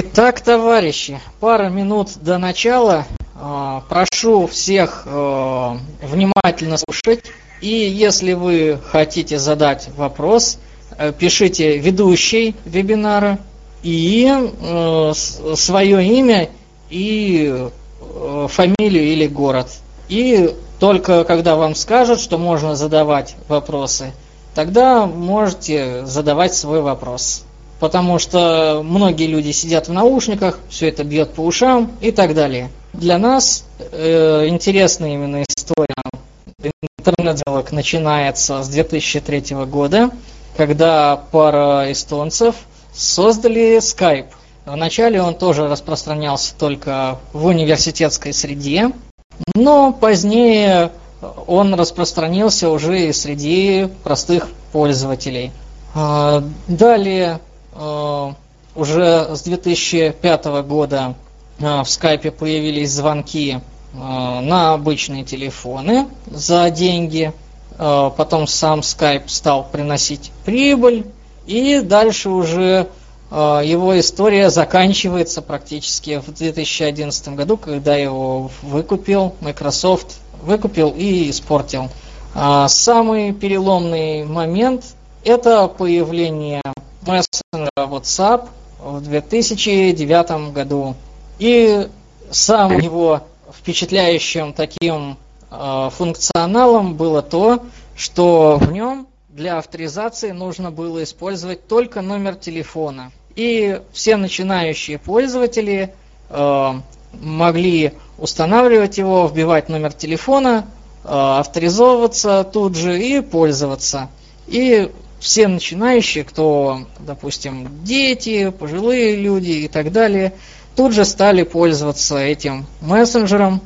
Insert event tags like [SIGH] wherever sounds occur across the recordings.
Итак, товарищи, пара минут до начала. Э, прошу всех э, внимательно слушать. И если вы хотите задать вопрос, э, пишите ведущий вебинара и свое имя и фамилию или город. И только когда вам скажут, что можно задавать вопросы, тогда можете задавать свой вопрос потому что многие люди сидят в наушниках, все это бьет по ушам и так далее. Для нас э, интересна именно история интернет-диалог начинается с 2003 года, когда пара эстонцев создали Skype. Вначале он тоже распространялся только в университетской среде, но позднее он распространился уже и среди простых пользователей. А, далее уже с 2005 года э, в скайпе появились звонки э, на обычные телефоны за деньги. Потом сам скайп стал приносить прибыль. И дальше уже его история заканчивается практически в 2011 году, когда его выкупил Microsoft, выкупил и испортил. Самый переломный момент – это появление мессенджера WhatsApp в 2009 году. И сам его впечатляющим таким э, функционалом было то, что в нем для авторизации нужно было использовать только номер телефона. И все начинающие пользователи э, могли устанавливать его, вбивать номер телефона, э, авторизовываться тут же и пользоваться. И все начинающие, кто, допустим, дети, пожилые люди и так далее, тут же стали пользоваться этим мессенджером,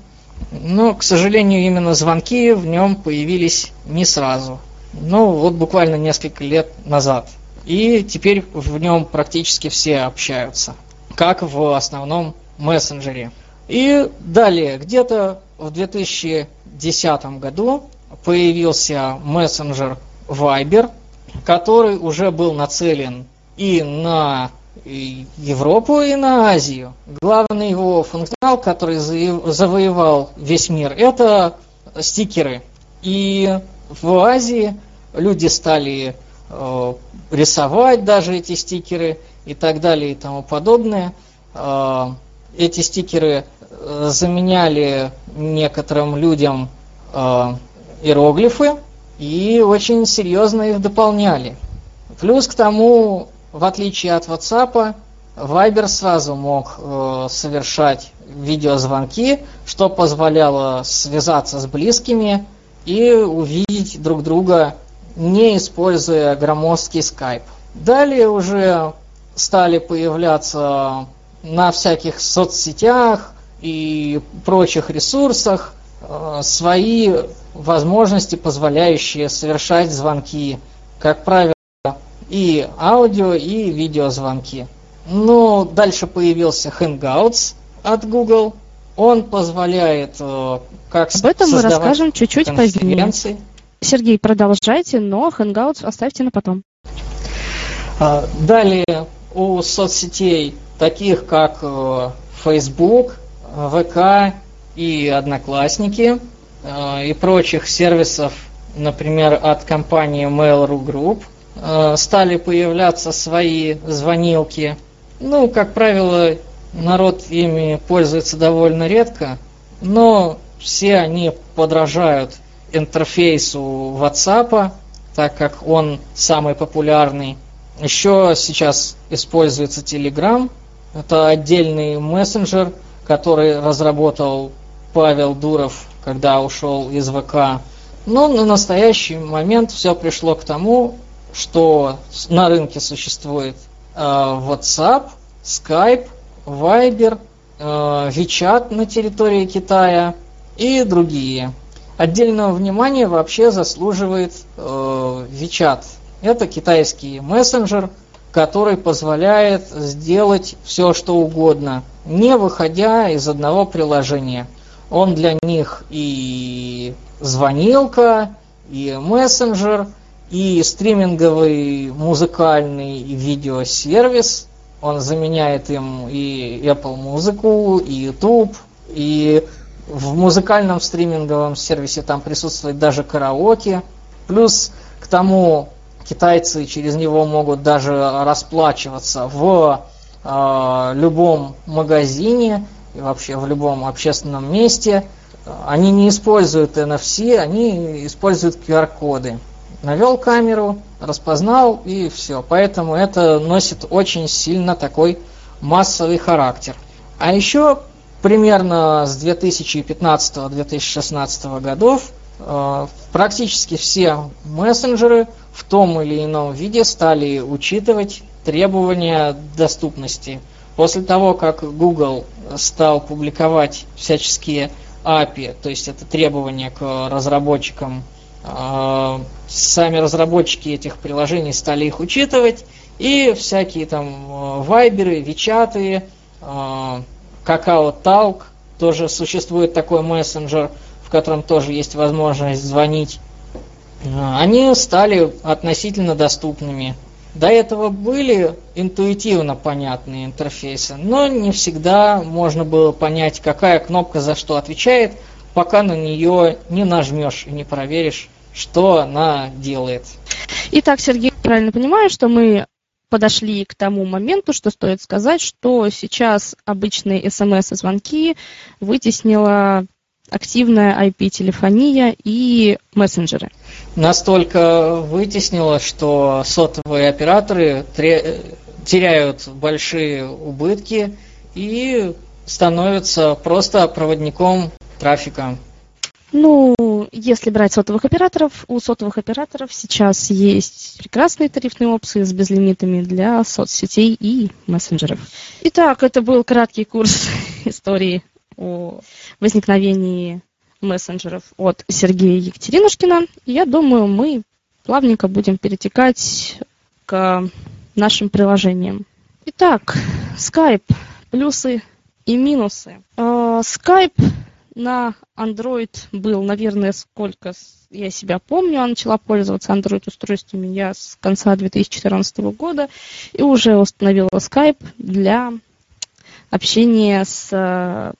но, к сожалению, именно звонки в нем появились не сразу. Ну, вот буквально несколько лет назад. И теперь в нем практически все общаются, как в основном мессенджере. И далее, где-то в 2010 году появился мессенджер Viber – который уже был нацелен и на Европу, и на Азию. Главный его функционал, который завоевал весь мир, это стикеры. И в Азии люди стали э, рисовать даже эти стикеры и так далее и тому подобное. Э, эти стикеры э, заменяли некоторым людям иероглифы, и очень серьезно их дополняли. Плюс к тому, в отличие от WhatsApp, Viber сразу мог э, совершать видеозвонки, что позволяло связаться с близкими и увидеть друг друга, не используя громоздкий Skype. Далее уже стали появляться на всяких соцсетях и прочих ресурсах э, свои возможности, позволяющие совершать звонки, как правило, и аудио, и видеозвонки. Ну, дальше появился Hangouts от Google. Он позволяет э, как Об этом мы расскажем чуть-чуть позднее. Сергей, продолжайте, но Hangouts оставьте на потом. А, далее у соцсетей, таких как э, Facebook, ВК и Одноклассники – Э, и прочих сервисов, например, от компании Mail.ru Group, э, стали появляться свои звонилки. Ну, как правило, народ ими пользуется довольно редко, но все они подражают интерфейсу WhatsApp, так как он самый популярный. Еще сейчас используется Telegram. Это отдельный мессенджер, который разработал Павел Дуров когда ушел из ВК. Но на настоящий момент все пришло к тому, что на рынке существует э, WhatsApp, Skype, Viber, э, WeChat на территории Китая и другие. Отдельного внимания вообще заслуживает э, WeChat. Это китайский мессенджер, который позволяет сделать все, что угодно, не выходя из одного приложения – он для них и звонилка, и мессенджер, и стриминговый музыкальный и видеосервис. он заменяет им и Apple музыку, и YouTube, и в музыкальном стриминговом сервисе там присутствует даже караоке. Плюс к тому китайцы через него могут даже расплачиваться в э, любом магазине и вообще в любом общественном месте. Они не используют NFC, они используют QR-коды. Навел камеру, распознал и все. Поэтому это носит очень сильно такой массовый характер. А еще примерно с 2015-2016 годов э, практически все мессенджеры в том или ином виде стали учитывать требования доступности. После того, как Google стал публиковать всяческие API, то есть это требования к разработчикам, э, сами разработчики этих приложений стали их учитывать, и всякие там э, вайберы, вичаты, Какао Талк, тоже существует такой мессенджер, в котором тоже есть возможность звонить. А, они стали относительно доступными. До этого были интуитивно понятные интерфейсы, но не всегда можно было понять, какая кнопка за что отвечает, пока на нее не нажмешь и не проверишь, что она делает. Итак, Сергей, правильно понимаю, что мы подошли к тому моменту, что стоит сказать, что сейчас обычные смс и звонки вытеснила активная IP-телефония и мессенджеры. Настолько вытеснило, что сотовые операторы теряют большие убытки и становятся просто проводником трафика. Ну, если брать сотовых операторов, у сотовых операторов сейчас есть прекрасные тарифные опции с безлимитами для соцсетей и мессенджеров. Итак, это был краткий курс [LAUGHS] истории о возникновении мессенджеров от Сергея Екатеринушкина. Я думаю, мы плавненько будем перетекать к нашим приложениям. Итак, Skype. Плюсы и минусы. А, Skype на Android был, наверное, сколько я себя помню, я начала пользоваться Android устройствами я с конца 2014 года и уже установила Skype для общения с э,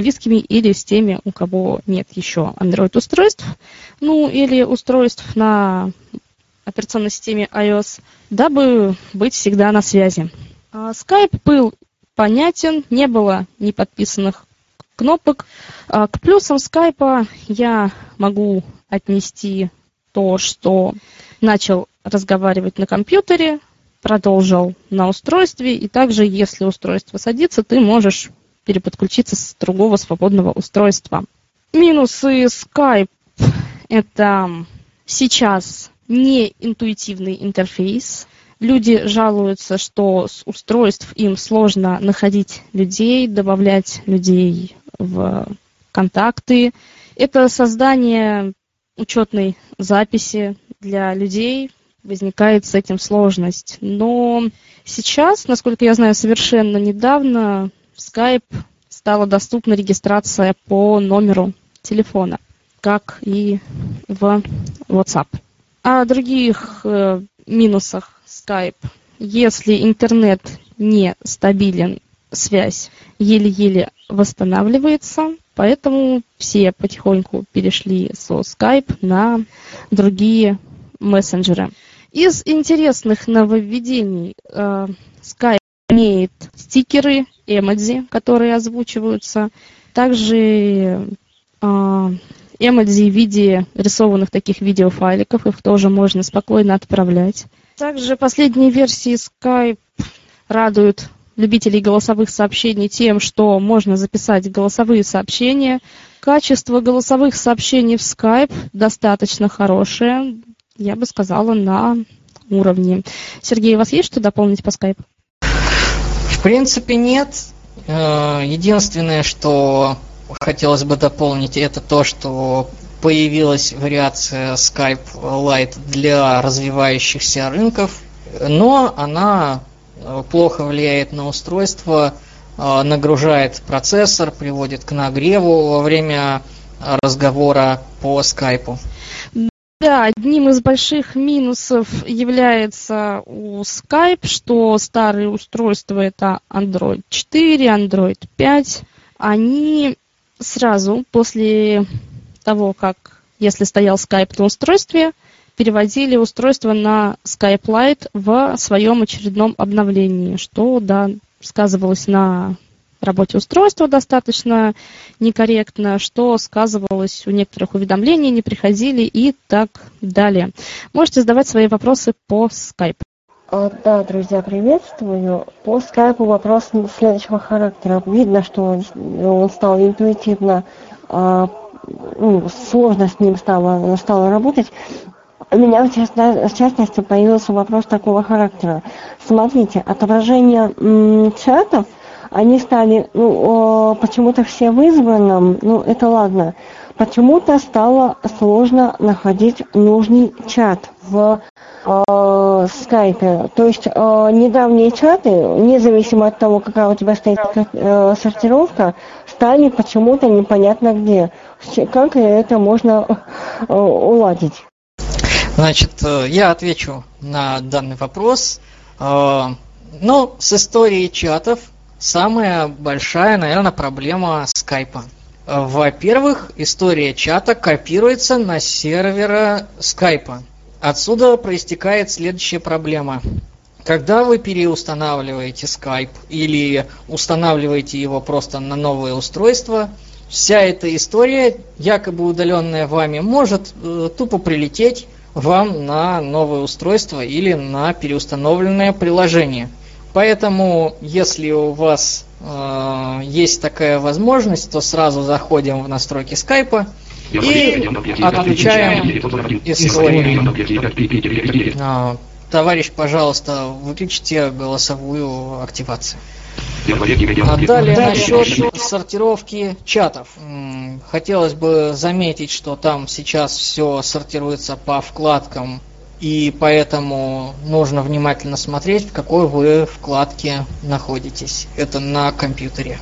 близкими или с теми, у кого нет еще Android устройств, ну или устройств на операционной системе iOS, дабы быть всегда на связи. А Skype был понятен, не было ни подписанных кнопок. А, к плюсам скайпа я могу отнести то, что начал разговаривать на компьютере, продолжил на устройстве, и также, если устройство садится, ты можешь переподключиться с другого свободного устройства. Минусы Skype – это сейчас не интуитивный интерфейс. Люди жалуются, что с устройств им сложно находить людей, добавлять людей в контакты. Это создание учетной записи для людей. Возникает с этим сложность. Но сейчас, насколько я знаю, совершенно недавно Skype стала доступна регистрация по номеру телефона, как и в WhatsApp. О других э, минусах Skype. Если интернет не стабилен связь еле-еле восстанавливается, поэтому все потихоньку перешли со Skype на другие мессенджеры. Из интересных нововведений э, Skype имеет стикеры, эмодзи, которые озвучиваются, также э, эмодзи в виде рисованных таких видеофайликов, их тоже можно спокойно отправлять. Также последние версии Skype радуют любителей голосовых сообщений тем, что можно записать голосовые сообщения. Качество голосовых сообщений в Skype достаточно хорошее, я бы сказала, на уровне. Сергей, у вас есть что дополнить по Skype? В принципе, нет. Э, единственное, что хотелось бы дополнить, это то, что появилась вариация Skype Lite для развивающихся рынков, но она Э, плохо влияет на устройство, э, нагружает процессор, приводит к нагреву во время разговора по скайпу. Да, одним из больших минусов является у Skype, что старые устройства это Android 4, Android 5, они сразу после того, как если стоял Skype на устройстве, переводили устройство на Skype Lite в своем очередном обновлении, что да, сказывалось на работе устройства достаточно некорректно, что сказывалось у некоторых уведомлений, не приходили и так далее. Можете задавать свои вопросы по Skype. А, да, друзья, приветствую. По скайпу вопрос следующего характера. Видно, что он стал интуитивно, а, ну, сложно с ним стало, стало работать. У меня, в частности, появился вопрос такого характера. Смотрите, отображение чатов, они стали ну, почему-то все в избранном, ну это ладно, почему-то стало сложно находить нужный чат в э, скайпе. То есть э, недавние чаты, независимо от того, какая у тебя стоит э, сортировка, стали почему-то непонятно где. Как это можно э, уладить? Значит, э, я отвечу на данный вопрос. Э, ну, с историей чатов самая большая, наверное, проблема скайпа. Во-первых, история чата копируется на сервера скайпа. Отсюда проистекает следующая проблема. Когда вы переустанавливаете Skype или устанавливаете его просто на новое устройство, вся эта история, якобы удаленная вами, может э, тупо прилететь вам на новое устройство или на переустановленное приложение. Поэтому, если у вас э, есть такая возможность, то сразу заходим в настройки скайпа и отключаем. А, товарищ, пожалуйста, выключите голосовую активацию. А далее насчет сортировки чатов. Хотелось бы заметить, что там сейчас все сортируется по вкладкам, и поэтому нужно внимательно смотреть, в какой вы вкладке находитесь. Это на компьютере.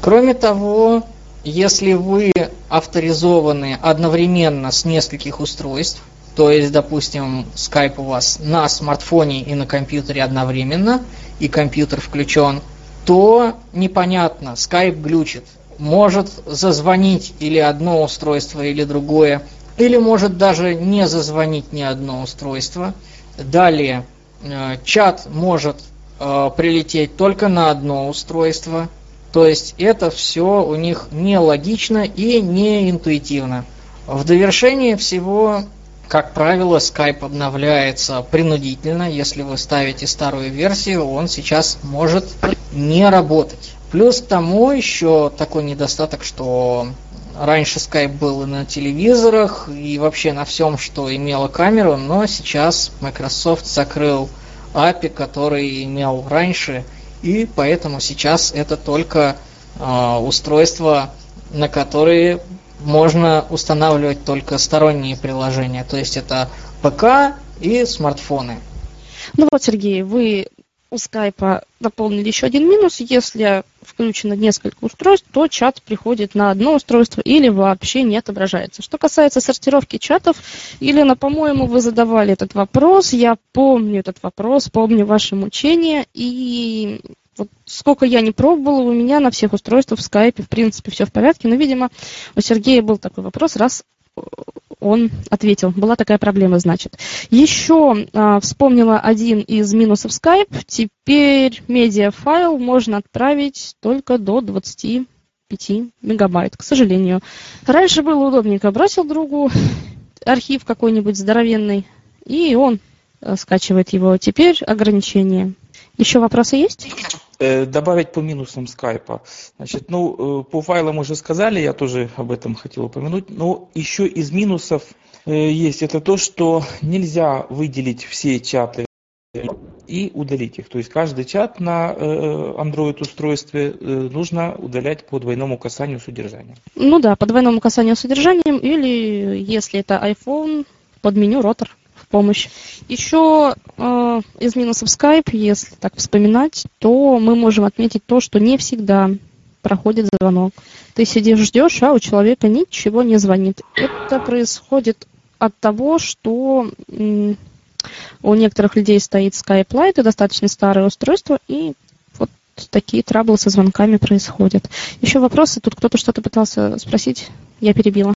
Кроме того, если вы авторизованы одновременно с нескольких устройств, то есть, допустим, Skype у вас на смартфоне и на компьютере одновременно, и компьютер включен, то непонятно, Skype глючит. Может зазвонить или одно устройство, или другое, или может даже не зазвонить ни одно устройство. Далее, э, чат может э, прилететь только на одно устройство. То есть это все у них нелогично и не интуитивно. В довершение всего как правило, Skype обновляется принудительно. Если вы ставите старую версию, он сейчас может не работать. Плюс к тому еще такой недостаток, что раньше Skype был и на телевизорах, и вообще на всем, что имело камеру, но сейчас Microsoft закрыл API, который имел раньше, и поэтому сейчас это только э, устройства, на которые можно устанавливать только сторонние приложения, то есть это ПК и смартфоны. Ну вот, Сергей, вы у скайпа дополнили еще один минус. Если включено несколько устройств, то чат приходит на одно устройство или вообще не отображается. Что касается сортировки чатов, Елена, по-моему, вы задавали этот вопрос. Я помню этот вопрос, помню ваше мучение. И вот сколько я не пробовала, у меня на всех устройствах в скайпе, в принципе, все в порядке. Но, видимо, у Сергея был такой вопрос, раз он ответил. Была такая проблема, значит. Еще а, вспомнила один из минусов Skype. Теперь медиафайл можно отправить только до 25 мегабайт, к сожалению. Раньше было удобненько. Бросил другу архив какой-нибудь здоровенный, и он а, скачивает его. Теперь ограничение. Еще вопросы есть? Э, добавить по минусам скайпа. Значит, ну, э, по файлам уже сказали, я тоже об этом хотел упомянуть. Но еще из минусов э, есть это то, что нельзя выделить все чаты и удалить их. То есть каждый чат на Android устройстве нужно удалять по двойному касанию содержания. Ну да, по двойному касанию содержанием или если это iPhone, под меню ротор помощь. Еще э, из минусов Skype, если так вспоминать, то мы можем отметить то, что не всегда проходит звонок. Ты сидишь, ждешь, а у человека ничего не звонит. Это происходит от того, что у некоторых людей стоит Skype Lite, достаточно старое устройство, и вот такие траблы со звонками происходят. Еще вопросы? Тут кто-то что-то пытался спросить, я перебила.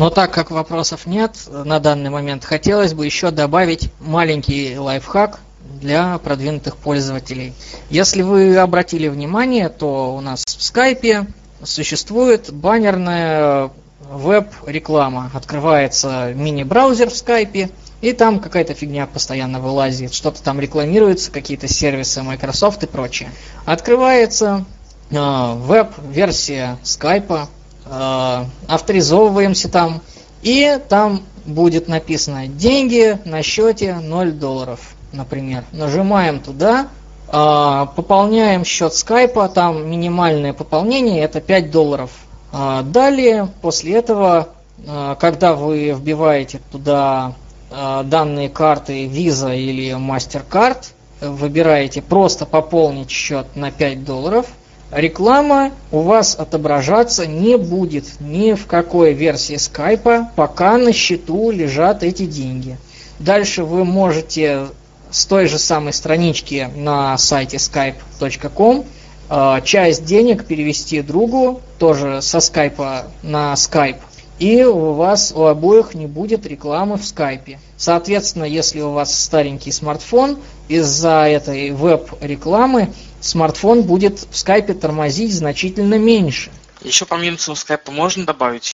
Но так как вопросов нет на данный момент, хотелось бы еще добавить маленький лайфхак для продвинутых пользователей. Если вы обратили внимание, то у нас в скайпе существует баннерная веб-реклама. Открывается мини-браузер в скайпе, и там какая-то фигня постоянно вылазит, что-то там рекламируется, какие-то сервисы Microsoft и прочее. Открывается э, веб-версия скайпа, авторизовываемся там, и там будет написано «Деньги на счете 0 долларов», например. Нажимаем туда, э, пополняем счет скайпа, там минимальное пополнение это 5 долларов. Э, далее, после этого, э, когда вы вбиваете туда Э, данные карты Visa или MasterCard, выбираете просто пополнить счет на 5 долларов, реклама у вас отображаться не будет ни в какой версии скайпа, пока на счету лежат эти деньги. Дальше вы можете с той же самой странички на сайте skype.com э, часть денег перевести другу, тоже со скайпа на скайп и у вас у обоих не будет рекламы в скайпе. Соответственно, если у вас старенький смартфон, из-за этой веб-рекламы смартфон будет в скайпе тормозить значительно меньше. Еще по минусам скайпа можно добавить?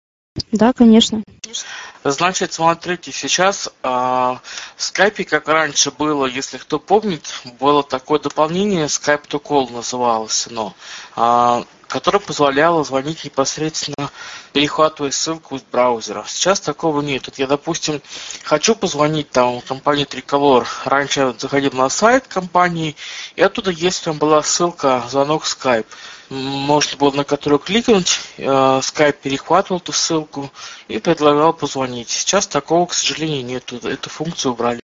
Да, конечно. Значит, смотрите, сейчас э, в скайпе, как раньше было, если кто помнит, было такое дополнение, Skype to Call называлось оно. Э, которая позволяла звонить непосредственно, перехватывая ссылку из браузера. Сейчас такого нет. Вот я, допустим, хочу позвонить там компании Tricolor. Раньше я заходил на сайт компании, и оттуда есть там была ссылка «Звонок Skype». Можно было на которую кликнуть, э, Skype перехватывал эту ссылку и предлагал позвонить. Сейчас такого, к сожалению, нет. Эту функцию убрали.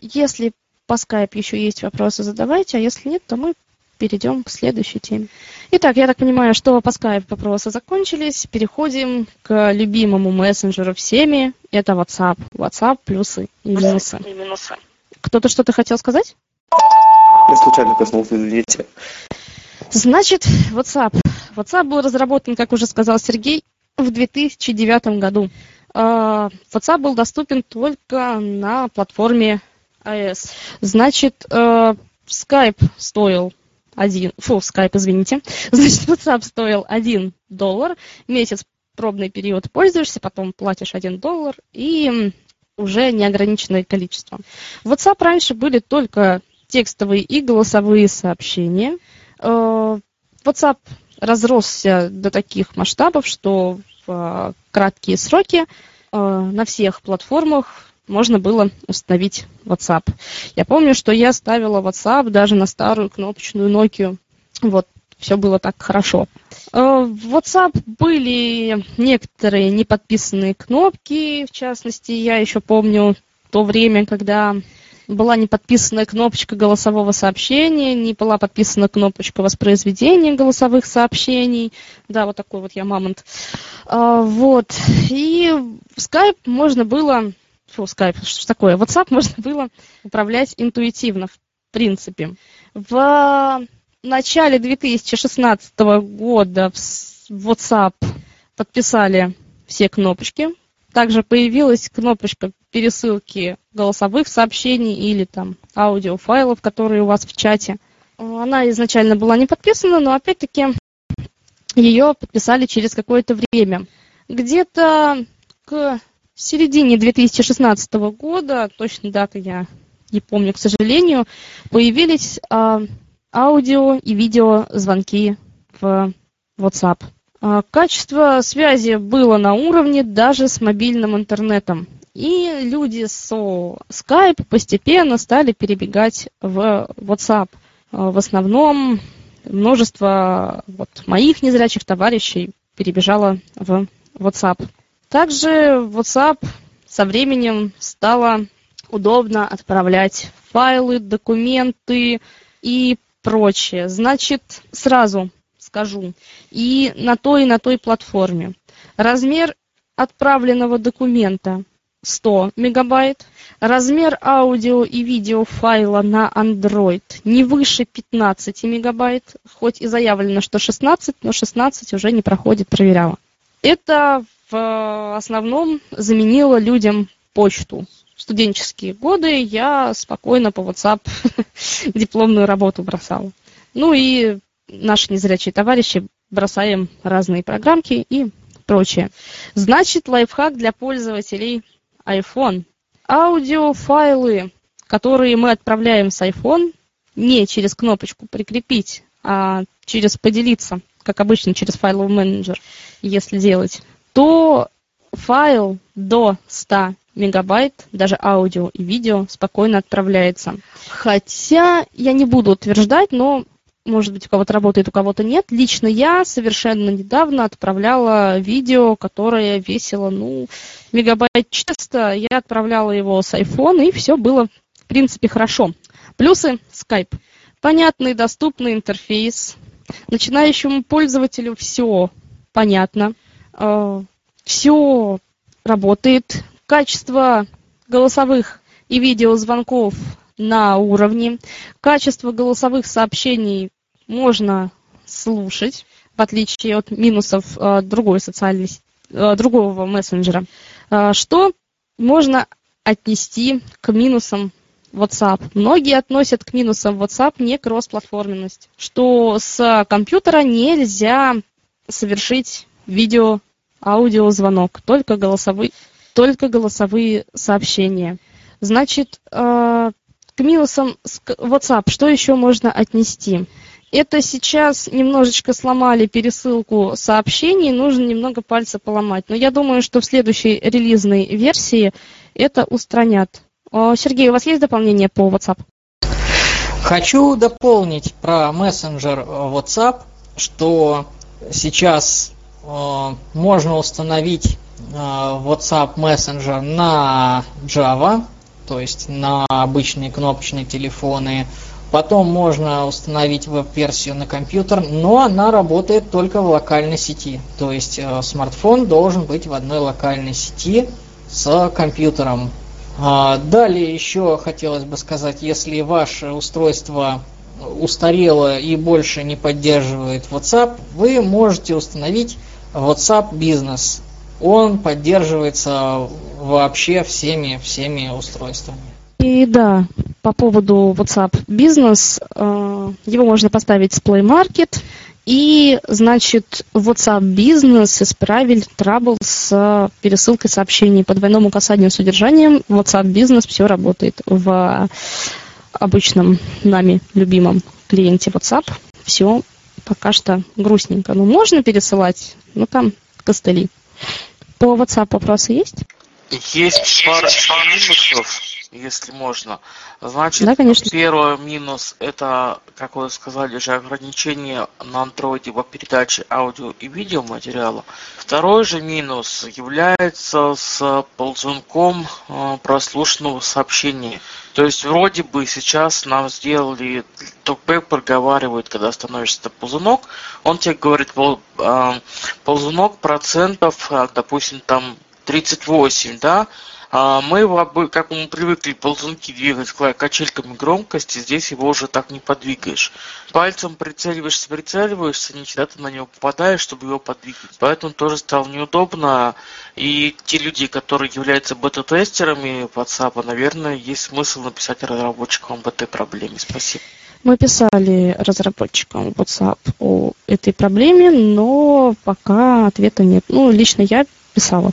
Если по Skype еще есть вопросы, задавайте, а если нет, то мы перейдем к следующей теме. Итак, я так понимаю, что по Skype вопросы закончились. Переходим к любимому мессенджеру всеми. Это WhatsApp. WhatsApp плюсы и минусы. И минусы. Кто-то что-то хотел сказать? Я случайно коснулся, извините. Значит, WhatsApp. WhatsApp был разработан, как уже сказал Сергей, в 2009 году. А, WhatsApp был доступен только на платформе iOS. Значит, э, Skype стоил один, фу, скайп, извините. [LAUGHS] Значит, WhatsApp стоил 1 доллар, месяц пробный период пользуешься, потом платишь 1 доллар и уже неограниченное количество. В WhatsApp раньше были только текстовые и голосовые сообщения. Э, WhatsApp разросся до таких масштабов, что в э, краткие сроки э, на всех платформах можно было установить WhatsApp. Я помню, что я ставила WhatsApp даже на старую кнопочную Nokia. Вот, все было так хорошо. Э, в WhatsApp были некоторые неподписанные кнопки, в частности, я еще помню то время, когда была не подписана кнопочка голосового сообщения, не была подписана кнопочка воспроизведения голосовых сообщений. Да, вот такой вот я мамонт. Э, вот. И в Skype можно было фу, Skype, что ж такое, WhatsApp [LAUGHS] можно было управлять интуитивно, в принципе. В начале 2016 года в WhatsApp подписали все кнопочки. Также появилась кнопочка пересылки голосовых сообщений или там аудиофайлов, которые у вас в чате. Она изначально была не подписана, но опять-таки ее подписали через какое-то время. Где-то к в середине 2016 года, точно даты я не помню, к сожалению, появились а, аудио и видео звонки в WhatsApp. А, качество связи было на уровне даже с мобильным интернетом. И люди с Skype постепенно стали перебегать в WhatsApp. А, в основном множество вот, моих незрячих товарищей перебежало в WhatsApp. Также WhatsApp со временем стало удобно отправлять файлы, документы и прочее. Значит, сразу скажу, и на той, и на той платформе. Размер отправленного документа 100 мегабайт, размер аудио и видео файла на Android не выше 15 мегабайт, хоть и заявлено, что 16, но 16 уже не проходит проверяла. Это в основном заменило людям почту. В студенческие годы я спокойно по WhatsApp [LAUGHS] дипломную работу бросала. Ну и наши незрячие товарищи бросаем разные программки и прочее. Значит, лайфхак для пользователей iPhone. Аудиофайлы, которые мы отправляем с iPhone, не через кнопочку «Прикрепить», а через «Поделиться», как обычно через файловый менеджер, если делать, то файл до 100 мегабайт, даже аудио и видео спокойно отправляется. Хотя я не буду утверждать, но может быть, у кого-то работает, у кого-то нет. Лично я совершенно недавно отправляла видео, которое весило, ну, мегабайт часто. Я отправляла его с iPhone, и все было, в принципе, хорошо. Плюсы Skype. Понятный, доступный интерфейс. Начинающему пользователю все понятно. Все работает. Качество голосовых и видеозвонков на уровне. Качество голосовых сообщений можно слушать, в отличие от минусов э, другой социальной, э, другого мессенджера. Э, что можно отнести к минусам WhatsApp. Многие относят к минусам WhatsApp не кроссплатформенность, что с компьютера нельзя совершить видео, аудиозвонок, только голосовые, только голосовые сообщения. Значит, к минусам WhatsApp что еще можно отнести? Это сейчас немножечко сломали пересылку сообщений, нужно немного пальца поломать. Но я думаю, что в следующей релизной версии это устранят. Сергей, у вас есть дополнение по WhatsApp? Хочу дополнить про мессенджер WhatsApp, что сейчас э, можно установить э, WhatsApp Messenger на Java, то есть на обычные кнопочные телефоны, Потом можно установить веб-версию на компьютер, но она работает только в локальной сети. То есть э, смартфон должен быть в одной локальной сети с компьютером. Далее еще хотелось бы сказать, если ваше устройство устарело и больше не поддерживает WhatsApp, вы можете установить WhatsApp Business. Он поддерживается вообще всеми, всеми устройствами. И да, по поводу WhatsApp Business, э, его можно поставить с Play Market, и, значит, WhatsApp Business исправили трабл с пересылкой сообщений по двойному касанию с удержанием. WhatsApp Business все работает в обычном нами любимом клиенте WhatsApp. Все пока что грустненько. Ну, можно пересылать, но там костыли. По WhatsApp вопросы есть? Есть пара минусов если можно. Значит, да, конечно. первый минус это, как вы сказали же, ограничение на андроиде по передаче аудио и видеоматериала. Второй же минус является с ползунком э, прослушанного сообщения. То есть вроде бы сейчас нам сделали, токбэк проговаривает, когда становишься ползунок, он тебе говорит пол, э, ползунок процентов, э, допустим, там 38, да, а мы, как мы привыкли ползунки двигать качельками громкости, здесь его уже так не подвигаешь. Пальцем прицеливаешься, прицеливаешься, не всегда ты на него попадаешь, чтобы его подвигать. Поэтому тоже стало неудобно. И те люди, которые являются бета-тестерами WhatsApp, наверное, есть смысл написать разработчикам об этой проблеме. Спасибо. Мы писали разработчикам WhatsApp о этой проблеме, но пока ответа нет. Ну, лично я писала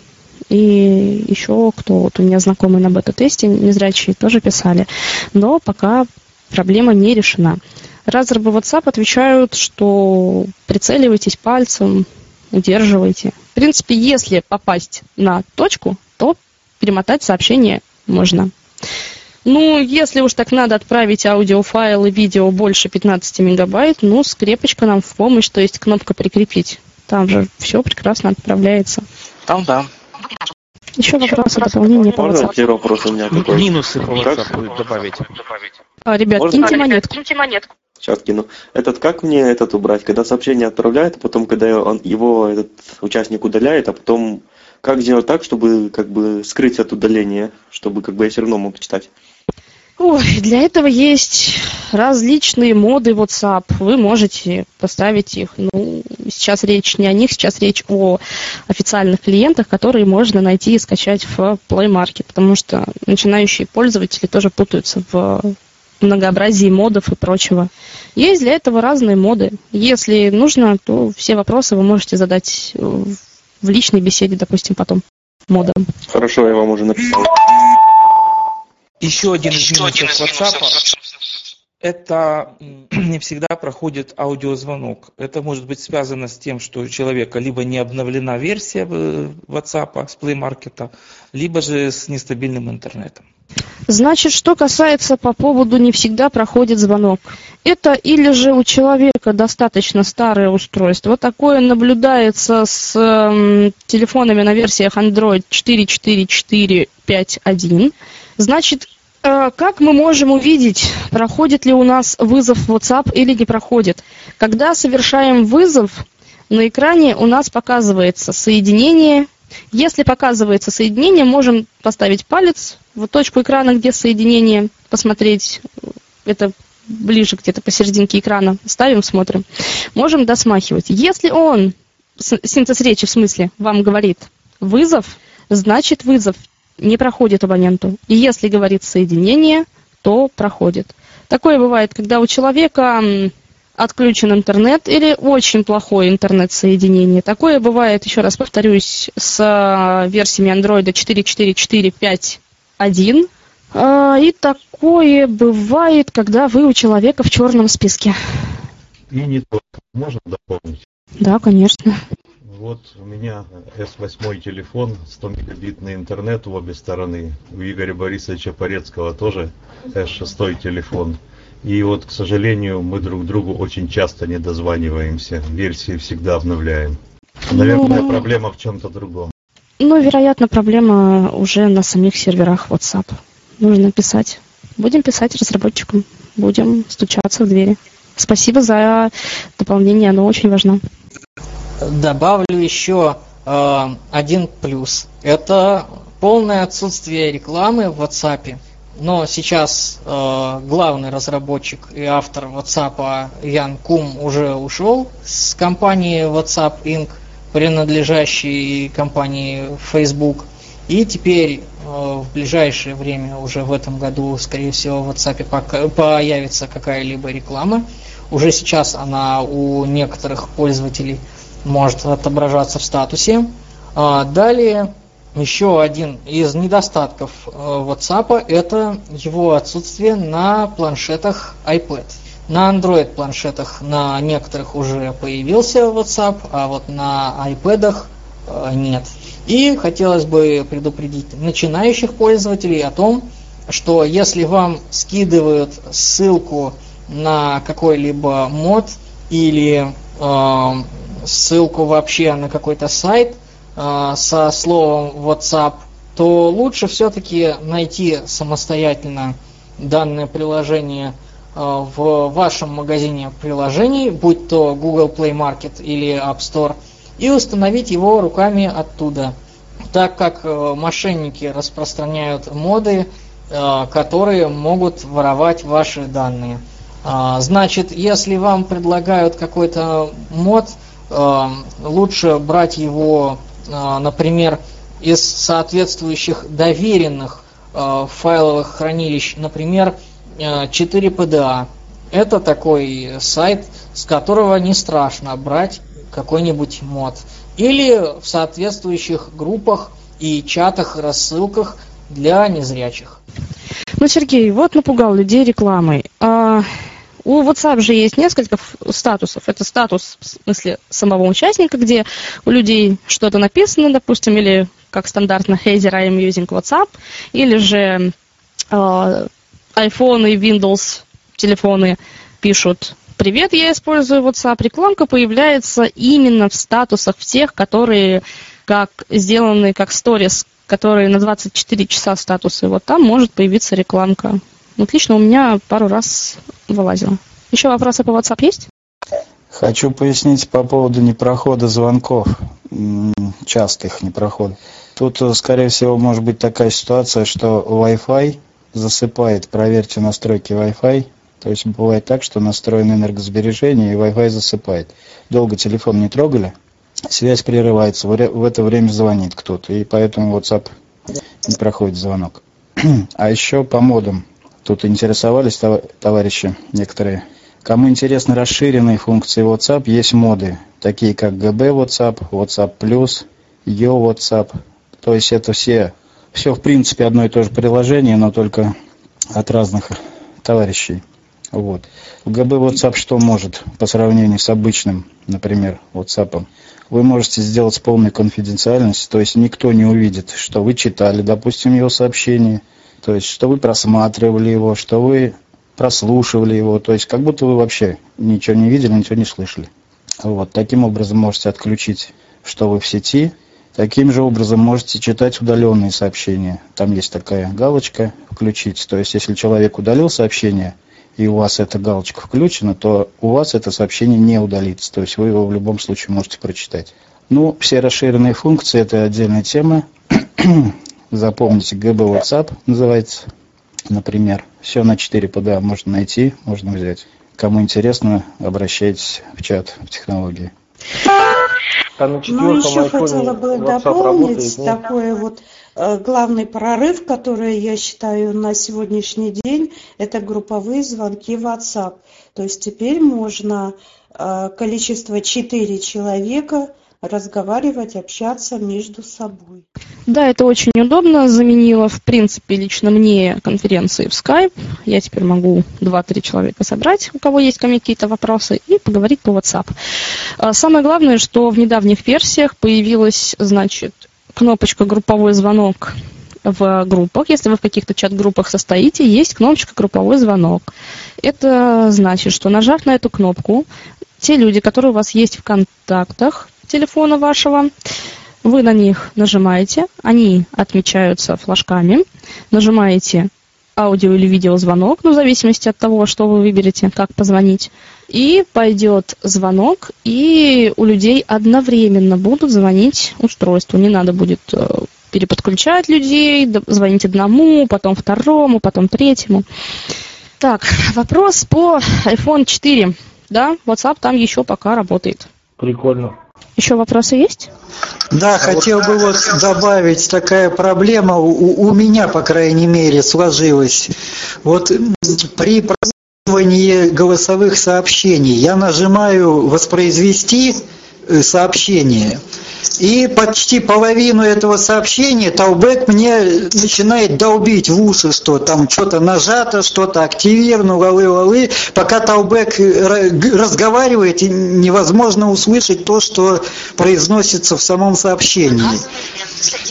и еще кто вот у меня знакомый на бета-тесте, незрячие тоже писали. Но пока проблема не решена. Разрабы WhatsApp отвечают, что прицеливайтесь пальцем, удерживайте. В принципе, если попасть на точку, то перемотать сообщение можно. Ну, если уж так надо отправить аудиофайл и видео больше 15 мегабайт, ну, скрепочка нам в помощь, то есть кнопка «Прикрепить». Там же все прекрасно отправляется. Там да. Еще вопросы, дополнения по Можно WhatsApp? вопрос у меня такой? Минусы по? WhatsApp добавить. А, ребят, Можно? киньте монетку. Сейчас кину. Этот, как мне этот убрать? Когда сообщение отправляет, а потом, когда он, его этот участник удаляет, а потом как сделать так, чтобы как бы скрыть от удаления, чтобы как бы я все равно мог читать? Ой, для этого есть различные моды WhatsApp. Вы можете поставить их. Ну, сейчас речь не о них, сейчас речь о официальных клиентах, которые можно найти и скачать в Play Market, потому что начинающие пользователи тоже путаются в многообразии модов и прочего. Есть для этого разные моды. Если нужно, то все вопросы вы можете задать в личной беседе, допустим, потом модом. Хорошо, я вам уже написал. Еще один из минусов WhatsApp это [CLEARS THROAT] не всегда проходит аудиозвонок. Это может быть связано с тем, что у человека либо не обновлена версия WhatsApp с Play Market, либо же с нестабильным интернетом. Значит, что касается по поводу не всегда проходит звонок. Это или же у человека достаточно старое устройство. Такое наблюдается с э, телефонами на версиях Android 4.4.4.5.1. Значит, э, как мы можем увидеть, проходит ли у нас вызов WhatsApp или не проходит? Когда совершаем вызов, на экране у нас показывается соединение. Если показывается соединение, можем поставить палец в точку экрана, где соединение, посмотреть, это ближе где-то посерединке экрана, ставим, смотрим. Можем досмахивать. Если он, синтез речи в смысле, вам говорит вызов, значит вызов не проходит абоненту. И если говорит соединение, то проходит. Такое бывает, когда у человека отключен интернет или очень плохое интернет-соединение. Такое бывает, еще раз повторюсь, с а, версиями Android 4.4.4.5.1. А, и такое бывает, когда вы у человека в черном списке. И не только. Можно дополнить? Да, конечно. Вот у меня S8 телефон, 100 мегабитный интернет в обе стороны. У Игоря Борисовича Порецкого тоже S6 телефон. И вот, к сожалению, мы друг другу очень часто не дозваниваемся. Версии всегда обновляем. Наверное, ну, проблема в чем-то другом. Ну, вероятно, проблема уже на самих серверах WhatsApp. Нужно писать. Будем писать разработчикам. Будем стучаться в двери. Спасибо за дополнение, оно очень важно. Добавлю еще э, один плюс. Это полное отсутствие рекламы в WhatsApp. Но сейчас э, главный разработчик и автор WhatsApp Ян Кум уже ушел с компании WhatsApp Inc., принадлежащей компании Facebook. И теперь э, в ближайшее время, уже в этом году, скорее всего, в WhatsApp появится какая-либо реклама. Уже сейчас она у некоторых пользователей может отображаться в статусе. А далее еще один из недостатков э, WhatsApp это его отсутствие на планшетах iPad. На Android планшетах на некоторых уже появился WhatsApp, а вот на iPad э, нет. И хотелось бы предупредить начинающих пользователей о том, что если вам скидывают ссылку на какой-либо мод или э, ссылку вообще на какой-то сайт, Э, со словом WhatsApp, то лучше все-таки найти самостоятельно данное приложение э, в вашем магазине приложений, будь то Google Play Market или App Store, и установить его руками оттуда, так как э, мошенники распространяют моды, которые могут воровать ваши данные. Значит, если вам предлагают какой-то мод, лучше брать его а, например, из соответствующих доверенных а, файловых хранилищ, например, 4PDA. А. Это такой сайт, с которого не страшно брать какой-нибудь мод. Или в соответствующих группах и чатах, рассылках для незрячих. Ну, Сергей, вот напугал людей рекламой. А, у WhatsApp же есть несколько статусов. Это статус, в смысле, самого участника, где у людей что-то написано, допустим, или как стандартно Header I am using WhatsApp, или же э, iPhone и Windows телефоны пишут «Привет, я использую WhatsApp». Рекламка появляется именно в статусах тех, которые как сделаны как сторис, которые на 24 часа статусы. Вот там может появиться рекламка. Отлично, у меня пару раз вылазило. Еще вопросы по WhatsApp есть? Хочу пояснить по поводу непрохода звонков. часто их не проходит. Тут, э, скорее всего, может быть такая ситуация, что Wi-Fi засыпает. Проверьте настройки Wi-Fi. То есть бывает так, что настроено энергосбережение и Wi-Fi засыпает. Долго телефон не трогали, связь прерывается, в это время звонит кто-то, и поэтому WhatsApp не проходит звонок. [CLEARS THROAT] А еще по модам. Тут интересовались товарищи некоторые. Кому интересны расширенные функции WhatsApp, есть моды, такие как GB WhatsApp, WhatsApp Plus, Yo WhatsApp. То есть это все, все в принципе одно и то же приложение, но только от разных товарищей. Вот. ГБ WhatsApp что может по сравнению с обычным, например, WhatsApp? Вы можете сделать с полной конфиденциальностью, то есть никто не увидит, что вы читали, допустим, его сообщение, то есть что вы просматривали его, что вы прослушивали его, то есть как будто вы вообще ничего не видели, ничего не слышали. Вот. Таким образом можете отключить, что вы в сети. Таким же образом можете читать удаленные сообщения. Там есть такая галочка «Включить». То есть если человек удалил сообщение, и у вас эта галочка включена, то у вас это сообщение не удалится. То есть вы его в любом случае можете прочитать. Ну, все расширенные функции – это отдельная тема. Запомните, GB WhatsApp называется, например. Все на 4 PDA можно найти, можно взять. Кому интересно, обращайтесь в чат в технологии. ну, еще хотела бы дополнить такое вот Э, главный прорыв, который я считаю на сегодняшний день, это групповые звонки в WhatsApp. То есть теперь можно э, количество 4 человека разговаривать, общаться между собой. Да, это очень удобно. Заменило, в принципе, лично мне конференции в Skype. Я теперь могу 2-3 человека собрать, у кого есть ко мне какие-то вопросы, и поговорить по WhatsApp. А самое главное, что в недавних версиях появилась, значит, кнопочка «Групповой звонок» в группах. Если вы в каких-то чат-группах состоите, есть кнопочка «Групповой звонок». Это значит, что нажав на эту кнопку, те люди, которые у вас есть в контактах телефона вашего, вы на них нажимаете, они отмечаются флажками, нажимаете аудио или видеозвонок, ну, в зависимости от того, что вы выберете, как позвонить. И пойдет звонок, и у людей одновременно будут звонить устройству. Не надо будет э, переподключать людей, звонить одному, потом второму, потом третьему. Так, [LAUGHS] вопрос по iPhone 4. Да, WhatsApp там еще пока работает. Прикольно. Еще вопросы есть? Да, хотел бы вот добавить такая проблема у, у меня, по крайней мере, сложилась. Вот при прослушивании голосовых сообщений я нажимаю воспроизвести сообщение – и почти половину этого сообщения Талбек мне начинает долбить в уши, что там что-то нажато, что-то активировано, лалы-лалы. Пока Талбек разговаривает, невозможно услышать то, что произносится в самом сообщении.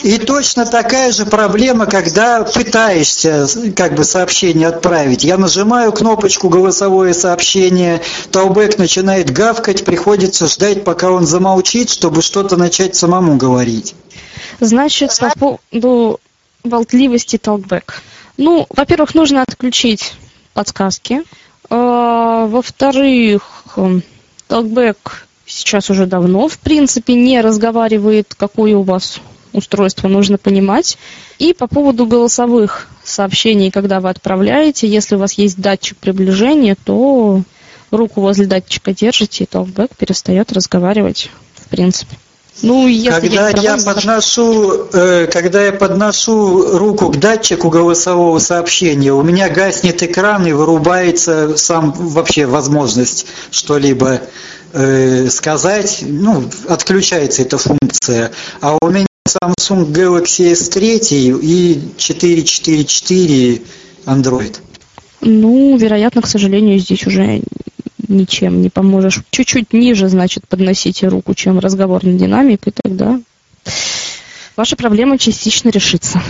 И точно такая же проблема, когда пытаешься как бы сообщение отправить. Я нажимаю кнопочку голосовое сообщение, Талбек начинает гавкать, приходится ждать, пока он замолчит, чтобы что-то начать начать самому говорить. Значит, по поводу болтливости толкбэк. Ну, во-первых, нужно отключить подсказки. А, во-вторых, толкбэк сейчас уже давно, в принципе, не разговаривает, какое у вас устройство, нужно понимать. И по поводу голосовых сообщений, когда вы отправляете, если у вас есть датчик приближения, то руку возле датчика держите, и толкбэк перестает разговаривать, в принципе. Ну, если когда я, я подношу, э, когда я подношу руку к датчику голосового сообщения, у меня гаснет экран и вырубается сам вообще возможность что-либо э, сказать. Ну, отключается эта функция. А у меня Samsung Galaxy S3 и 444 Android. Ну, вероятно, к сожалению, здесь уже ничем не поможешь. Чуть-чуть ниже, значит, подносите руку, чем разговорный динамик, и тогда ваша проблема частично решится.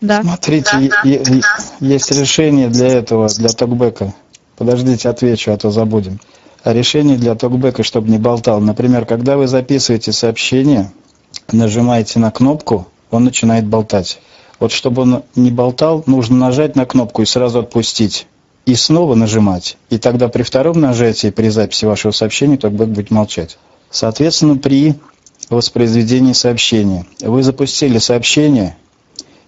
Да. Смотрите, да. есть решение для этого, для токбека. Подождите, отвечу, а то забудем. А решение для токбека, чтобы не болтал. Например, когда вы записываете сообщение, нажимаете на кнопку, он начинает болтать. Вот чтобы он не болтал, нужно нажать на кнопку и сразу отпустить. И снова нажимать. И тогда при втором нажатии, при записи вашего сообщения, токбэк будет молчать. Соответственно, при воспроизведении сообщения вы запустили сообщение,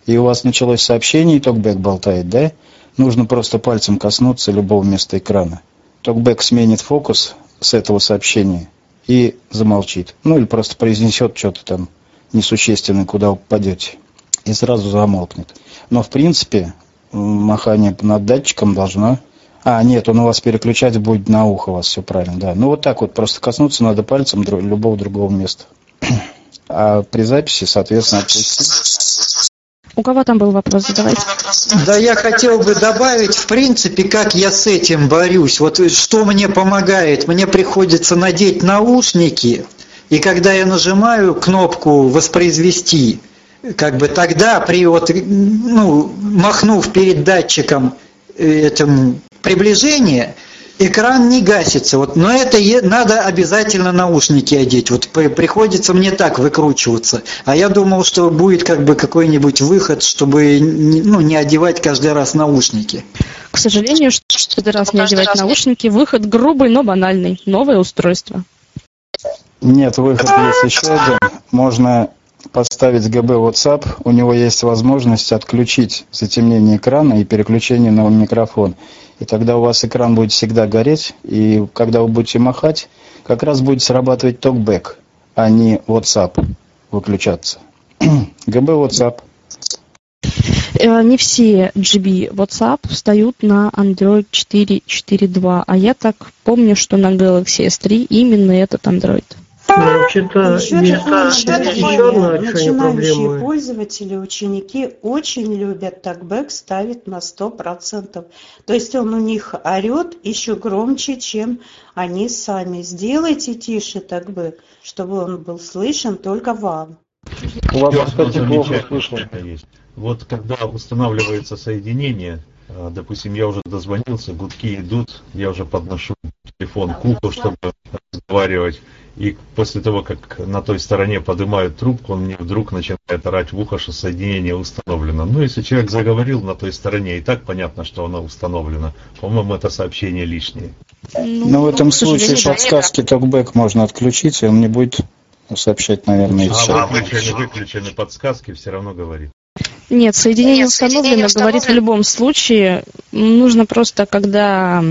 и у вас началось сообщение, и токбэк болтает, да? Нужно просто пальцем коснуться любого места экрана. Токбэк сменит фокус с этого сообщения и замолчит. Ну или просто произнесет что-то там несущественное, куда вы попадете. И сразу замолкнет. Но в принципе махание над датчиком должно... А, нет, он у вас переключать будет на ухо, у вас все правильно, да. Ну вот так вот, просто коснуться надо пальцем любого другого места. [CLEARS THROAT] А при записи, соответственно, отпустить. У кого там был вопрос, задавайте. Да я хотел бы добавить, в принципе, как я с этим борюсь. Вот что мне помогает. Мне приходится надеть наушники, и когда я нажимаю кнопку «Воспроизвести», как бы тогда при вот, ну, махнув перед датчиком э, этим приближение, экран не гасится. Вот, но это надо обязательно наушники одеть. Вот приходится мне так выкручиваться. А я думал, что будет как бы какой-нибудь выход, чтобы ну, не одевать каждый раз наушники. К сожалению, что каждый раз не одевать наушники, выход грубый, но банальный. Новое устройство. Нет, выход есть еще один. Можно поставить ГБ WhatsApp, у него есть возможность отключить затемнение экрана и переключение на микрофон. И тогда у вас экран будет всегда гореть, и когда вы будете махать, как раз будет срабатывать токбэк, а не WhatsApp выключаться. [CLEARS THROAT] ГБ WhatsApp. Э, не все GB WhatsApp встают на Android 4.4.2, а я так помню, что на Galaxy S3 именно этот Android. Ну, вообще-то еще, есть еще одна Начинающие пользователи, ученики очень любят такбэк ставить на 100%. То есть он у них орет еще громче, чем они сами. Сделайте тише такбэк, чтобы он был слышен только вам. У вас, кстати, плохо слышно. Вот когда устанавливается соединение, а, допустим, я уже дозвонился, гудки идут, я уже подношу телефон к уху, чтобы разговаривать. И после того, как на той стороне поднимают трубку, он мне вдруг начинает орать в ухо, что соединение установлено. Ну, если человек заговорил на той стороне, и так понятно, что оно установлено. По-моему, это сообщение лишнее. Ну, Но в этом случае подсказки токбэк можно отключить, и он не будет сообщать, наверное, еще. А выключены, выключены подсказки, все равно говорит. Нет, соединение установлено, говорит в любом случае. Нужно просто, когда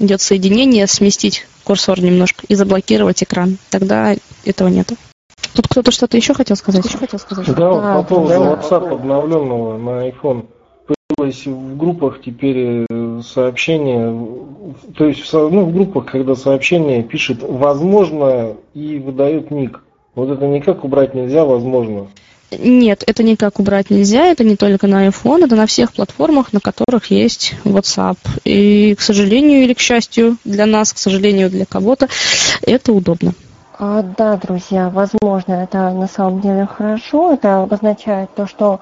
идет соединение, сместить курсор немножко и заблокировать экран. Тогда этого нет. Тут кто-то что-то еще хотел сказать? Еще хотел сказать? Да, да по поводу да. WhatsApp обновленного на iPhone. Появилось в группах теперь э, сообщение, то есть ну, в группах, когда сообщение пишет «возможно» и выдает ник. Вот это никак убрать нельзя, возможно. Нет, это никак убрать нельзя, это не только на iPhone, это на всех платформах, на которых есть WhatsApp. И, к сожалению или к счастью для нас, к сожалению для кого-то, это удобно. А, да, друзья, возможно, это на самом деле хорошо. Это обозначает то, что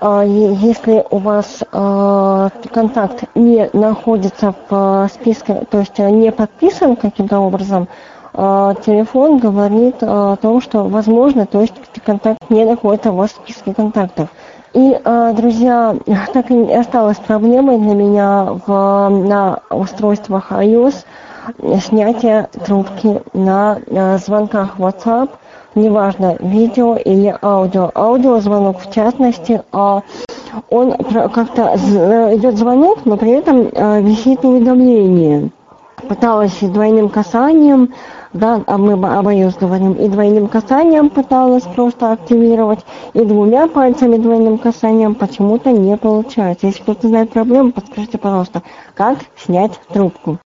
а, если у вас а, контакт не находится в списке, то есть не подписан каким-то образом, а, телефон говорит а, о том, что возможно, то есть контакт не находится у вас в списке контактов. И, а, друзья, [LAUGHS] так и осталась проблемой для меня в, на устройствах iOS снятие трубки на звонках WhatsApp, неважно, видео или аудио. Аудиозвонок в частности, он как-то идет звонок, но при этом висит уведомление. Пыталась двойным касанием да, а мы обоюз говорим, и двойным касанием пыталась просто активировать, и двумя пальцами двойным касанием почему-то не получается. Если кто-то знает проблему, подскажите, пожалуйста, как снять трубку.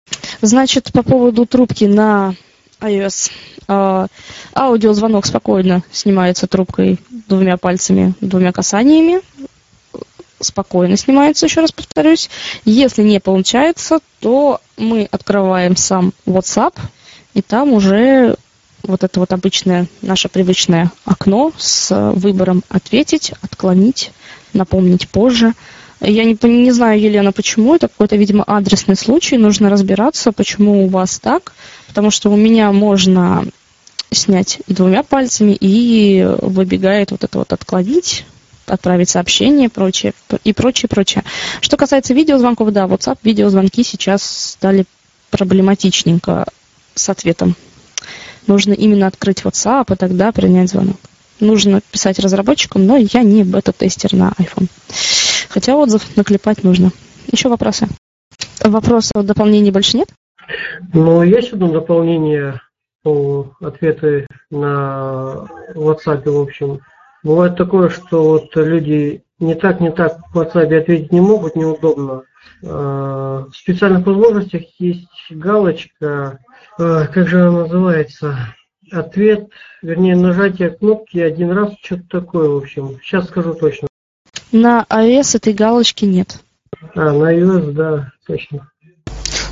Значит, по поводу трубки на iOS. Э, аудиозвонок спокойно снимается трубкой двумя пальцами, двумя касаниями. Спокойно снимается, еще раз повторюсь. Если не получается, то мы открываем сам WhatsApp – и там уже вот это вот обычное наше привычное окно с выбором ответить, отклонить, напомнить позже. Я не, не знаю, Елена, почему. Это какой-то, видимо, адресный случай. Нужно разбираться, почему у вас так. Потому что у меня можно снять и двумя пальцами, и выбегает вот это вот отклонить, отправить сообщение прочее, и прочее, прочее. Что касается видеозвонков, да, WhatsApp, видеозвонки сейчас стали проблематичненько с ответом. Нужно именно открыть WhatsApp и тогда принять звонок. Нужно писать разработчикам, но я не бета-тестер на iPhone. Хотя отзыв наклепать нужно. Еще вопросы? Вопросов дополнений больше нет? Ну, есть одно дополнение по ответы на WhatsApp, в общем. Бывает такое, что вот люди не так, не так в WhatsApp ответить не могут, неудобно. А, в специальных возможностях есть галочка, как же она называется, ответ, вернее, нажатие кнопки один раз, что-то такое, в общем. Сейчас скажу точно. На iOS этой галочки нет. А, на iOS, да, точно.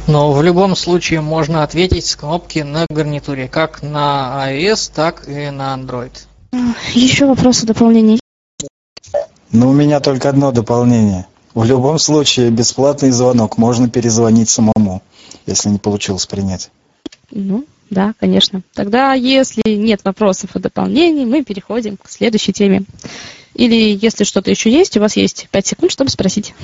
Но в любом случае можно ответить с кнопки на гарнитуре, как на iOS, так и на Android. Еще вопросы дополнения? Ну, у меня только одно дополнение. В любом случае, бесплатный звонок можно перезвонить самому, если не получилось принять. Ну, да, конечно. Тогда, если нет вопросов и дополнений, мы переходим к следующей теме. Или, если что-то еще есть, у вас есть 5 секунд, чтобы спросить.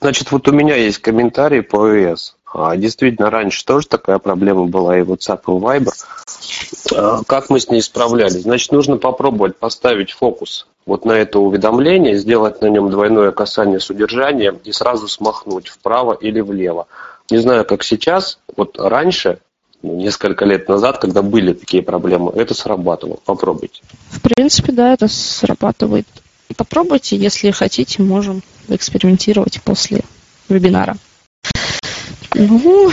Значит, вот у меня есть комментарий по iOS. А, действительно, раньше тоже такая проблема была и WhatsApp, и Viber. Как мы с ней справлялись? Значит, нужно попробовать поставить фокус вот на это уведомление, сделать на нем двойное касание с удержанием и сразу смахнуть вправо или влево. Не знаю, как сейчас, вот раньше, ну, несколько лет назад, когда были такие проблемы, это срабатывало. Попробуйте. В принципе, да, это срабатывает. Попробуйте, если хотите, можем экспериментировать после вебинара. Ну,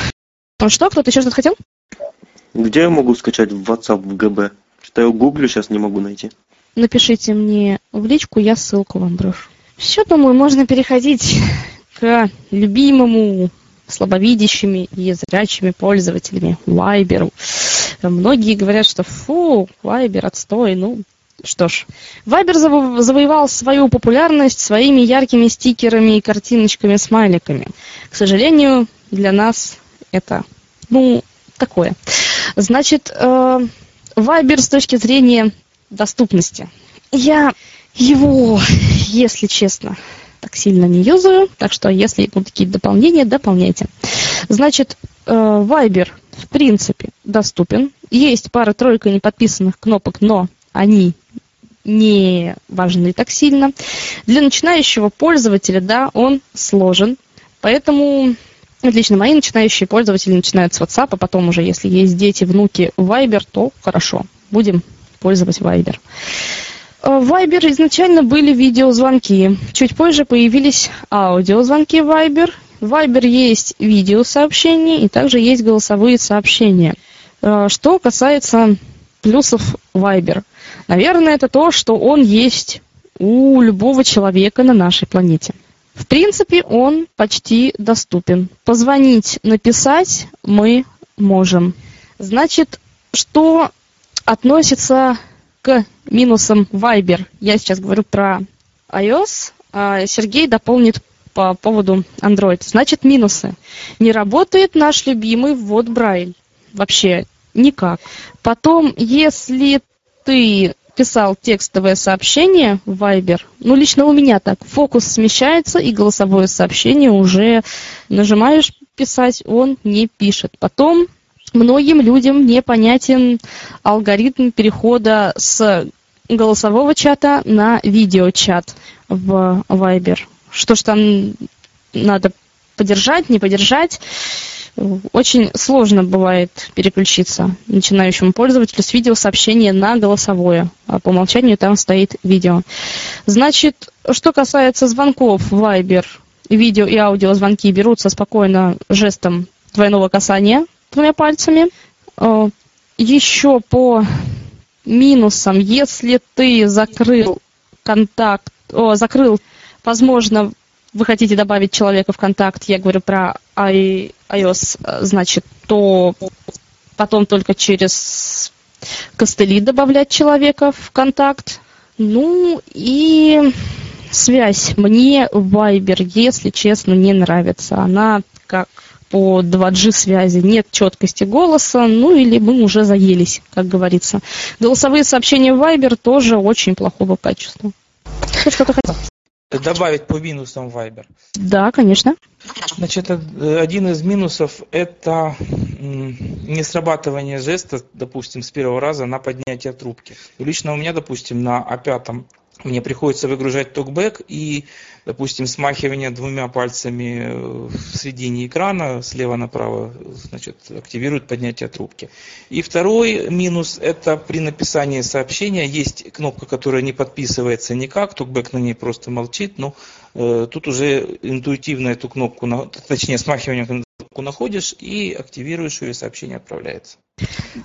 ну что, кто-то еще что-то хотел? Где я могу скачать в WhatsApp в ГБ? Что я гуглю, сейчас не могу найти. Напишите мне в личку, я ссылку вам брошу. Все, думаю, можно переходить [LAUGHS] к любимому слабовидящими и зрячими пользователями Viber. Многие говорят, что фу, Viber отстой. Ну, что ж, Viber заво- завоевал свою популярность своими яркими стикерами и картиночками, смайликами. К сожалению, для нас это, ну, такое. Значит, э, Viber с точки зрения доступности. Я его, если честно, так сильно не юзаю, так что если будут какие-то дополнения, дополняйте. Значит, э, Viber в принципе доступен. Есть пара-тройка неподписанных кнопок, но они не важны так сильно. Для начинающего пользователя, да, он сложен, поэтому Отлично, мои начинающие пользователи начинают с WhatsApp, а потом уже, если есть дети, внуки, Viber, то хорошо, будем пользоваться Viber. Э, в Viber изначально были видеозвонки, чуть позже появились аудиозвонки Viber. В Viber есть видеосообщения и также есть голосовые сообщения. Э, что касается плюсов Viber, наверное, это то, что он есть у любого человека на нашей планете. В принципе, он почти доступен. Позвонить, написать мы можем. Значит, что относится к минусам Viber? Я сейчас говорю про iOS, а Сергей дополнит по поводу Android. Значит, минусы. Не работает наш любимый ввод Брайль. Вообще никак. Потом, если ты писал текстовое сообщение в Viber, ну, лично у меня так, фокус смещается, и голосовое сообщение уже нажимаешь писать, он не пишет. Потом многим людям непонятен алгоритм перехода с голосового чата на видеочат в Viber. Что ж там надо подержать, не подержать очень сложно бывает переключиться начинающему пользователю с видеосообщения на голосовое. А по умолчанию там стоит видео. Значит, что касается звонков в Viber, видео и аудиозвонки берутся спокойно жестом двойного касания двумя пальцами. Э, Еще по минусам, если ты закрыл контакт, о, закрыл, возможно, вы хотите добавить человека в контакт, я говорю про iOS, значит, то потом только через костыли добавлять человека в контакт. Ну и связь мне Viber, если честно, не нравится. Она как по 2G связи, нет четкости голоса, ну или мы уже заелись, как говорится. Голосовые сообщения Viber тоже очень плохого качества. Что-то хотел? добавить по минусам Viber? Да, конечно. Значит, э, один из минусов – это не срабатывание жеста, допустим, с первого раза на поднятие трубки. Лично у меня, допустим, на А5 мне приходится выгружать токбэк и, допустим, смахивание двумя пальцами э, в середине экрана слева направо значит, активирует поднятие трубки. И второй минус – это при написании сообщения есть кнопка, которая не подписывается никак, токбэк на ней просто молчит, но э, тут уже интуитивно эту кнопку, точнее смахивание кнопку находишь и активируешь ее, и сообщение отправляется.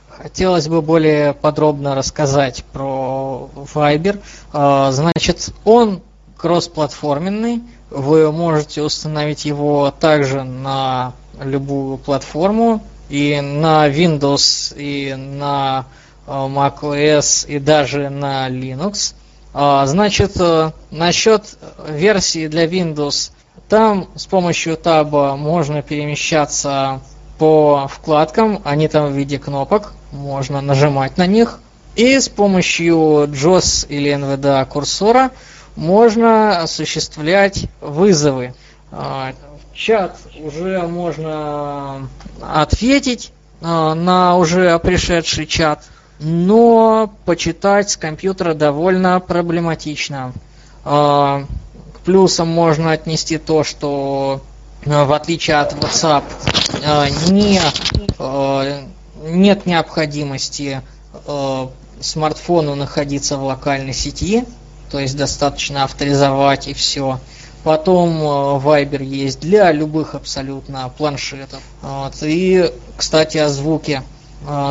Хотелось бы более подробно рассказать про Viber. А, значит, он кроссплатформенный. Вы можете установить его также на любую платформу. И на Windows, и на а, macOS, и даже на Linux. А, значит, э, насчет версии для Windows, там с помощью таба можно перемещаться по вкладкам, они там в виде кнопок, можно нажимать на них. И с помощью JOS или NVDA курсора можно осуществлять вызовы. А, чат уже можно ответить а, на уже пришедший чат, но почитать с компьютера довольно проблематично. Плюсам можно отнести то, что в отличие от WhatsApp Э, не, э, нет необходимости э, смартфону находиться в локальной сети, то есть достаточно авторизовать и все. Потом Viber есть для любых абсолютно планшетов. Вот. И, кстати, о звуке.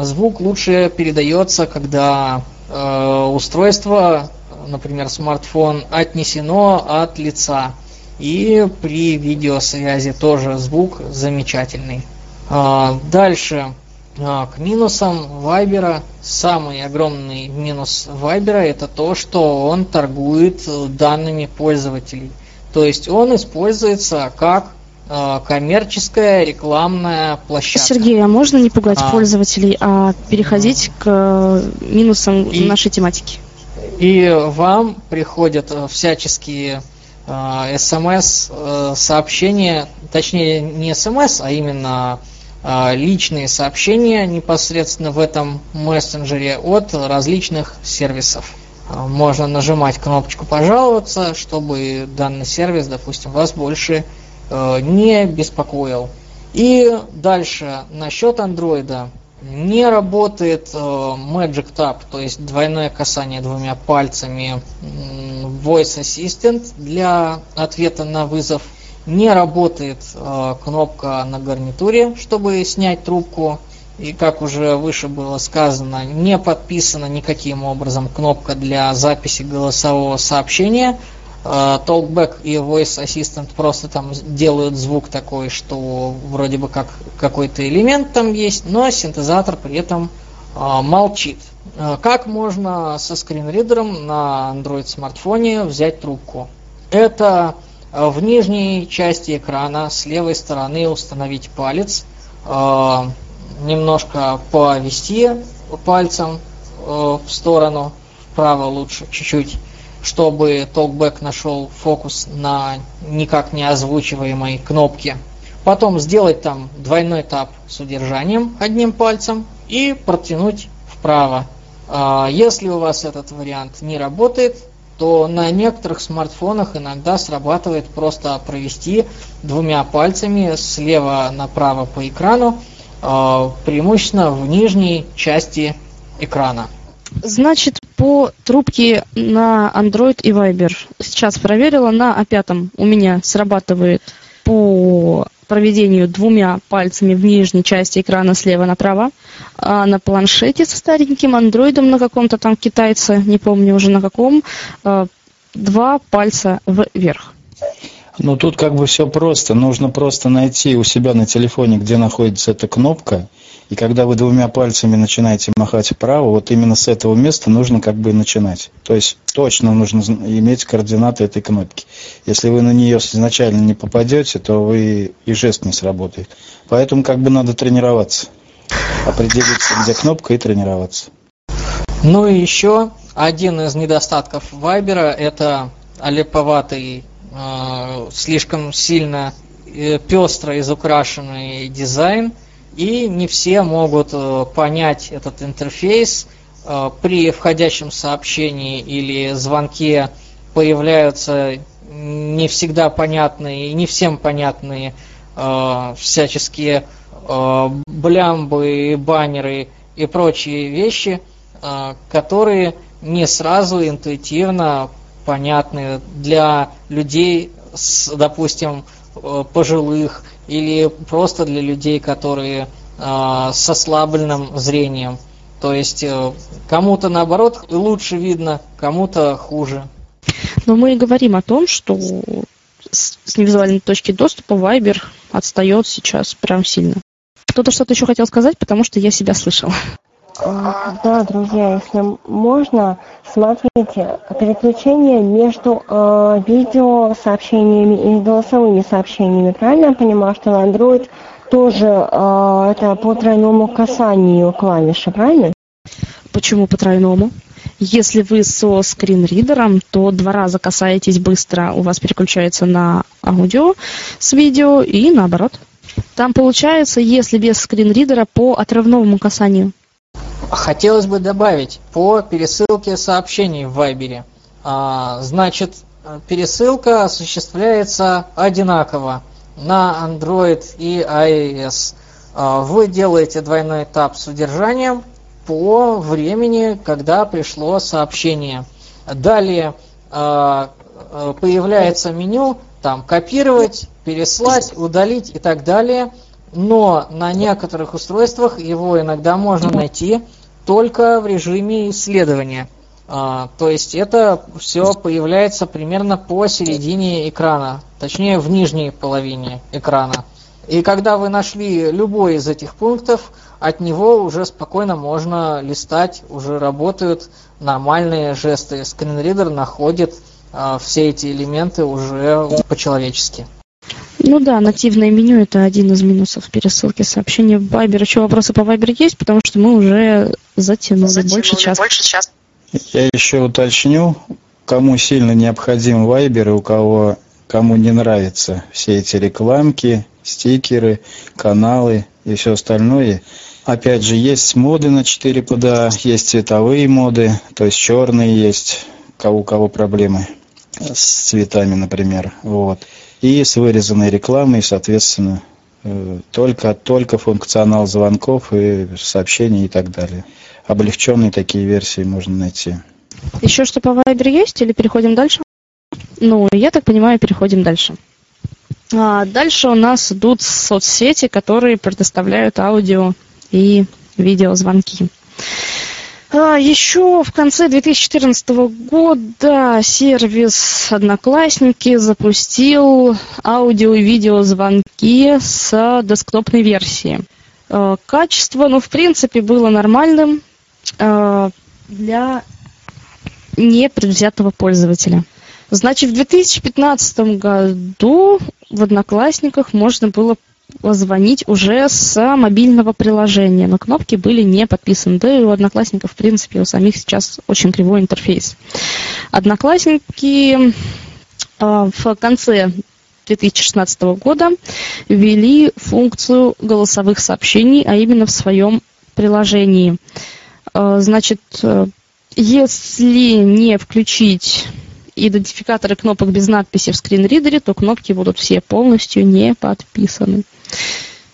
Звук лучше передается, когда устройство, например, смартфон, отнесено от лица. И при видеосвязи тоже звук замечательный. А, дальше а, к минусам Вайбера. Самый огромный минус Вайбера это то, что он торгует данными пользователей. То есть он используется как а, коммерческая рекламная площадка. Сергей, а можно не пугать а, пользователей, а переходить к минусам и, нашей тематики? И вам приходят всяческие Э, смс э, точнее не смс, а именно э, личные сообщения непосредственно в этом мессенджере от различных сервисов. Можно нажимать кнопочку «Пожаловаться», чтобы данный сервис, допустим, вас больше не беспокоил. И дальше насчет андроида. Не работает э, Magic Tap, то есть двойное касание двумя пальцами Voice Assistant для ответа на вызов. Не работает э, кнопка на гарнитуре, чтобы снять трубку. И как уже выше было сказано, не подписана никаким образом кнопка для записи голосового сообщения – Talkback и Voice Assistant просто там делают звук такой, что вроде бы как какой-то элемент там есть, но синтезатор при этом а, молчит. А, как можно со скринридером на Android смартфоне взять трубку? Это в нижней части экрана с левой стороны установить палец, немножко повести пальцем в сторону, вправо лучше чуть-чуть, чтобы TalkBack нашел фокус на никак не озвучиваемой кнопке. Потом сделать там двойной тап с удержанием одним пальцем и протянуть вправо. А, если у вас этот вариант не работает, то на некоторых смартфонах иногда срабатывает просто провести двумя пальцами слева направо по экрану, а, преимущественно в нижней части экрана. Значит, по трубке на Android и Viber. Сейчас проверила, на А5 у меня срабатывает по проведению двумя пальцами в нижней части экрана слева направо, а на планшете со стареньким андроидом на каком-то там китайце, не помню уже на каком, а, два пальца вверх. Ну тут как бы все просто. Нужно просто найти у себя на телефоне, где находится эта кнопка, и когда вы двумя пальцами начинаете махать вправо, вот именно с этого места нужно как бы начинать. То есть точно нужно иметь координаты этой кнопки. Если вы на нее изначально не попадете, то вы и жест не сработает. Поэтому как бы надо тренироваться. Определиться, где кнопка и тренироваться. Ну и еще один из недостатков Вайбера это олиповатый, э, слишком сильно э, пестро изукрашенный дизайн, и не все могут э, понять этот интерфейс. Э, при входящем сообщении или звонке появляются не всегда понятные и не всем понятные э, всяческие блямбы, баннеры и прочие вещи, которые не сразу интуитивно понятны для людей, с, допустим, пожилых или просто для людей, которые э, с ослабленным зрением. То есть э, кому-то наоборот лучше видно, кому-то хуже. Но мы и говорим о том, что с, с невизуальной точки доступа Viber отстает сейчас прям сильно. Кто-то что-то еще хотел сказать, потому что я себя слышал. А, да, друзья, если можно, смотрите, переключение между э, видеосообщениями и голосовыми сообщениями. Правильно я понимаю, что на Android тоже э, это по тройному касанию клавиши, правильно? Почему по тройному? Если вы со скринридером, то два раза касаетесь быстро, у вас переключается на аудио с видео и наоборот. Там получается, если без скринридера, по отрывному касанию. Хотелось бы добавить по пересылке сообщений в Вайбере. А, значит, пересылка осуществляется одинаково на Android и iOS. А, вы делаете двойной этап с удержанием по времени, когда пришло сообщение. Далее а, появляется меню, там копировать, переслать, удалить и так далее. Но на некоторых устройствах его иногда можно найти только в режиме исследования. А, то есть это все появляется примерно посередине экрана, точнее в нижней половине экрана. И когда вы нашли любой из этих пунктов, от него уже спокойно можно листать, уже работают нормальные жесты. Скринридер находит а, все эти элементы уже по-человечески. Ну да, нативное меню это один из минусов пересылки сообщений в Viber. Еще вопросы по Viber есть, потому что мы уже затянули, затянули больше часа. Больше час. Я еще уточню, кому сильно необходим Viber и у кого кому не нравятся все эти рекламки, стикеры, каналы и все остальное. Опять же, есть моды на 4 PDA, есть цветовые моды, то есть черные есть, кого у кого проблемы с цветами, например. Вот и с вырезанной рекламой, соответственно, только, только функционал звонков и сообщений и так далее. Облегченные такие версии можно найти. Еще что по Viber есть или переходим дальше? Ну, я так понимаю, переходим дальше. А дальше у нас идут соцсети, которые предоставляют аудио и видеозвонки. А, еще в конце 2014 года сервис Одноклассники запустил аудио и видеозвонки с десктопной версии. А, качество, ну, в принципе, было нормальным а, для непредвзятого пользователя. Значит, в 2015 году в Одноклассниках можно было звонить уже с мобильного приложения, но кнопки были не подписаны. Да и у Одноклассников, в принципе, у самих сейчас очень кривой интерфейс. Одноклассники а, в конце 2016 года ввели функцию голосовых сообщений, а именно в своем приложении. А, значит, э, если не включить идентификаторы кнопок без надписи в скринридере, то кнопки будут все полностью не подписаны.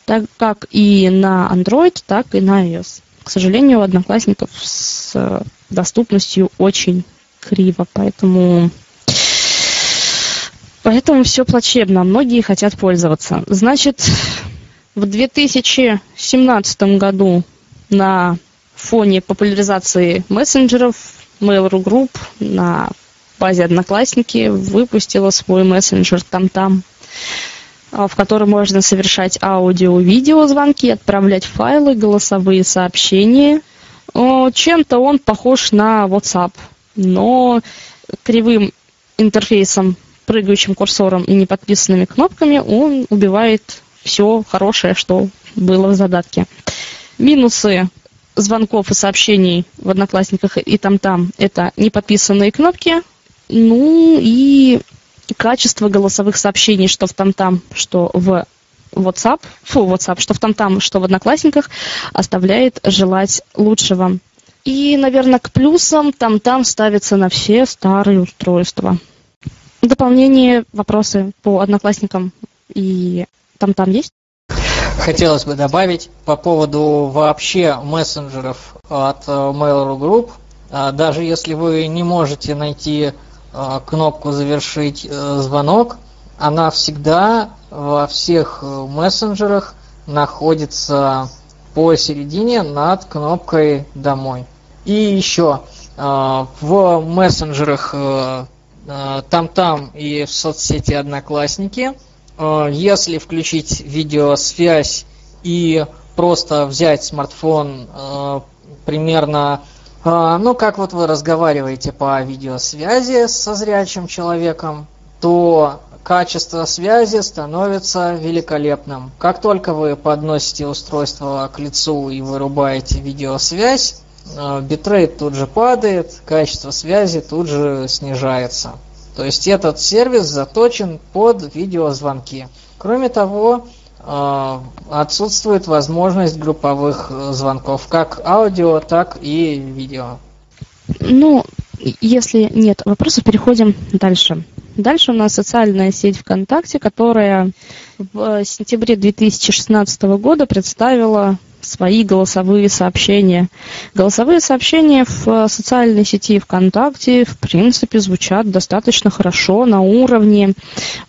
Так как и на Android, так и на iOS. К сожалению, у одноклассников с э, доступностью очень криво, поэтому Поэтому все плачевно. Многие хотят пользоваться. Значит, в 2017 году на фоне популяризации мессенджеров Mail.ru Group на базе Одноклассники выпустила свой мессенджер там-там, в котором можно совершать аудио-видео звонки, отправлять файлы, голосовые сообщения. Чем-то он похож на WhatsApp, но кривым интерфейсом, прыгающим курсором и неподписанными кнопками он убивает все хорошее, что было в задатке. Минусы звонков и сообщений в Одноклассниках и там-там – это неподписанные кнопки, Ну и качество голосовых сообщений, что в там-там, что в WhatsApp, фу, WhatsApp, что в там-там, что в Одноклассниках, оставляет желать лучшего. И, наверное, к плюсам там-там ставится на все старые устройства. Дополнение, вопросы по Одноклассникам и там-там есть? Хотелось бы добавить по поводу вообще мессенджеров от Mail.ru Group. А, даже если вы не можете найти кнопку «Завершить э, звонок», она всегда во всех мессенджерах находится посередине над кнопкой «Домой». И еще в мессенджерах там-там и в соцсети «Одноклассники» Э, если включить видеосвязь и просто взять смартфон э, примерно, э, ну как вот вы разговариваете по видеосвязи со зрячим человеком, то качество связи становится великолепным. Как только вы подносите устройство к лицу и вырубаете видеосвязь, битрейт тут же падает, качество связи тут же снижается. То есть этот сервис заточен под видеозвонки. Кроме того, отсутствует возможность групповых э, звонков, как аудио, так и видео. Ну, если нет вопросов, переходим дальше. Дальше у нас социальная сеть ВКонтакте, которая в сентябре 2016 года представила свои голосовые сообщения. Голосовые сообщения в социальной сети ВКонтакте, в принципе, звучат достаточно хорошо, на уровне.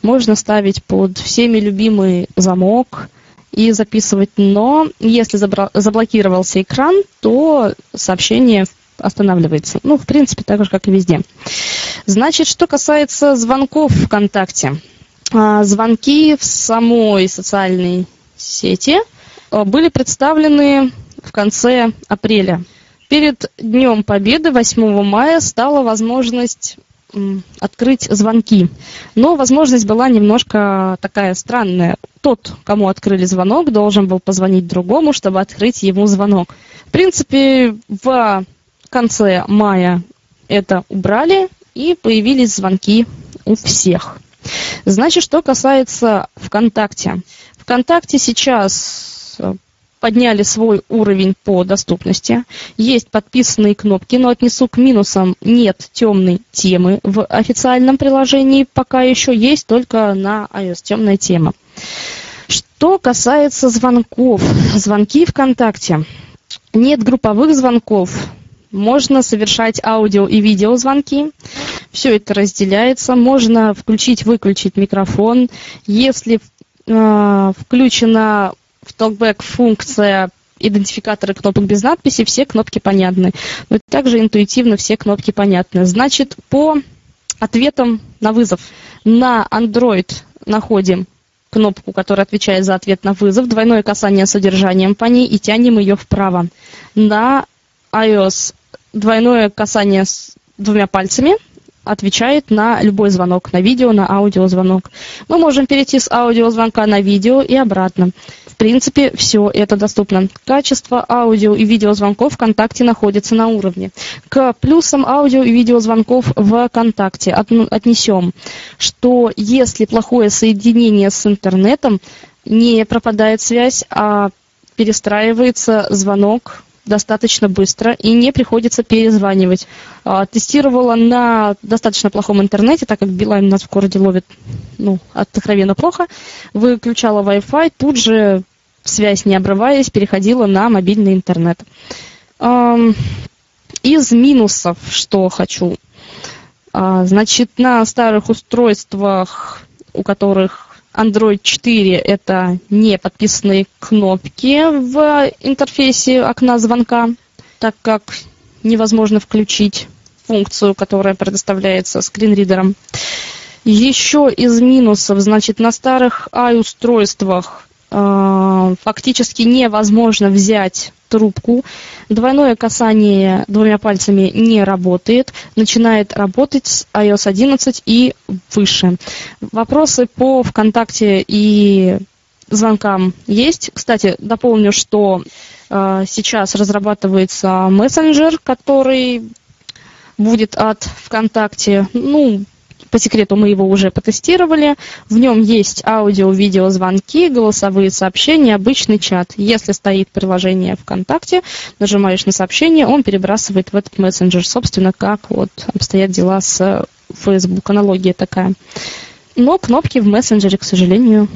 Можно ставить под всеми любимый замок и записывать, но если заблокировался экран, то сообщение останавливается. Ну, в принципе, так же, как и везде. Значит, что касается звонков ВКонтакте. А, звонки в самой социальной сети – Э, были представлены в конце апреля. Перед Днем Победы 8 мая стала возможность открыть звонки. Но возможность была немножко такая странная. Тот, кому открыли звонок, должен был позвонить другому, чтобы открыть ему звонок. В принципе, в конце мая это убрали, и появились звонки у всех. Значит, что касается ВКонтакте. ВКонтакте сейчас подняли свой уровень по доступности. Есть подписанные кнопки, но отнесу к минусам. Нет темной темы в официальном приложении. Пока еще есть только на iOS темная тема. Что касается звонков. Звонки ВКонтакте. Нет групповых звонков. Можно совершать аудио и видеозвонки. Все это разделяется. Можно включить-выключить микрофон. Если э, включена в функция идентификаторы кнопок без надписи, все кнопки понятны. Но также интуитивно все кнопки понятны. Значит, по ответам на вызов на Android находим кнопку, которая отвечает за ответ на вызов, двойное касание содержанием по ней и тянем ее вправо. На iOS двойное касание с двумя пальцами отвечает на любой звонок, на видео, на аудиозвонок. Мы можем перейти с аудиозвонка на видео и обратно принципе, все это доступно. Качество аудио и видеозвонков ВКонтакте находится на уровне. К плюсам аудио и видеозвонков ВКонтакте отнесем, что если плохое соединение с интернетом, не пропадает связь, а перестраивается звонок достаточно быстро и не приходится перезванивать. А, тестировала на достаточно плохом интернете, так как Билайн нас в городе ловит ну, откровенно плохо. Выключала Wi-Fi, тут же связь не обрываясь, переходила на мобильный интернет. Из минусов, что хочу. А, значит, на старых устройствах, у которых Android 4 это не подписанные кнопки в интерфейсе окна звонка, так как невозможно включить функцию, которая предоставляется скринридером. Еще из минусов, значит, на старых i-устройствах фактически невозможно взять трубку. Двойное касание двумя пальцами не работает. Начинает работать с iOS 11 и выше. Вопросы по ВКонтакте и звонкам есть. Кстати, дополню, что э, сейчас разрабатывается мессенджер, который будет от ВКонтакте. Ну, по секрету мы его уже потестировали. В нем есть аудио, видео, звонки, голосовые сообщения, обычный чат. Если стоит приложение ВКонтакте, нажимаешь на сообщение, он перебрасывает в этот мессенджер. Собственно, как вот обстоят дела с Facebook. Аналогия такая. Но кнопки в мессенджере, к сожалению,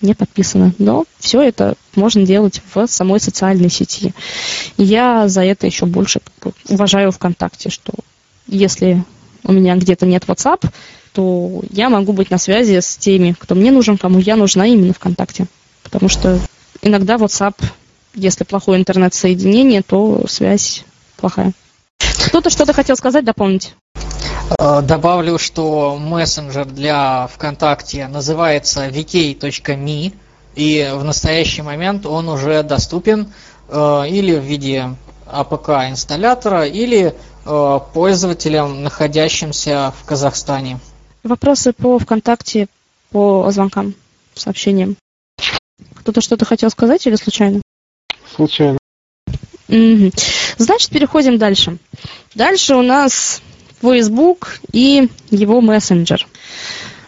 не подписаны. Но все это можно делать в самой социальной сети. Я за это еще больше уважаю ВКонтакте, что если у меня где-то нет WhatsApp, то я могу быть на связи с теми, кто мне нужен, кому я нужна именно ВКонтакте. Потому что иногда WhatsApp, если плохое интернет-соединение, то связь плохая. Кто-то что-то хотел сказать, дополнить? Э, добавлю, что мессенджер для ВКонтакте называется vk.me, и в настоящий момент он уже доступен э, или в виде APK инсталлятора, или пользователям, находящимся в Казахстане. Вопросы по ВКонтакте, по звонкам, сообщениям. Кто-то что-то хотел сказать или случайно? Случайно. Угу. Значит, переходим дальше. Дальше у нас Facebook и его мессенджер.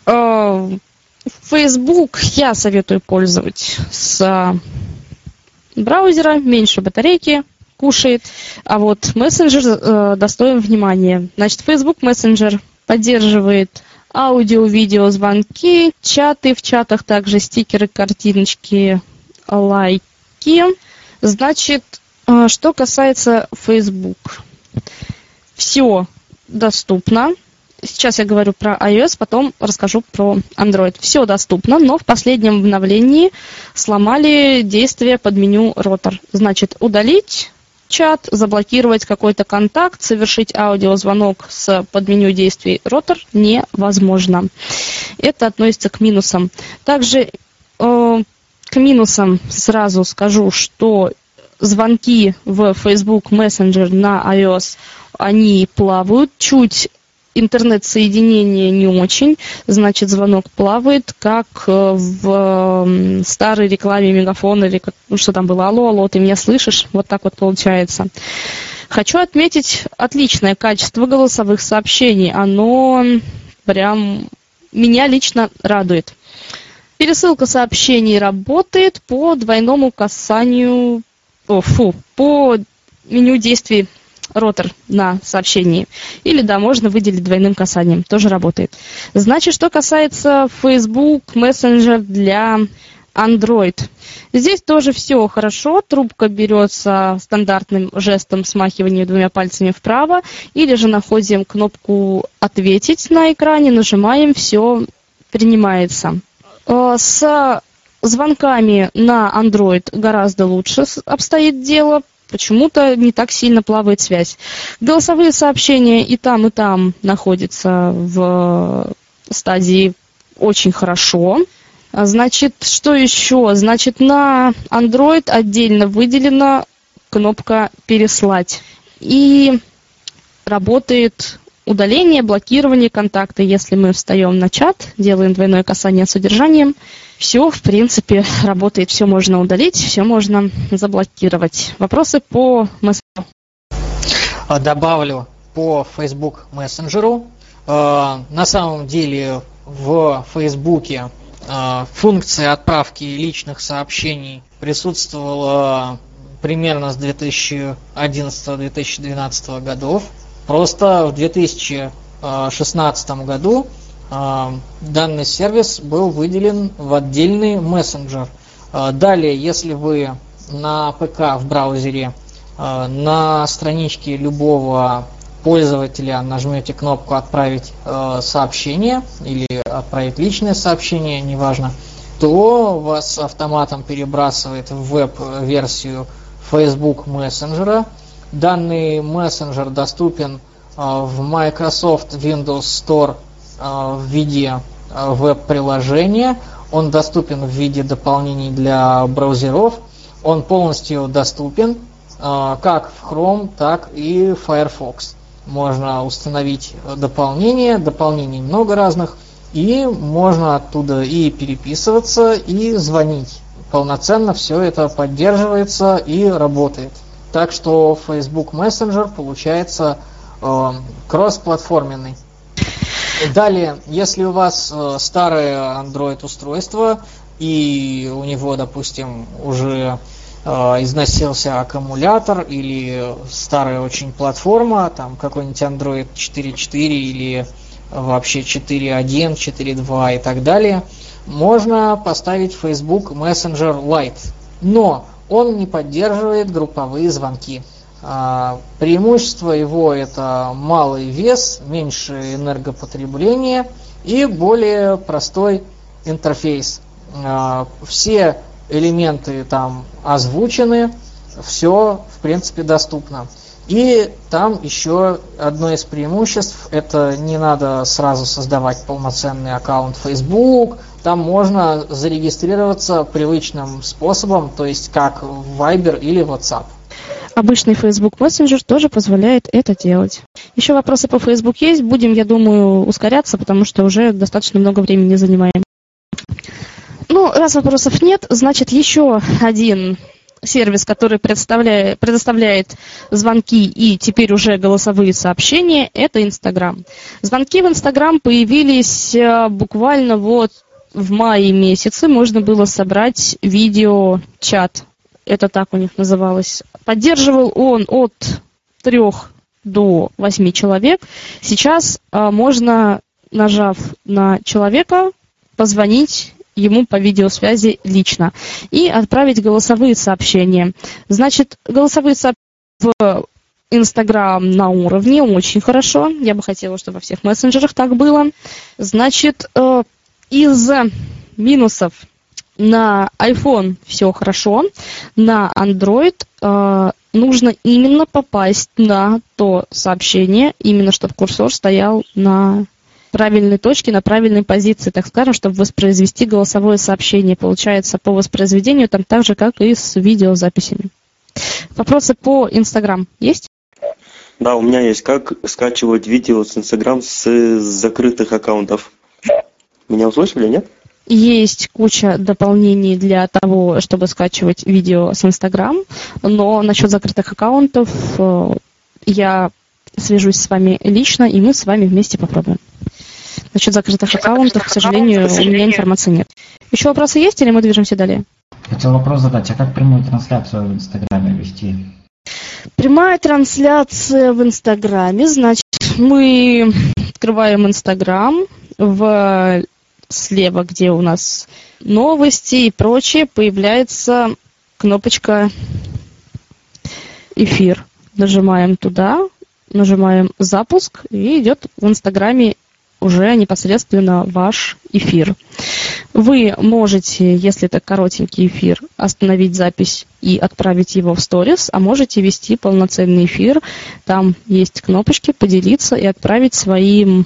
Э, Facebook я советую пользовать с браузера, меньше батарейки, кушает. А вот мессенджер э, достоин внимания. Значит, Facebook мессенджер поддерживает аудио, видео, звонки, чаты, в чатах также стикеры, картиночки, лайки. Значит, э, что касается Facebook. Все доступно. Сейчас я говорю про iOS, потом расскажу про Android. Все доступно, но в последнем обновлении сломали действие под меню ротор. Значит, удалить чат, заблокировать какой-то контакт, совершить аудиозвонок с подменю действий ротор невозможно. Это относится к минусам. Также э, к минусам сразу скажу, что звонки в Facebook Messenger на iOS, они плавают, чуть интернет-соединение не очень, значит, звонок плавает, как э, в старой рекламе Мегафона или ну, что там было, алло, алло, ты меня слышишь? Вот так вот получается. Хочу отметить отличное качество голосовых сообщений. Оно прям меня лично радует. Пересылка сообщений работает по двойному касанию, о, фу, по меню действий ротор на сообщении. Или, да, можно выделить двойным касанием. Тоже работает. Значит, что касается Facebook Messenger для Android. Здесь тоже все хорошо. Трубка берется стандартным жестом смахивания двумя пальцами вправо. Или же находим кнопку «Ответить» на экране, нажимаем, все принимается. Э, с звонками на Android гораздо лучше обстоит дело, почему-то не так сильно плавает связь. Голосовые сообщения и там, и там находятся в стадии очень хорошо. А значит, что еще? Значит, на Android отдельно выделена кнопка «Переслать». И работает удаление, блокирование контакта. Если мы встаем на чат, делаем двойное касание с содержанием, все, в принципе, работает, все можно удалить, все можно заблокировать. Вопросы по мессенджеру? Добавлю по Facebook мессенджеру. А, на самом деле в Фейсбуке а, функция отправки личных сообщений присутствовала примерно с 2011-2012 годов. Просто в 2016 году а, данный сервис был выделен в отдельный мессенджер. А, далее, если вы на ПК в браузере а, на страничке любого пользователя нажмете кнопку «Отправить сообщение» или «Отправить личное сообщение», неважно, то вас автоматом перебрасывает в веб-версию Facebook мессенджера. Данный мессенджер доступен в Microsoft Windows Store в виде э, веб-приложения, он доступен в виде дополнений для браузеров, он полностью доступен э, как в Chrome, так и в Firefox. Можно установить дополнения, дополнений много разных, и можно оттуда и переписываться, и звонить. Полноценно все это поддерживается и работает. Так что Facebook Messenger получается э, кроссплатформенный. Далее, если у вас э, старое Android устройство и у него, допустим, уже э, износился аккумулятор или старая очень платформа, там какой-нибудь Android 4.4 или вообще 4.1, 4.2 и так далее, можно поставить Facebook Messenger Lite. Но он не поддерживает групповые звонки. А, преимущество его это малый вес, меньше энергопотребления и более простой интерфейс. А, все элементы там озвучены, все в принципе доступно. И там еще одно из преимуществ, это не надо сразу создавать полноценный аккаунт Facebook, там можно зарегистрироваться привычным способом, то есть как Viber или WhatsApp. Обычный Facebook Messenger тоже позволяет это делать. Еще вопросы по Facebook есть. Будем, я думаю, ускоряться, потому что уже достаточно много времени занимаем. Ну, раз вопросов нет, значит, еще один сервис, который предоставляет, предоставляет звонки и теперь уже голосовые сообщения, это Инстаграм. Звонки в Инстаграм появились э, буквально вот в мае месяце. Можно было собрать видео-чат это так у них называлось. Поддерживал он от трех до восьми человек. Сейчас а, можно, нажав на человека, позвонить ему по видеосвязи лично и отправить голосовые сообщения. Значит, голосовые сообщения в Инстаграм на уровне, очень хорошо. Я бы хотела, чтобы во всех мессенджерах так было. Значит, э, из минусов на iPhone все хорошо, на Android э, нужно именно попасть на то сообщение, именно чтобы курсор стоял на правильной точке, на правильной позиции, так скажем, чтобы воспроизвести голосовое сообщение. Получается по воспроизведению там так же, как и с видеозаписями. Вопросы по Instagram есть? Да, у меня есть. Как скачивать видео с Instagram с закрытых аккаунтов? Меня услышали, нет? Есть куча дополнений для того, чтобы скачивать видео с Инстаграм, но насчет закрытых аккаунтов э, я свяжусь с вами лично, и мы с вами вместе попробуем. Насчет закрытых аккаунтов, к сожалению, у меня информации нет. Еще вопросы есть или мы движемся далее? Хотел вопрос задать, а как прямую трансляцию в Инстаграме вести? Прямая трансляция в Инстаграме, значит, мы открываем Инстаграм, в слева, где у нас новости и прочее, появляется кнопочка эфир. Нажимаем туда, нажимаем запуск и идет в Инстаграме уже непосредственно ваш эфир. Вы можете, если это коротенький эфир, остановить запись и отправить его в сторис, а можете вести полноценный эфир. Там есть кнопочки «Поделиться» и отправить своим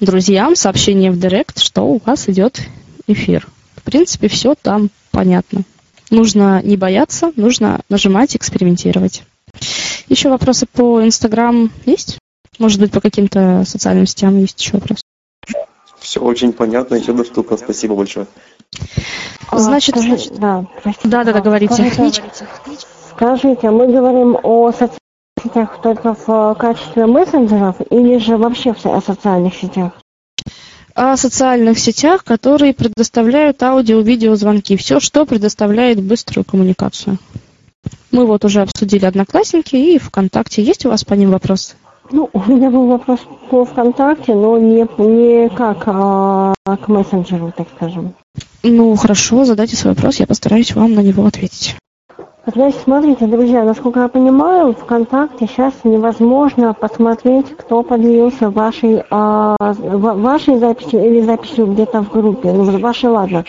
друзьям сообщение в директ, что у вас идет эфир. В принципе, все там понятно. Нужно не бояться, нужно нажимать, экспериментировать. Еще вопросы по Инстаграм есть? Может быть, по каким-то социальным сетям есть еще вопрос? Все очень понятно, еще доступно. Спасибо большое. Значит, а, скажите, да, да, да, да, говорите. Скажите, скажите, мы говорим о социальных сетях только в качестве мессенджеров или же вообще в социальных сетях? О социальных сетях, которые предоставляют аудио-видеозвонки. Все, что предоставляет быструю коммуникацию. Мы вот уже обсудили Одноклассники и ВКонтакте. Есть у вас по ним вопросы? Ну, у меня был вопрос по ВКонтакте, но не, не как а, к мессенджеру, так скажем. Ну, хорошо, задайте свой вопрос, я постараюсь вам на него ответить. Значит, смотрите, друзья, насколько я понимаю, ВКонтакте сейчас невозможно посмотреть, кто поделился вашей, а, вашей записью или записью где-то в группе. Ну, вашей, ладно.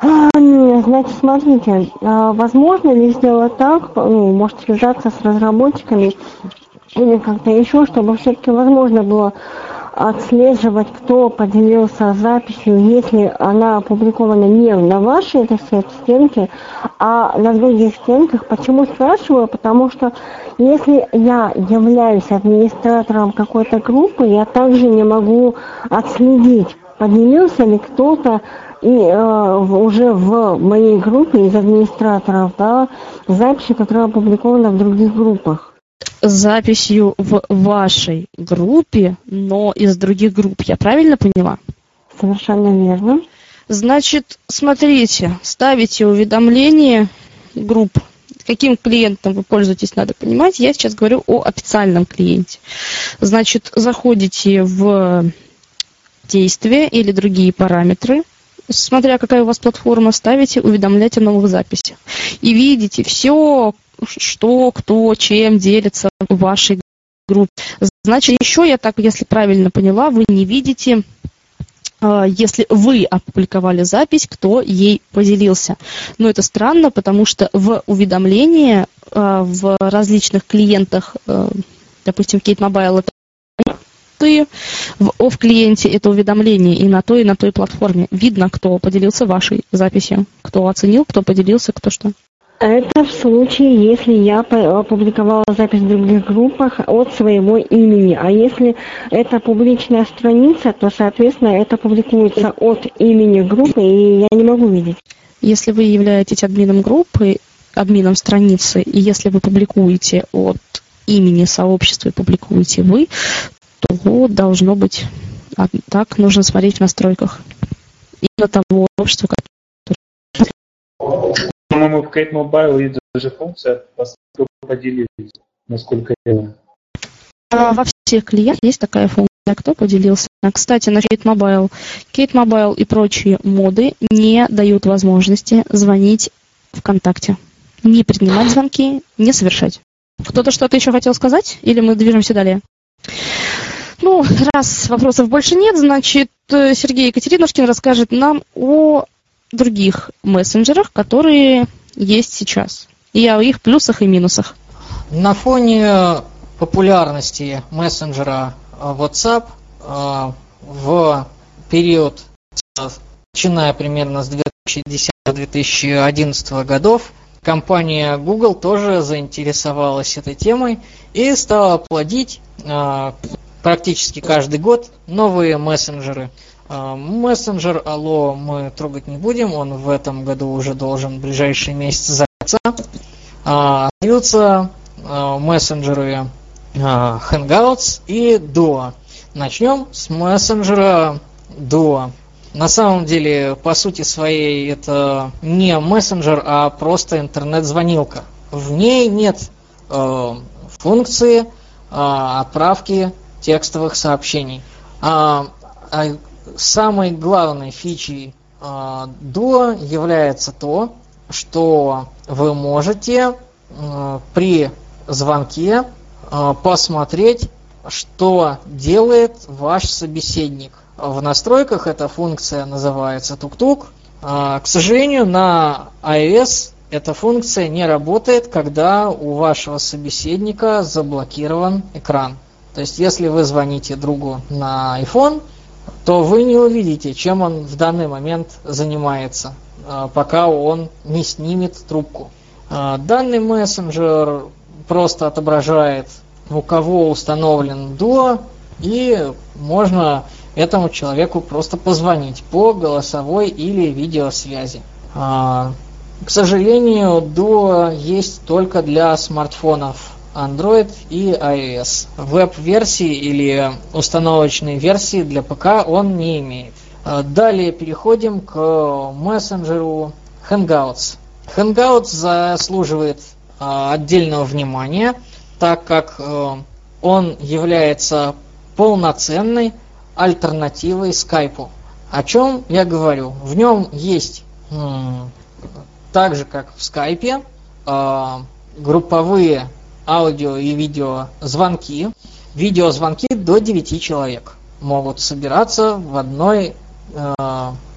А, значит, смотрите, а, возможно ли сделать так, ну, может связаться с разработчиками или как-то еще, чтобы все-таки возможно было отслеживать, кто поделился записью, если она опубликована не на вашей, так сказать, стенке, а на других стенках. Почему спрашиваю? Потому что если я являюсь администратором какой-то группы, я также не могу отследить, поделился ли кто-то и э, уже в моей группе из администраторов, да, записи, которые опубликованы в других группах. Записью в вашей группе, но из других групп. Я правильно поняла? Совершенно верно. Значит, смотрите, ставите уведомления групп. Каким клиентом вы пользуетесь, надо понимать. Я сейчас говорю о официальном клиенте. Значит, заходите в действия или другие параметры, смотря какая у вас платформа, ставите уведомлять о новых записях. И видите все, что, кто, чем делится в вашей группе. Значит, еще я так, если правильно поняла, вы не видите а, если вы опубликовали запись, кто ей поделился. Но это странно, потому что в уведомлении а, в различных клиентах, а, допустим, Kate Mobile это в оф клиенте это уведомление и на той, и на той платформе. Видно, кто поделился вашей записью, кто оценил, кто поделился, кто что. Это в случае, если я опубликовала запись в других группах от своего имени. А если это публичная страница, то, соответственно, это публикуется от имени группы, и я не могу видеть. Если вы являетесь админом группы, админом страницы, и если вы публикуете от имени сообщества и публикуете вы, то должно быть а так нужно смотреть в настройках. Именно того общества, которое по-моему, в Kate Mobile есть даже функция поделились, насколько я знаю. А во всех клиентах есть такая функция, кто поделился. Кстати, на Kate Mobile, Kate Mobile и прочие моды не дают возможности звонить ВКонтакте. Не принимать звонки, не совершать. Кто-то что-то еще хотел сказать? Или мы движемся далее? Ну, раз вопросов больше нет, значит, Сергей Екатеринушкин расскажет нам о других мессенджерах, которые есть сейчас. И о их плюсах и минусах. На фоне популярности мессенджера WhatsApp э, в период, начиная примерно с 2010-2011 годов, компания Google тоже заинтересовалась этой темой и стала плодить э, практически каждый год новые мессенджеры – мессенджер Allo мы трогать не будем, он в этом году уже должен в ближайшие месяцы закрыться. А, остаются а, мессенджеры Hangouts и Duo. Начнем с мессенджера Duo. На самом деле, по сути своей, это не мессенджер, а просто интернет-звонилка. В ней нет э, функции э, отправки текстовых сообщений. А, а самой главной фичей э, Duo является то, что вы можете э, при звонке э, посмотреть, что делает ваш собеседник. В настройках эта функция называется тук-тук. К сожалению, на iOS эта функция не работает, когда у вашего собеседника заблокирован экран. То есть, если вы звоните другу на iPhone, то вы не увидите, чем он в данный момент занимается, а, пока он не снимет трубку. А, данный мессенджер просто отображает, у кого установлен Duo, и можно этому человеку просто позвонить по голосовой или видеосвязи. А, к сожалению, Duo есть только для смартфонов Android и iOS. Веб-версии или установочной версии для ПК он не имеет. А, далее переходим к мессенджеру Hangouts. Hangouts заслуживает а, отдельного внимания, так как а, он является полноценной альтернативой Skype. О чем я говорю? В нем есть, так же как в Skype, групповые аудио и видео звонки. Видеозвонки до 9 человек могут собираться в одной э,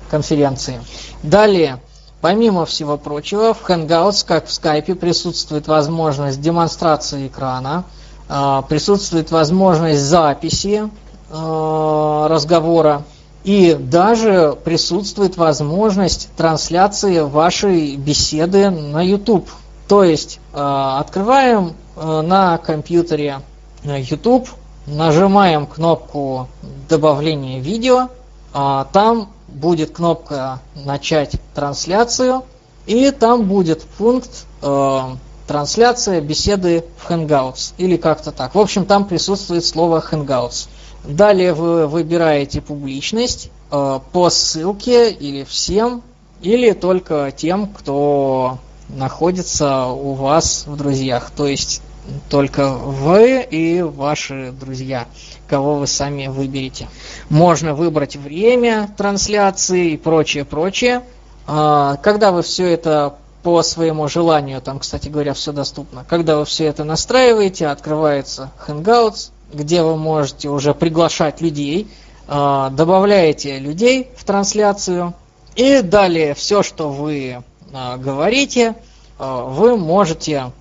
конференции. Далее, помимо всего прочего, в Hangouts, как в Skype, присутствует возможность демонстрации экрана, э, присутствует возможность записи э, разговора, и даже присутствует возможность трансляции вашей беседы на YouTube. То есть э, открываем на компьютере э, YouTube, нажимаем кнопку добавления видео, а там будет кнопка начать трансляцию, и там будет пункт э, трансляция беседы в Hangouts или как-то так. В общем, там присутствует слово Hangouts. Далее вы выбираете публичность э, по ссылке или всем, или только тем, кто находится у вас в друзьях. То есть только вы и ваши друзья, кого вы сами выберете. Можно выбрать время трансляции и прочее, прочее. А, когда вы все это по своему желанию, там, кстати говоря, все доступно. Когда вы все это настраиваете, открывается Hangouts, где вы можете уже приглашать людей, а, добавляете людей в трансляцию, и далее все, что вы говорите, вы можете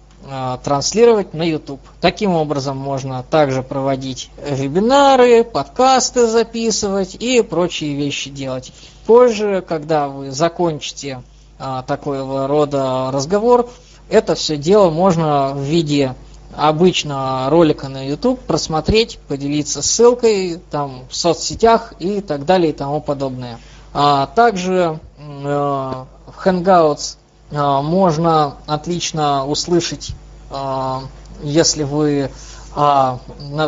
транслировать на YouTube. Таким образом можно также проводить вебинары, подкасты записывать и прочие вещи делать. Позже, когда вы закончите такого рода разговор, это все дело можно в виде обычно ролика на YouTube просмотреть, поделиться ссылкой там в соцсетях и так далее и тому подобное. А также э, в Hangouts э, можно отлично услышать, э, если вы, э, на,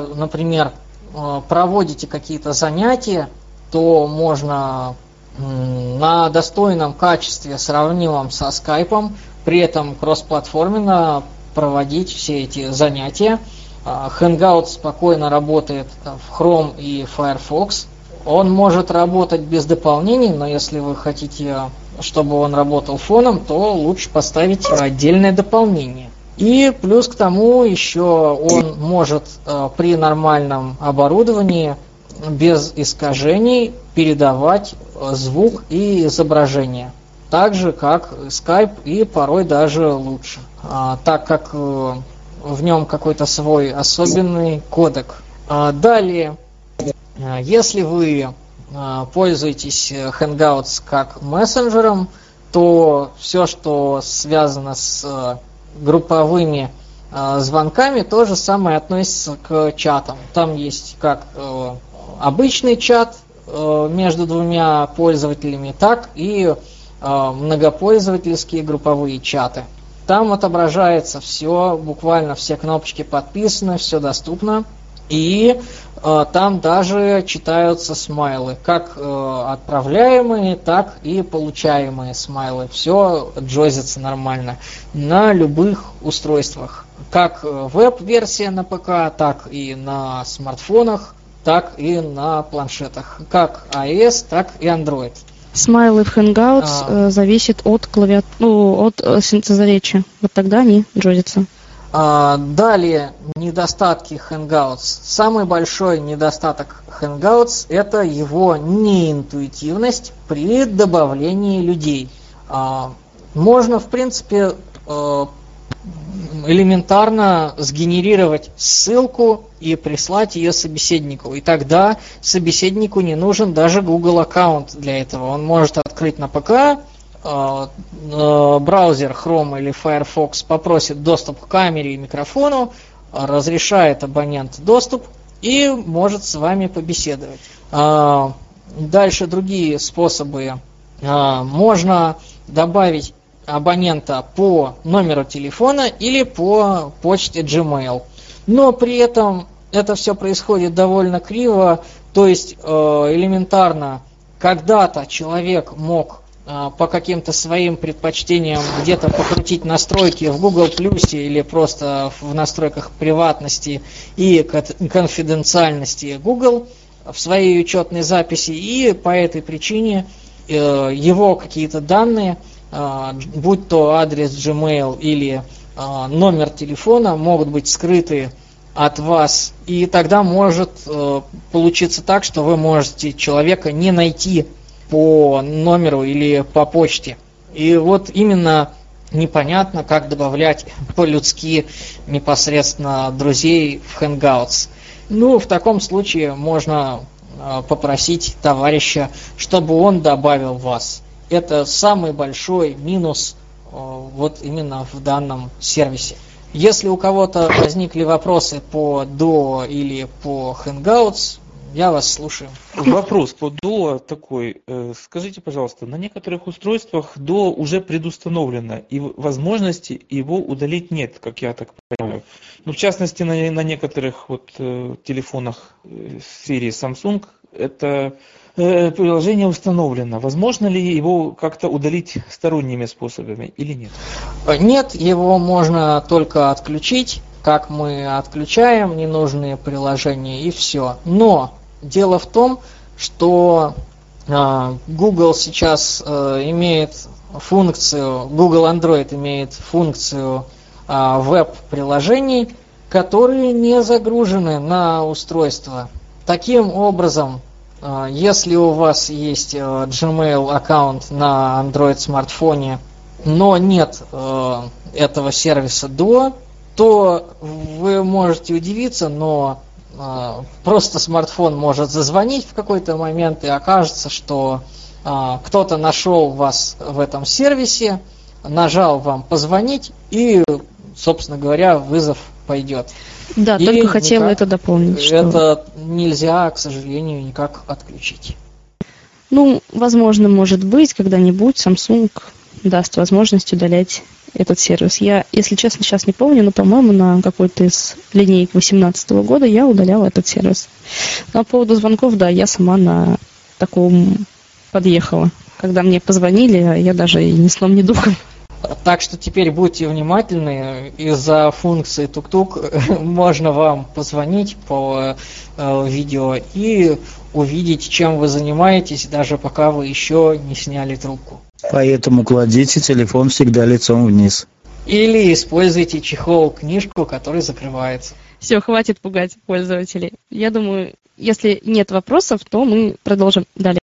например, э, проводите какие-то занятия, то можно на достойном качестве, сравнимом со скайпом, при этом кроссплатформенно проводить все эти занятия. Hangout спокойно работает в Chrome и Firefox. Он может работать без дополнений, но если вы хотите, чтобы он работал фоном, то лучше поставить отдельное дополнение. И плюс к тому еще он может а, при нормальном оборудовании без искажений передавать э, звук и изображение. Так же, как Skype и порой даже лучше. А, так как э, в нем какой-то свой особенный кодек. А, далее, э, если вы пользуетесь Hangouts как мессенджером, то все, что связано с групповыми звонками, то же самое относится к чатам. Там есть как обычный чат э, между двумя пользователями, так и э, многопользовательские групповые чаты. Там отображается все, буквально все кнопочки подписаны, все доступно. И э, там даже читаются смайлы, как э, отправляемые, так и получаемые смайлы. Все джозится нормально на любых устройствах. Как э, веб-версия на ПК, так и на смартфонах так и на планшетах, как iOS, так и Android. Смайлы в Hangouts а, зависит от клавиат, ну, от синтеза речи. Вот тогда они джозятся. А, далее недостатки Hangouts. Самый большой недостаток Hangouts это его неинтуитивность при добавлении людей. А, можно, в принципе, э, элементарно сгенерировать ссылку и прислать ее собеседнику. И тогда собеседнику не нужен даже Google аккаунт для этого. Он может открыть на ПК, браузер Chrome или Firefox попросит доступ к камере и микрофону, разрешает абонент доступ и может с вами побеседовать. Э, дальше другие способы. Можно добавить абонента по номеру телефона или по почте Gmail. Но при этом это все происходит довольно криво, то есть э, элементарно когда-то человек мог э, по каким-то своим предпочтениям где-то покрутить настройки в Google Plus или просто в настройках приватности и конфиденциальности Google в своей учетной записи, и по этой причине э, его какие-то данные – а, будь то адрес Gmail или а, номер телефона, могут быть скрыты от вас, и тогда может э, получиться так, что вы можете человека не найти по номеру или по почте. И вот именно непонятно, как добавлять по-людски непосредственно друзей в Hangouts. Ну, в таком случае можно э, попросить товарища, чтобы он добавил вас это самый большой минус э, вот именно в данном сервисе. Если у кого-то возникли вопросы по DO или по Hangouts, я вас слушаю. Вопрос по ДО такой. Э, скажите, пожалуйста, на некоторых устройствах ДО уже предустановлено, и возможности его удалить нет, как я так понимаю. Ну, в частности, на, на некоторых вот э, телефонах э, серии Samsung это приложение установлено. Возможно ли его как-то удалить сторонними способами или нет? Нет, его можно только отключить как мы отключаем ненужные приложения и все. Но дело в том, что э, Google сейчас э, имеет функцию, Google Android имеет функцию э, веб-приложений, которые не загружены на устройство. Таким образом, э, если у вас есть э, Gmail аккаунт на Android смартфоне, но нет э, этого сервиса до, то вы можете удивиться, но просто смартфон может зазвонить в какой-то момент и окажется, что э, кто-то нашел вас в этом сервисе, нажал вам позвонить и, собственно говоря, вызов пойдет. Да, и только хотела это дополнить. Что... Это нельзя, к сожалению, никак отключить. Ну, возможно, может быть, когда-нибудь Samsung даст возможность удалять этот сервис. Я, если честно, сейчас не помню, но, по-моему, на какой-то из линеек 2018 года я удаляла этот сервис. Но по поводу звонков, да, я сама на таком подъехала. Когда мне позвонили, я даже и ни сном, ни духом. Так что теперь будьте внимательны. Из-за функции тук-тук [LAUGHS] можно вам позвонить по э, видео и увидеть, чем вы занимаетесь, даже пока вы еще не сняли трубку. Поэтому кладите телефон всегда лицом вниз. Или используйте чехол-книжку, который закрывается. Все, хватит пугать пользователей. Я думаю, если нет вопросов, то мы продолжим далее.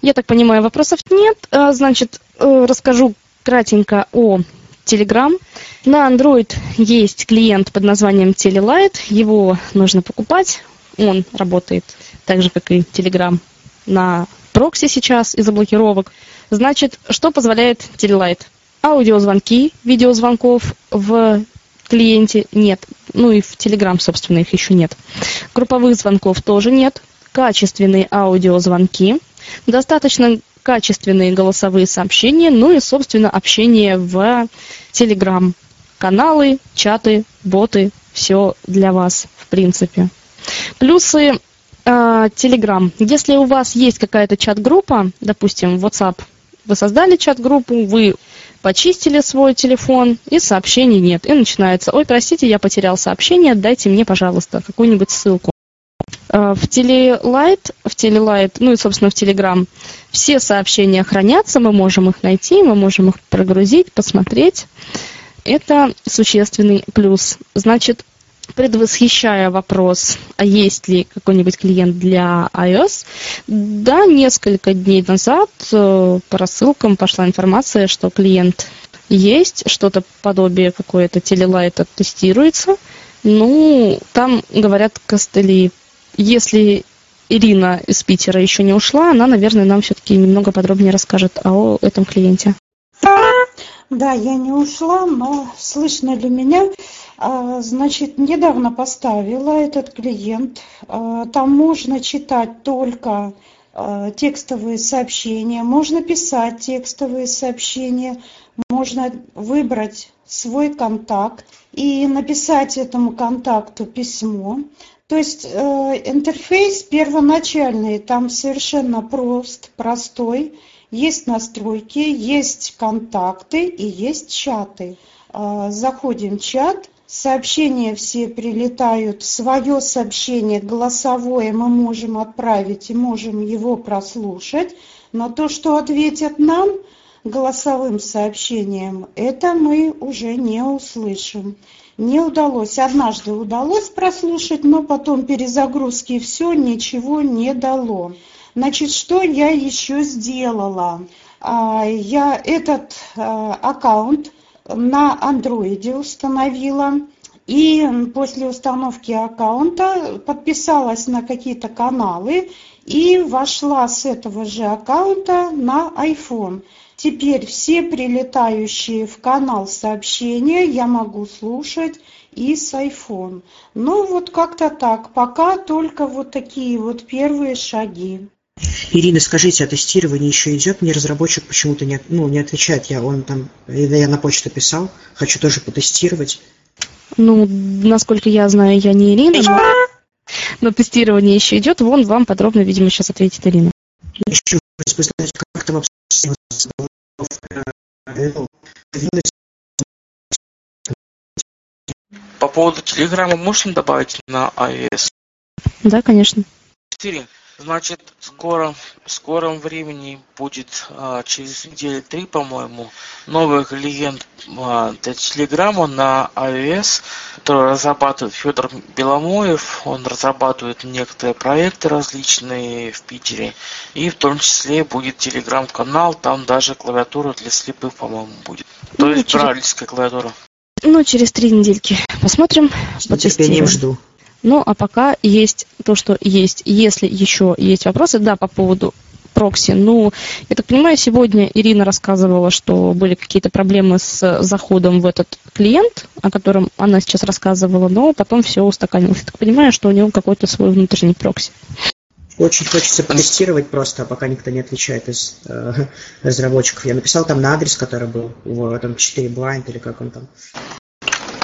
Я так понимаю, вопросов нет. А, значит, э, расскажу кратенько о Telegram. На Android есть клиент под названием Telelight. Его нужно покупать. Он работает так же, как и Telegram на прокси сейчас из-за блокировок. Значит, что позволяет Telelight? Аудиозвонки, видеозвонков в клиенте нет. Ну и в Telegram, собственно, их еще нет. Групповых звонков тоже нет. Качественные аудиозвонки. Достаточно качественные голосовые сообщения, ну и, собственно, общение в Telegram. Каналы, чаты, боты, все для вас, в принципе. Плюсы Telegram. Если у вас есть какая-то чат-группа, допустим, WhatsApp вы создали чат-группу, вы почистили свой телефон, и сообщений нет. И начинается, ой, простите, я потерял сообщение, дайте мне, пожалуйста, какую-нибудь ссылку. А, в Телелайт, в Телелайт, ну и, собственно, в Телеграм все сообщения хранятся, мы можем их найти, мы можем их прогрузить, посмотреть. Это существенный плюс. Значит, предвосхищая вопрос, а есть ли какой-нибудь клиент для iOS, да, несколько дней назад э, по рассылкам пошла информация, что клиент есть, что-то подобие какое-то телелайта тестируется. Ну, там говорят костыли. Если Ирина из Питера еще не ушла, она, наверное, нам все-таки немного подробнее расскажет о этом клиенте. Да, я не ушла, но слышно ли меня? А, значит, недавно поставила этот клиент. А, там можно читать только а, текстовые сообщения, можно писать текстовые сообщения, можно выбрать свой контакт и написать этому контакту письмо. То есть э, интерфейс первоначальный там совершенно прост, простой. Есть настройки, есть контакты и есть чаты. Э, заходим в чат, Сообщения все прилетают. Свое сообщение голосовое мы можем отправить и можем его прослушать. Но то, что ответят нам голосовым сообщением, это мы уже не услышим. Не удалось. Однажды удалось прослушать, но потом перезагрузки все ничего не дало. Значит, что я еще сделала? А, я этот а, аккаунт на андроиде установила. И после установки аккаунта подписалась на какие-то каналы и вошла с этого же аккаунта на iPhone. теперь все прилетающие в канал сообщения я могу слушать и с iPhone. Ну вот как-то так, пока только вот такие вот первые шаги. Ирина, скажите, а тестирование еще идет? Мне разработчик почему-то не, ну, не отвечает. Я, он там, я на почту писал, хочу тоже потестировать. Ну, насколько я знаю, я не Ирина, но, но тестирование еще идет. Вон вам подробно, видимо, сейчас ответит Ирина. Еще вы знаете, как там По поводу Телеграма можно добавить на iOS? Да, конечно. 4. Значит, скоро, в скором времени будет, а, через недели три, по-моему, новый клиент а, для Телеграма на iOS, который разрабатывает Федор Беломоев. Он разрабатывает некоторые проекты различные в Питере. И в том числе будет Телеграм-канал, там даже клавиатура для слепых, по-моему, будет. То ну, есть через... брайлевская клавиатура. Ну, через три недельки посмотрим. С нетерпением жду. Ну, а пока есть то, что есть. Если еще есть вопросы, да, по поводу прокси. Ну, я так понимаю, сегодня Ирина рассказывала, что были какие-то проблемы с заходом в этот клиент, о котором она сейчас рассказывала, но потом все устаканилось. Я так понимаю, что у него какой-то свой внутренний прокси. Очень хочется потестировать просто, а пока никто не отвечает из э, разработчиков. Я написал там на адрес, который был в этом 4 blind или как он там.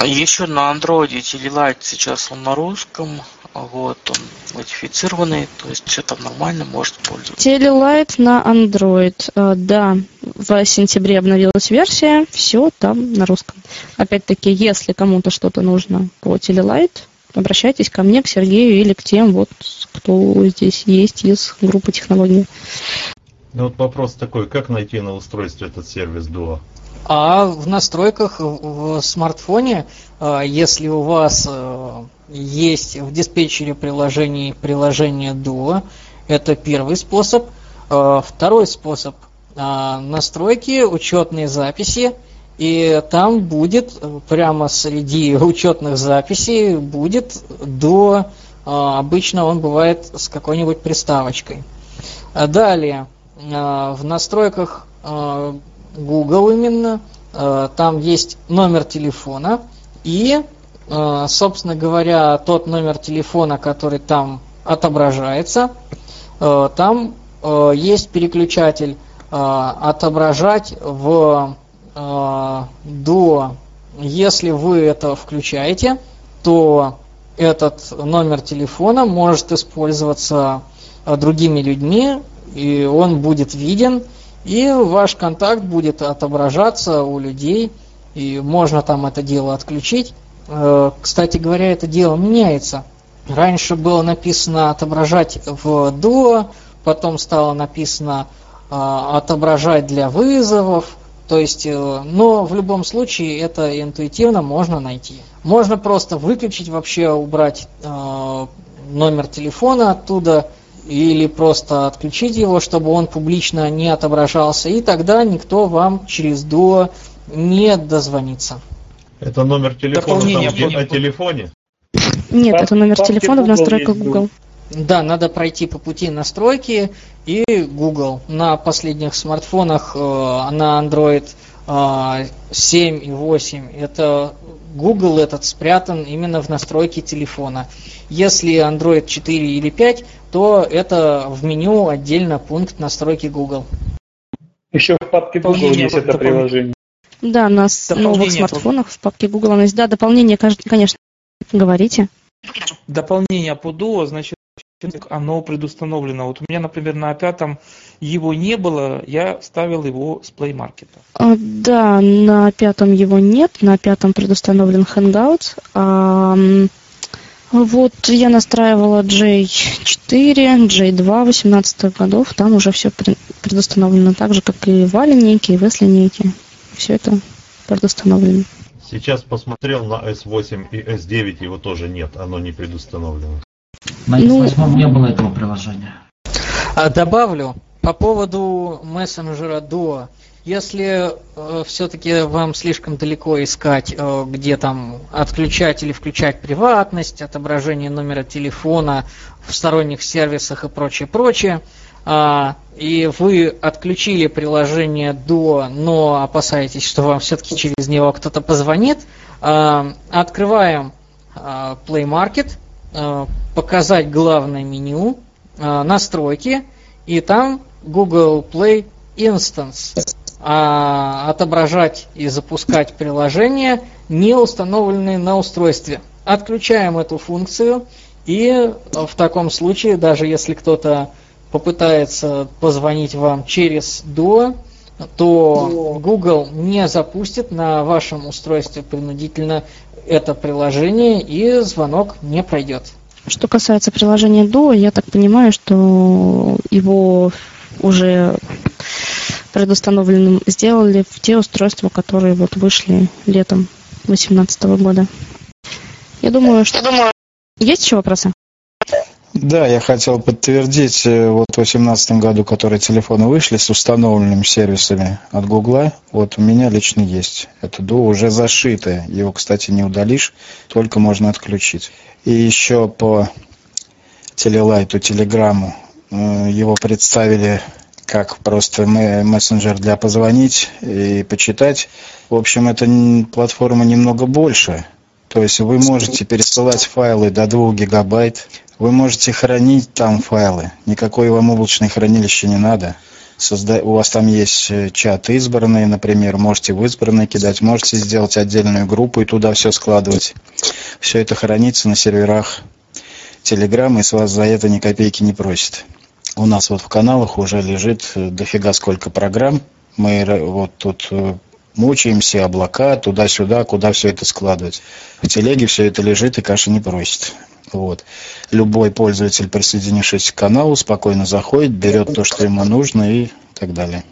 А еще на андроиде Телелайт сейчас он на русском, вот, он модифицированный, то есть все там нормально, может пользоваться. Телелайт на Android, э, да, в сентябре обновилась версия, все там на русском. Опять-таки, если кому-то что-то нужно по Телелайт, обращайтесь ко мне, к Сергею или к тем, вот, кто здесь есть из группы технологий. Ну вот вопрос такой, как найти на устройстве этот сервис Duo? А в настройках в смартфоне, а, если у вас э, есть в диспетчере приложений приложение Duo, это первый способ. А, второй способ настройки, учетные записи, и там будет прямо среди учетных записей будет до обычно он бывает с какой-нибудь приставочкой. Далее в настройках Google именно, э, там есть номер телефона. И, э, собственно говоря, тот номер телефона, который там отображается, э, там есть переключатель отображать в до, если вы это включаете, то этот номер телефона может использоваться другими людьми, и он будет виден, и ваш контакт будет отображаться у людей, и можно там это дело отключить. Э, кстати говоря, это дело меняется. Раньше было написано отображать в Duo, потом стало написано э, отображать для вызовов. То есть, э, но в любом случае это интуитивно можно найти. Можно просто выключить, вообще убрать номер телефона оттуда, или просто отключить его, чтобы он публично не отображался, и тогда никто вам через Duo не дозвонится. Это номер телефона там, где на телефоне? Нет, это номер телефона в настройках Google. Да, надо пройти по пути настройки и Google. На последних смартфонах э, на Android э, 7 и 8 это Google этот спрятан именно в настройке телефона. Если Android 4 или 5, то это в меню отдельно пункт настройки Google. Еще в папке Google есть это приложение. Да, на новых смартфонах в папке Google есть. Да, дополнение, конечно, говорите. Дополнение по Duo, значит, оно предустановлено. Вот у меня, например, на пятом его не было, я ставил его с Play Market. А, да, на пятом его нет, на пятом предустановлен Hangouts. А, вот я настраивала J4, J2 18 годов, там уже все предустановлено так же, как и в линейке, и в S линейке. Все это предустановлено. Сейчас посмотрел на S8 и S9, его тоже нет, оно не предустановлено. На S8 ну, не было этого приложения. А добавлю по поводу мессенджера Duo. Если э, все-таки вам слишком далеко искать, э, где там отключать или включать приватность, отображение номера телефона в сторонних сервисах и прочее, прочее, а, и вы отключили приложение до, но опасаетесь, что вам все-таки через него кто-то позвонит, а, открываем а, Play Market, показать главное меню, а, настройки, и там Google Play Instance. А, отображать и запускать приложения, не установленные на устройстве. Отключаем эту функцию, и в таком случае, даже если кто-то попытается позвонить вам через DO, то Google не запустит на вашем устройстве принудительно это приложение и звонок не пройдет. Что касается приложения Duo, я так понимаю, что его уже предустановленным сделали в те устройства, которые вот вышли летом 2018 года. Я думаю, что... Есть еще вопросы? Да, я хотел подтвердить, э, вот в 2018 году, которые телефоны вышли с установленными сервисами от Гугла, вот у меня лично есть. Это Duo уже зашитое. Его, кстати, не удалишь, только можно отключить. И еще по телелайту, телеграмму, э, его представили как просто мессенджер для позвонить и почитать. В общем, эта платформа немного больше. То есть вы можете пересылать файлы до 2 гигабайт, вы можете хранить там файлы. Никакой вам облачное хранилище не надо. Созда... У вас там есть э, чат избранные, например, можете в избранные кидать, можете сделать отдельную группу и туда все складывать. Все это хранится на серверах Telegram, и с вас за это ни копейки не просит. У нас вот в каналах уже лежит э, дофига сколько программ. Мы вот тут э, мучаемся, облака, туда-сюда, куда все это складывать. В телеге все это лежит и каши не просит. Вот. Любой пользователь, присоединившийся к каналу, спокойно заходит, берет то, что ему нужно и так далее.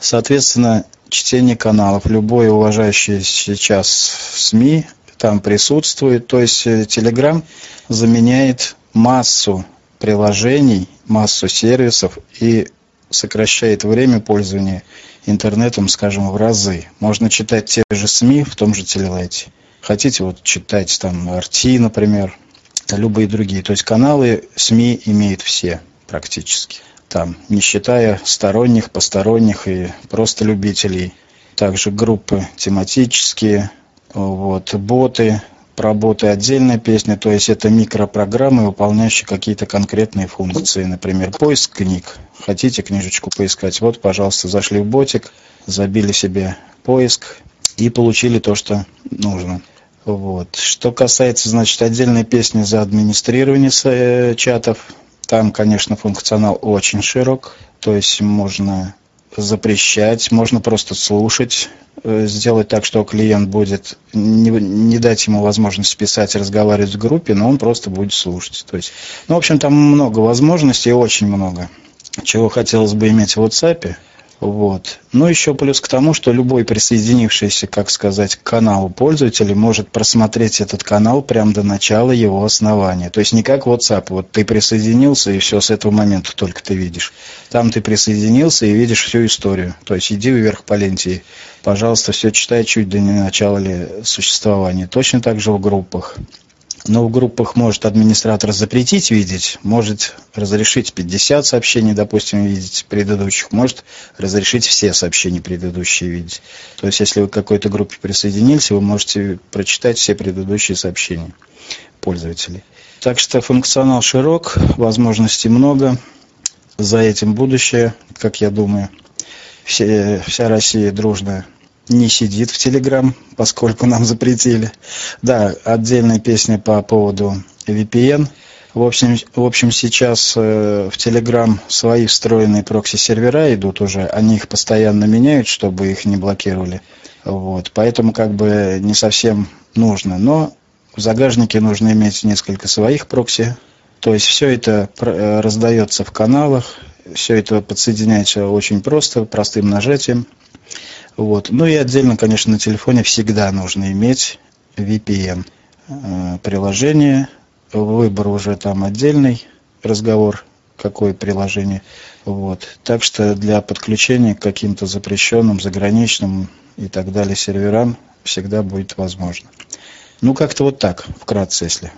Соответственно, чтение каналов, любой уважающий сейчас СМИ там присутствует. То есть э, Telegram заменяет массу приложений, массу сервисов и сокращает время пользования интернетом, скажем, в разы. Можно читать те же СМИ в том же телелайте. Хотите вот читать там RT, например, любые другие. То есть каналы СМИ имеют все практически. Там, не считая сторонних, посторонних и просто любителей. Также группы тематические, вот, боты, про боты отдельная песня, то есть это микропрограммы, выполняющие какие-то конкретные функции. Например, поиск книг. Хотите книжечку поискать? Вот, пожалуйста, зашли в ботик, забили себе поиск и получили то, что нужно. Вот. Что касается, значит, отдельной песни за администрирование э, чатов, там, конечно, функционал очень широк, то есть можно запрещать, можно просто слушать, э, сделать так, что клиент будет, не, не дать ему возможность писать, разговаривать в группе, но он просто будет слушать. То есть, ну, в общем, там много возможностей, очень много. Чего хотелось бы иметь в WhatsApp – вот. Ну, еще плюс к тому, что любой присоединившийся, как сказать, к каналу пользователь может просмотреть этот канал прямо до начала его основания. То есть не как WhatsApp, вот ты присоединился и все с этого момента только ты видишь. Там ты присоединился и видишь всю историю. То есть иди вверх по ленте, пожалуйста, все читай чуть до начала ли существования. Точно так же в группах. Но в группах может администратор запретить видеть, может разрешить 50 сообщений, допустим, видеть предыдущих, может разрешить все сообщения предыдущие видеть. То есть, если вы к какой-то группе присоединились, вы можете прочитать все предыдущие сообщения пользователей. Так что функционал широк, возможностей много. За этим будущее, как я думаю. Все, вся Россия дружная не сидит в Телеграм, поскольку нам запретили. Да, отдельная песня по поводу VPN. В общем, в общем сейчас э, в Telegram свои встроенные прокси-сервера идут уже, они их постоянно меняют, чтобы их не блокировали. Вот, поэтому как бы не совсем нужно. Но в загажнике нужно иметь несколько своих прокси. То есть все это э, раздается в каналах, все это подсоединяется очень просто, простым нажатием. Вот. Ну и отдельно, конечно, на телефоне всегда нужно иметь VPN э, приложение. Выбор уже там отдельный разговор, какое приложение. Вот. Так что для подключения к каким-то запрещенным, заграничным и так далее серверам всегда будет возможно. Ну, как-то вот так, вкратце, если.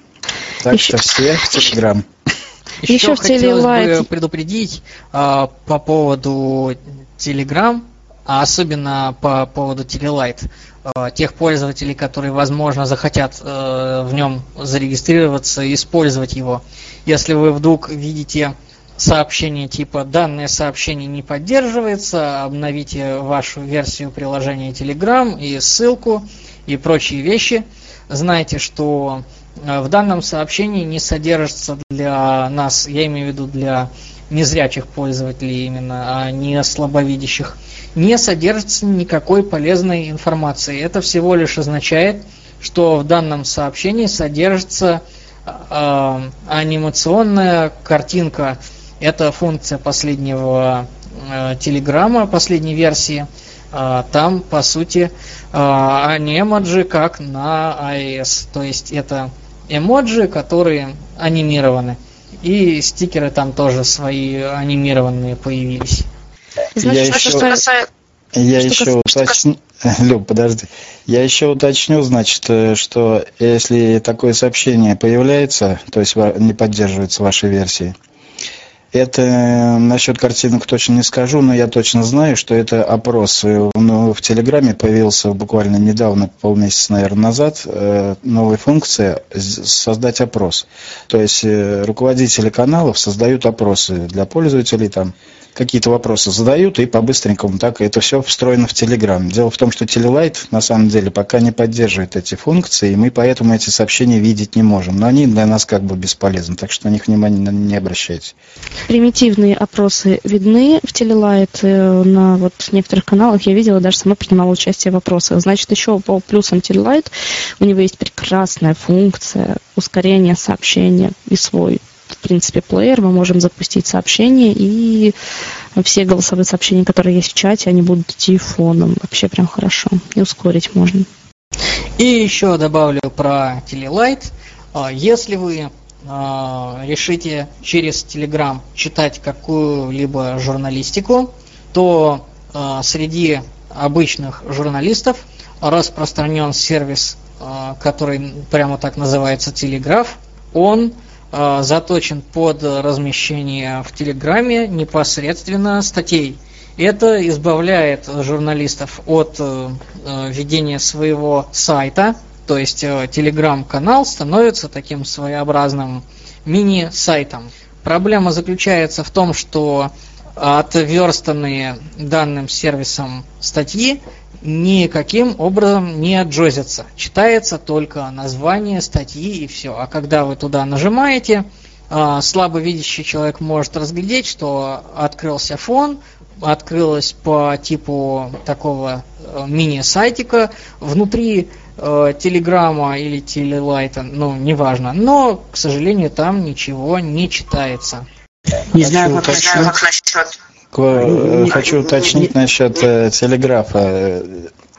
Так Еще... что все в Telegram. Еще, Еще хотелось бы предупредить э, по поводу Telegram, а особенно по поводу Telelight. Э, тех пользователей, которые, возможно, захотят э, в нем зарегистрироваться и использовать его. Если вы вдруг видите сообщение типа «данное сообщение не поддерживается», обновите вашу версию приложения Telegram и ссылку и прочие вещи. Знайте, что э, в данном сообщении не содержится для нас, я имею в виду для незрячих пользователей именно, а не слабовидящих, не содержится никакой полезной информации. Это всего лишь означает, что в данном сообщении содержится э, анимационная картинка. Это функция последнего э, телеграмма, последней версии. Э, там, по сути, э, они эмоджи как на iOS. То есть это эмоджи, которые анимированы. И стикеры там тоже свои анимированные появились. Значит, я еще, что касается... Я что еще уточню... [LAUGHS] Люб, подожди. Я еще уточню, значит, э, что если такое сообщение появляется, то есть не поддерживается вашей версии, это э, насчет картинок точно не скажу, но я точно знаю, что это опрос. Ну, в Телеграме появился буквально недавно, полмесяца, наверное, назад, новая функция создать опрос. То есть руководители каналов создают опросы для пользователей там какие-то вопросы задают, и по-быстренькому так это все встроено в Telegram. Дело в том, что Telelight на самом деле пока не поддерживает эти функции, и мы поэтому эти сообщения видеть не можем. Но они для нас как бы бесполезны, так что на них внимания не обращайте. Примитивные опросы видны в Telelight. Э, на вот некоторых каналах я видела, даже сама принимала участие в вопросах. Значит, еще по плюсам Telelight у него есть прекрасная функция ускорения сообщения и свой в принципе, плеер, мы можем запустить сообщение, и все голосовые сообщения, которые есть в чате, они будут идти фоном. Вообще прям хорошо. И ускорить можно. И еще добавлю про Telelight. А, если вы а, решите через Telegram читать какую-либо журналистику, то а, среди обычных журналистов распространен сервис, который прямо так называется Телеграф. Он заточен под размещение в Телеграме непосредственно статей. Это избавляет журналистов от э, э, ведения своего сайта, то есть э, телеграм-канал становится таким своеобразным мини-сайтом. Проблема заключается в том, что отверстанные данным сервисом статьи никаким образом не отжозится. Читается только название статьи и все. А когда вы туда нажимаете, а, слабовидящий человек может разглядеть, что открылся фон, открылось по типу такого э, мини-сайтика. Внутри э, телеграмма или телелайта, ну, неважно. Но, к сожалению, там ничего не читается. Не знаю, как насчет Э, хочу уточнить насчет э, телеграфа.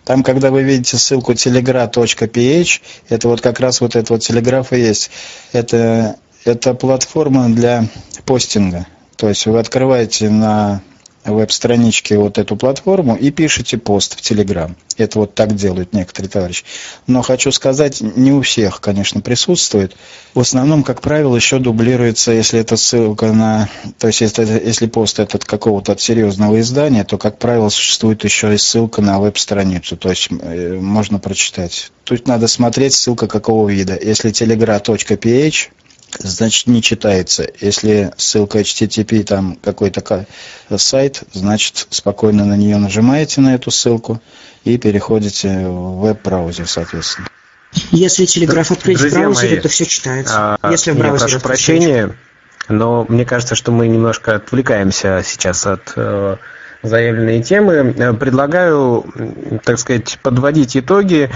Там, когда вы видите ссылку telegra.ph, это вот как раз вот это вот телеграф и есть. Это, это платформа для постинга. То есть вы открываете на веб-страничке вот эту платформу и пишите пост в Телеграм. Это вот так делают некоторые товарищи. Но хочу сказать, не у всех, конечно, присутствует. В основном, как правило, еще дублируется, если это ссылка на... То есть, если, если пост этот какого-то серьезного издания, то, как правило, существует еще и ссылка на веб-страницу. То есть, э, можно прочитать. Тут надо смотреть, ссылка какого вида. Если telegra.ph, значит не читается. Если ссылка HTTP, там какой-то сайт, значит спокойно на нее нажимаете на эту ссылку и переходите в веб-браузер, соответственно. Если телеграф открыть Друзья в браузере, мои, то все читается. А, Если в браузере, прошу прощения, но мне кажется, что мы немножко отвлекаемся сейчас от э, заявленной темы. Предлагаю, так сказать, подводить итоги.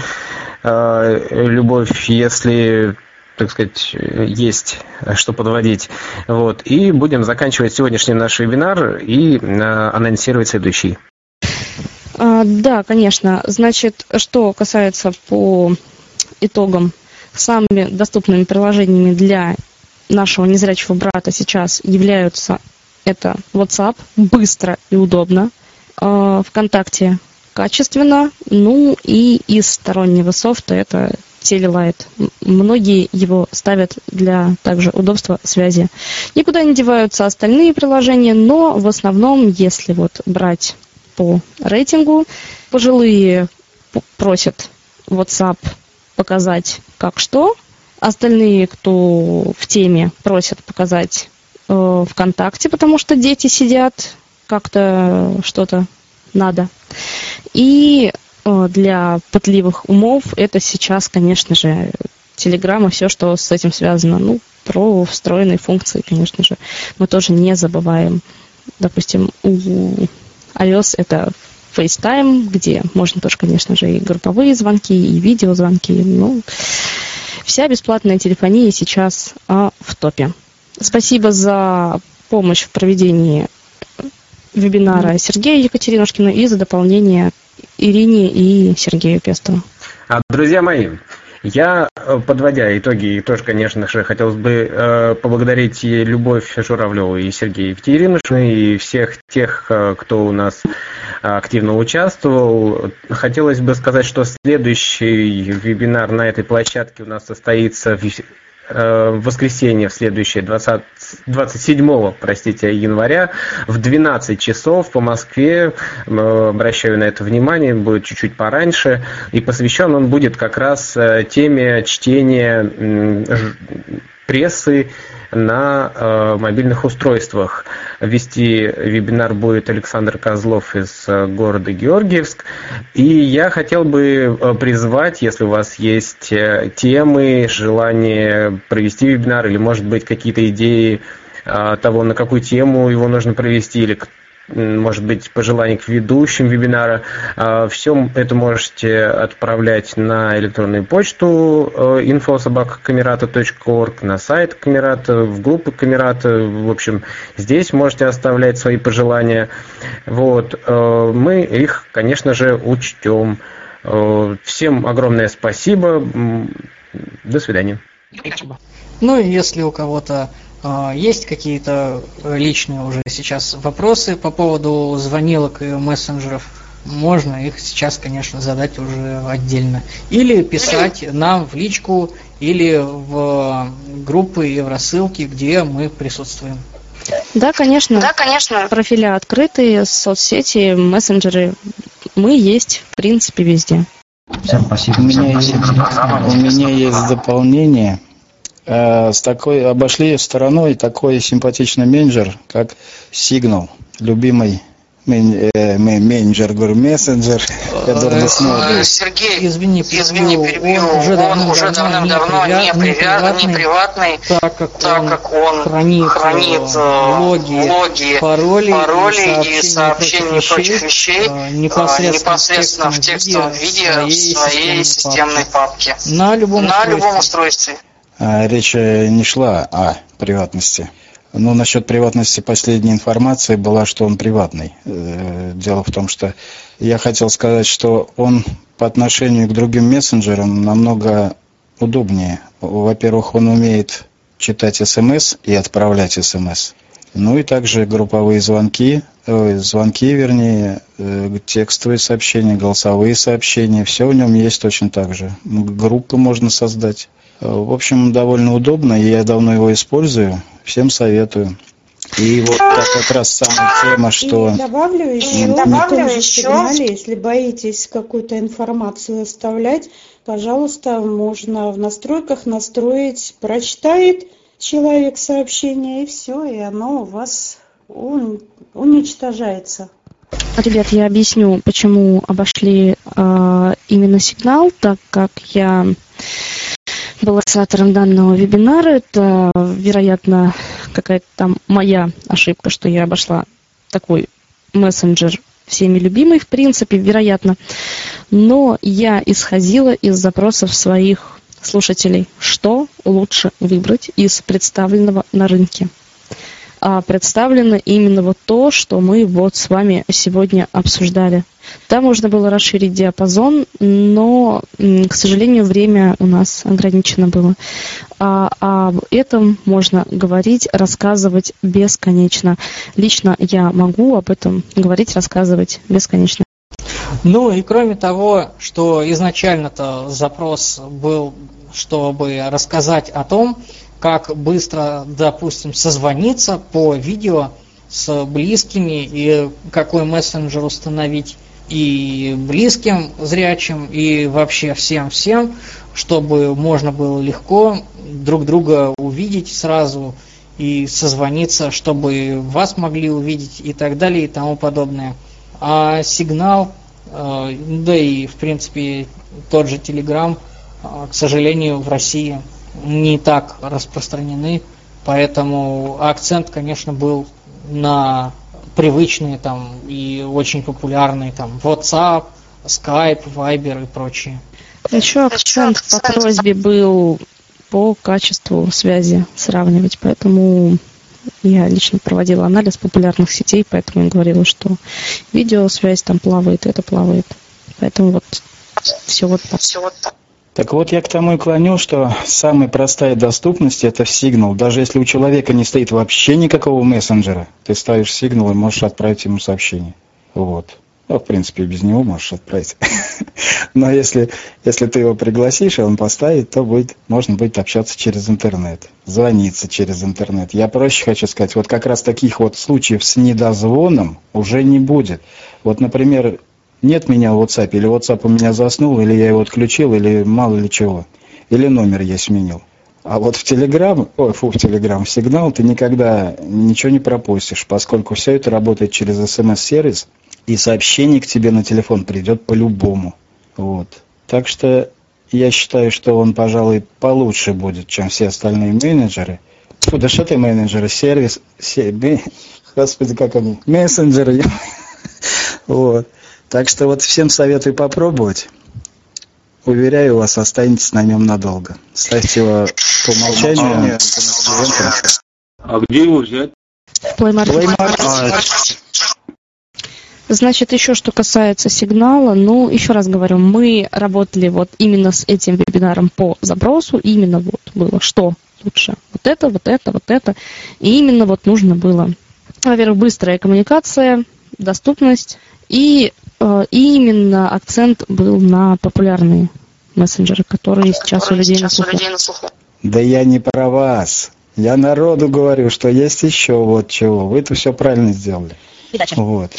Э, Любовь, если так сказать, есть что подводить. Вот. И будем заканчивать сегодняшний наш вебинар и э, анонсировать следующий. А, да, конечно. Значит, что касается по итогам, самыми доступными приложениями для нашего незрячего брата сейчас являются это WhatsApp, быстро и удобно, а, ВКонтакте качественно, ну и из стороннего софта это Телелайт. Многие его ставят для также удобства связи. Никуда не деваются остальные приложения, но в основном, если вот брать по рейтингу, пожилые просят WhatsApp показать как что, остальные, кто в теме, просят показать э, ВКонтакте, потому что дети сидят, как-то что-то надо. И для пытливых умов это сейчас, конечно же, Telegram и все, что с этим связано. Ну, про встроенные функции, конечно же, мы тоже не забываем. Допустим, у iOS это FaceTime, где можно тоже, конечно же, и групповые звонки, и видеозвонки. Ну, вся бесплатная телефония сейчас а, в топе. Спасибо за помощь в проведении вебинара Сергея Екатеринушкина и за дополнение Ирине и Сергею Пестову. А, друзья мои, я, э, подводя итоги, тоже, конечно же, хотелось бы э, поблагодарить и Любовь Журавлеву, и Сергея Екатеринушина, и всех тех, э, кто у нас активно участвовал. Хотелось бы сказать, что следующий вебинар на этой площадке у нас состоится в Э, в воскресенье в следующее, 20, 27 простите, января в 12 часов по Москве. Обращаю на это внимание, будет чуть-чуть пораньше. И посвящен он будет как раз э, теме чтения прессы на э, мобильных устройствах. Вести вебинар будет Александр Козлов из э, города Георгиевск. И я хотел бы э, призвать, если у вас есть э, темы, желание провести вебинар или, может быть, какие-то идеи того, на какую тему его нужно провести, или может быть, пожеланий к ведущим вебинара. А, Все это можете отправлять на электронную почту infosobakakamerata.org, э, на сайт Камерата, в группу Камерата. В общем, здесь можете оставлять свои пожелания. Вот. Э, мы их, конечно же, учтем. Э, всем огромное спасибо. До свидания. Ну и если у кого-то есть какие-то личные уже сейчас вопросы по поводу звонилок и мессенджеров? Можно их сейчас, конечно, задать уже отдельно. Или писать нам в личку, или в группы и в рассылки, где мы присутствуем. Да, конечно. Да, конечно. Профили открытые, соцсети, мессенджеры. Мы есть, в принципе, везде. Всем спасибо. У меня, есть, у меня есть дополнение. Э, с такой обошли стороной такой симпатичный менеджер, как Signal, любимый э, менеджер, говорю, мессенджер, смотрит. Сергей, извини, извини, перебью, он уже давным-давно не, привязан, не приватный, так как, так он, как он хранит, хранит э, логи, логи пароли, пароли и сообщения и прочих вещей непосредственно, непосредственно в текстовом виде в своей системной папке на любом, на любом устройстве. А, речь э, не шла о приватности. Но насчет приватности последней информации была, что он приватный. Э, дело в том, что я хотел сказать, что он по отношению к другим мессенджерам намного удобнее. Во-первых, он умеет читать смс и отправлять смс. Ну и также групповые звонки, э, звонки, вернее, текстовые сообщения, голосовые сообщения, все в нем есть точно так же. Группы можно создать. Э, в общем, довольно удобно, и я давно его использую. Всем советую. И вот так как раз самая тема, что... И добавлю еще, и добавлю еще... Сигнале, если боитесь какую-то информацию оставлять, пожалуйста, можно в настройках настроить, прочитает человек сообщение, и все, и оно у вас уничтожается. Ребят, я объясню, почему обошли э, именно сигнал, так как я был инициатором данного вебинара. Это, вероятно, какая-то там моя ошибка, что я обошла такой мессенджер всеми любимый, в принципе, вероятно. Но я исходила из запросов своих слушателей, что лучше выбрать из представленного на рынке. А представлено именно вот то, что мы вот с вами сегодня обсуждали. Там можно было расширить диапазон, но, к сожалению, время у нас ограничено было. А об этом можно говорить, рассказывать бесконечно. Лично я могу об этом говорить, рассказывать бесконечно. Ну и кроме того, что изначально-то запрос был, чтобы рассказать о том, как быстро, допустим, созвониться по видео с близкими и какой мессенджер установить и близким зрячим, и вообще всем-всем, чтобы можно было легко друг друга увидеть сразу и созвониться, чтобы вас могли увидеть и так далее и тому подобное. А сигнал, э, да и в принципе тот же Telegram, э, к сожалению, в России не так распространены, поэтому акцент, конечно, был на привычные там и очень популярные там WhatsApp, Skype, Viber и прочие. Еще акцент по просьбе был по качеству связи сравнивать, поэтому я лично проводила анализ популярных сетей, поэтому я говорила, что видеосвязь там плавает, это плавает. Поэтому вот все вот так. Все вот так. Так вот, я к тому и клоню, что самая простая доступность – это сигнал. Даже если у человека не стоит вообще никакого мессенджера, ты ставишь сигнал и можешь отправить ему сообщение. Вот. Ну, в принципе, без него можешь отправить. [LAUGHS] Но если, если ты его пригласишь, и он поставит, то будет, можно будет общаться через интернет, звониться через интернет. Я проще хочу сказать, вот как раз таких вот случаев с недозвоном уже не будет. Вот, например, нет меня в WhatsApp, или WhatsApp у меня заснул, или я его отключил, или мало ли чего. Или номер я сменил. А вот в Telegram, ой, фу, в Telegram, в сигнал ты никогда ничего не пропустишь, поскольку все это работает через смс-сервис, и сообщение к тебе на телефон придет по-любому. Вот. Так что я считаю, что он, пожалуй, получше будет, чем все остальные менеджеры. Фу, да что ты менеджеры, сервис, се, [LAUGHS] господи, как они, мессенджеры. [LAUGHS] вот. Так что вот всем советую попробовать. Уверяю вас, останетесь на нем надолго. Ставьте его по умолчанию. А где его взять? Play Market. Значит, еще что касается сигнала, ну, еще раз говорю, мы работали вот именно с этим вебинаром по запросу, именно вот было что лучше, вот это, вот это, вот это, и именно вот нужно было, во-первых, быстрая коммуникация, доступность и и именно акцент был на популярные мессенджеры, которые сейчас у людей на слуху. Да я не про вас. Я народу говорю, что есть еще вот чего. Вы это все правильно сделали. Вот.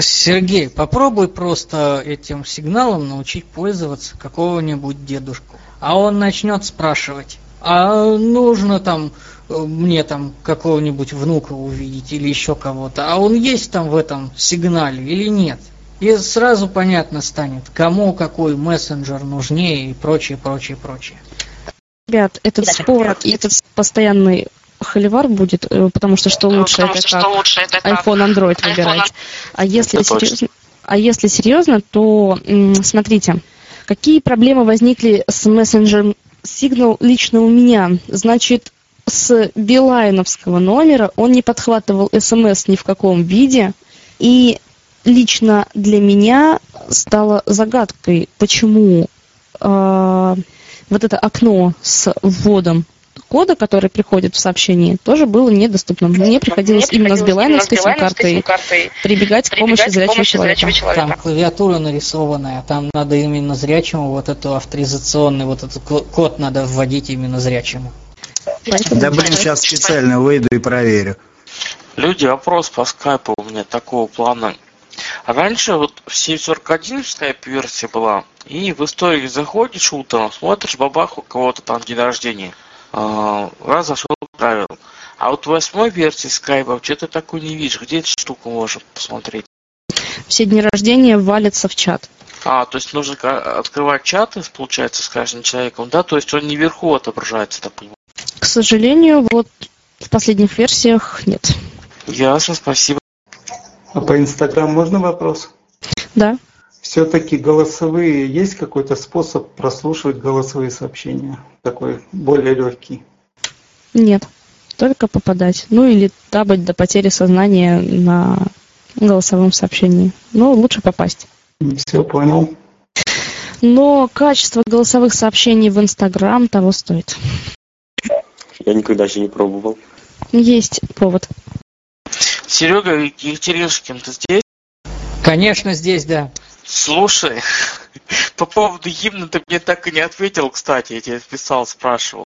Сергей, попробуй просто этим сигналом научить пользоваться какого-нибудь дедушку. А он начнет спрашивать, а нужно там мне там какого-нибудь внука увидеть или еще кого-то, а он есть там в этом сигнале или нет. И сразу понятно станет, кому какой мессенджер нужнее и прочее, прочее, прочее. Ребят, этот спор и этот постоянный холивар будет, э, потому что что лучше, это, как что лучше это как iPhone, Android выбирать. А если, серьезно, а если серьезно, то смотрите, какие проблемы возникли с мессенджером Signal лично у меня? Значит, с билайновского номера он не подхватывал смс ни в каком виде, и лично для меня стало загадкой, почему э, вот это окно с вводом кода, который приходит в сообщении, тоже было недоступным. Мне приходилось Мне именно с билайновской сим-картой прибегать к помощи зрячего человека. человека. Там клавиатура нарисованная, там надо именно зрячему вот эту авторизационный, вот этот код надо вводить именно зрячему. Да блин, сейчас специально выйду и проверю. Люди, вопрос по скайпу у меня такого плана. Раньше вот в 7.41 скайп-версия была, и в истории заходишь утром, смотришь, бабах, у кого-то там день рождения. А, раз зашел, правил. А вот в восьмой версии скайпа что-то такое не видишь. Где эту штуку можно посмотреть? Все дни рождения валятся в чат. А, то есть нужно открывать чаты, получается, с каждым человеком, да? То есть он не вверху отображается, так понимаю? К сожалению, вот в последних версиях нет. Ясно, спасибо. А по Инстаграм можно вопрос? Да. Все-таки голосовые, есть какой-то способ прослушивать голосовые сообщения? Такой более легкий? Нет, только попадать. Ну или табать до потери сознания на голосовом сообщении. Но лучше попасть. Все понял. Но качество голосовых сообщений в Инстаграм того стоит. Я никогда еще не пробовал. Есть повод. Серега Екатеринушкин, ты здесь? Конечно, здесь, да. Слушай, [LAUGHS] по поводу гимна ты мне так и не ответил, кстати, я тебе писал, спрашивал.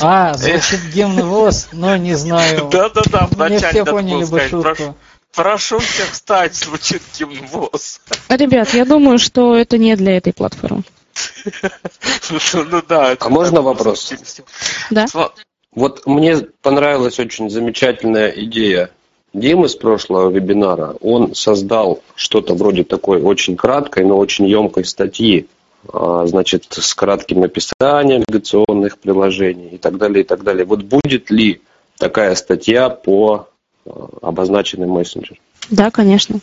А, звучит гимн ВОЗ, но не знаю. [LAUGHS] Да-да-да, вначале все надо поняли бы шутку. Прошу, прошу всех встать, звучит гимн ВОЗ. Ребят, я думаю, что это не для этой платформы. [LAUGHS] Ну да. это А можно вопрос? Да. Вот мне понравилась очень замечательная идея Димы с прошлого вебинара. Он создал что-то вроде такой очень краткой, но очень емкой статьи, а, значит, с кратким описанием навигационных приложений и так далее, и так далее. Вот будет ли такая статья по а, обозначенным мессенджерам? Да, конечно.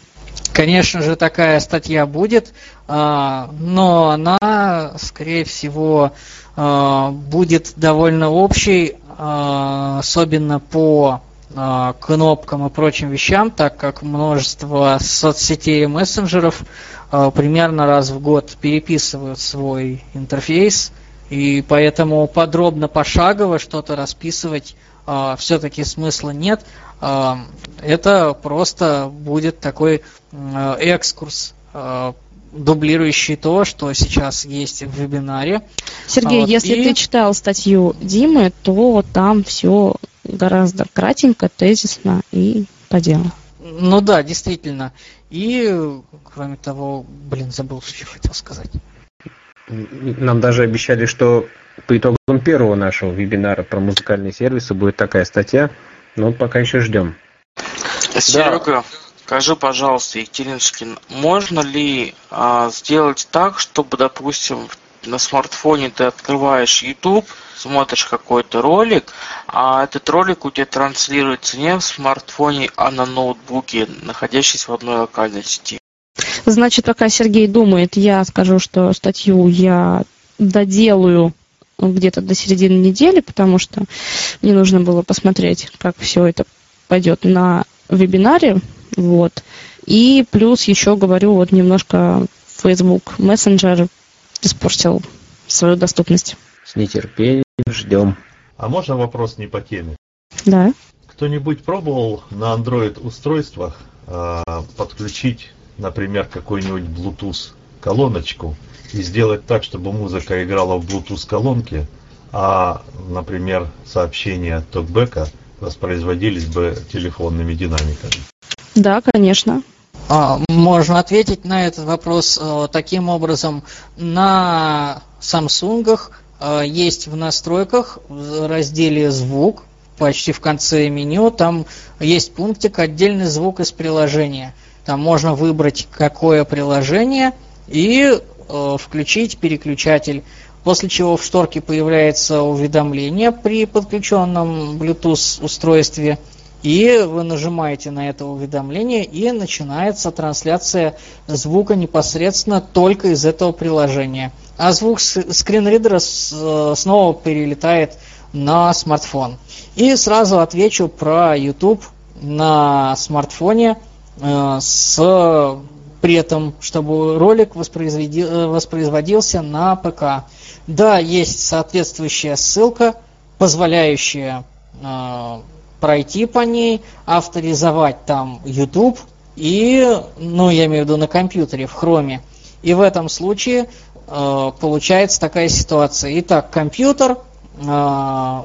Конечно же, такая статья будет, а, но она, скорее всего, будет довольно общей, особенно по а, кнопкам и прочим вещам, так как множество соцсетей и мессенджеров а, примерно раз в год переписывают свой интерфейс, и поэтому подробно, пошагово что-то расписывать все-таки смысла нет. Это просто будет такой э, экскурс, э, дублирующий то, что сейчас есть в вебинаре. Сергей, Вот, если и- ты читал статью Димы, то там все гораздо кратенько, тезисно и по делу. Ну да, действительно. И, кроме того, блин, забыл, что еще хотел сказать. Нам даже обещали, что по итогам первого нашего вебинара про музыкальные сервисы будет такая статья, но пока еще ждем. Серега, скажи, пожалуйста, Екатеринушкин, можно ли а, сделать так, чтобы, допустим, на смартфоне ты открываешь YouTube, смотришь какой-то ролик, а этот ролик у тебя транслируется не в смартфоне, а на ноутбуке, находящийся в одной локальной сети. Значит, пока Сергей думает, я скажу, что статью я доделаю где-то до середины недели, потому что мне нужно было посмотреть, как все это пойдет на вебинаре. Вот. И плюс еще говорю, вот немножко Facebook Messenger испортил свою доступность. С нетерпением ждем. А можно вопрос не по теме? Да. Кто-нибудь пробовал на Android устройствах а, подключить, например, какой-нибудь Bluetooth колоночку и сделать так, чтобы музыка играла в Bluetooth колонке, а, например, сообщения токбека воспроизводились бы телефонными динамиками? Да, конечно. А, Можно ответить на этот вопрос э, таким образом. На Самсунгах э, есть в настройках в разделе «Звук», почти в конце меню, там есть пунктик «Отдельный звук из приложения». Там можно выбрать, какое приложение, и э, включить переключатель. После чего в шторке появляется уведомление при подключенном Bluetooth устройстве. И вы нажимаете на это уведомление, и начинается трансляция звука непосредственно только из этого приложения. А звук скринридера э, снова перелетает на смартфон. И сразу отвечу про YouTube на смартфоне э, с при этом, чтобы ролик э, воспроизводился на ПК. Да, есть соответствующая ссылка, позволяющая пройти по ней, авторизовать там YouTube и, ну, я имею в виду на компьютере, в Chrome. И в этом случае э, получается такая ситуация. Итак, компьютер, э, в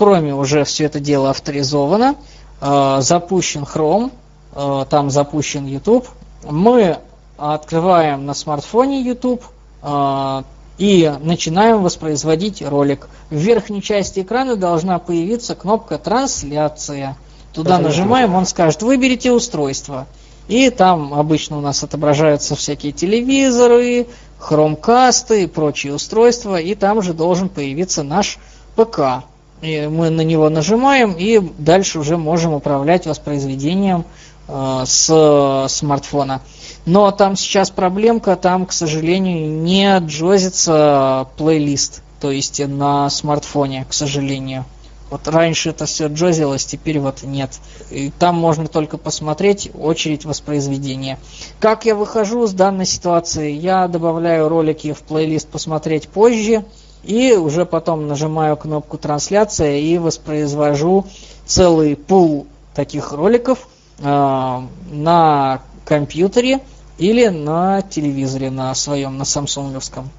Chrome уже все это дело авторизовано, э, запущен Chrome, э, там запущен YouTube. Мы открываем на смартфоне YouTube э, и начинаем воспроизводить ролик. В верхней части экрана должна появиться кнопка «Трансляция». Туда нажимаем, он скажет «Выберите устройство». И там обычно у нас отображаются всякие телевизоры, хромкасты и прочие устройства, и там же должен появиться наш ПК. И мы на него нажимаем, и дальше уже можем управлять воспроизведением с смартфона. Но там сейчас проблемка, там, к сожалению, не джозится плейлист, то есть на смартфоне, к сожалению. Вот раньше это все джозилось, теперь вот нет. И там можно только посмотреть очередь воспроизведения. Как я выхожу с данной ситуации? Я добавляю ролики в плейлист посмотреть позже. И уже потом нажимаю кнопку трансляция и воспроизвожу целый пул таких роликов э, на компьютере или на телевизоре на своем, на самсунговском.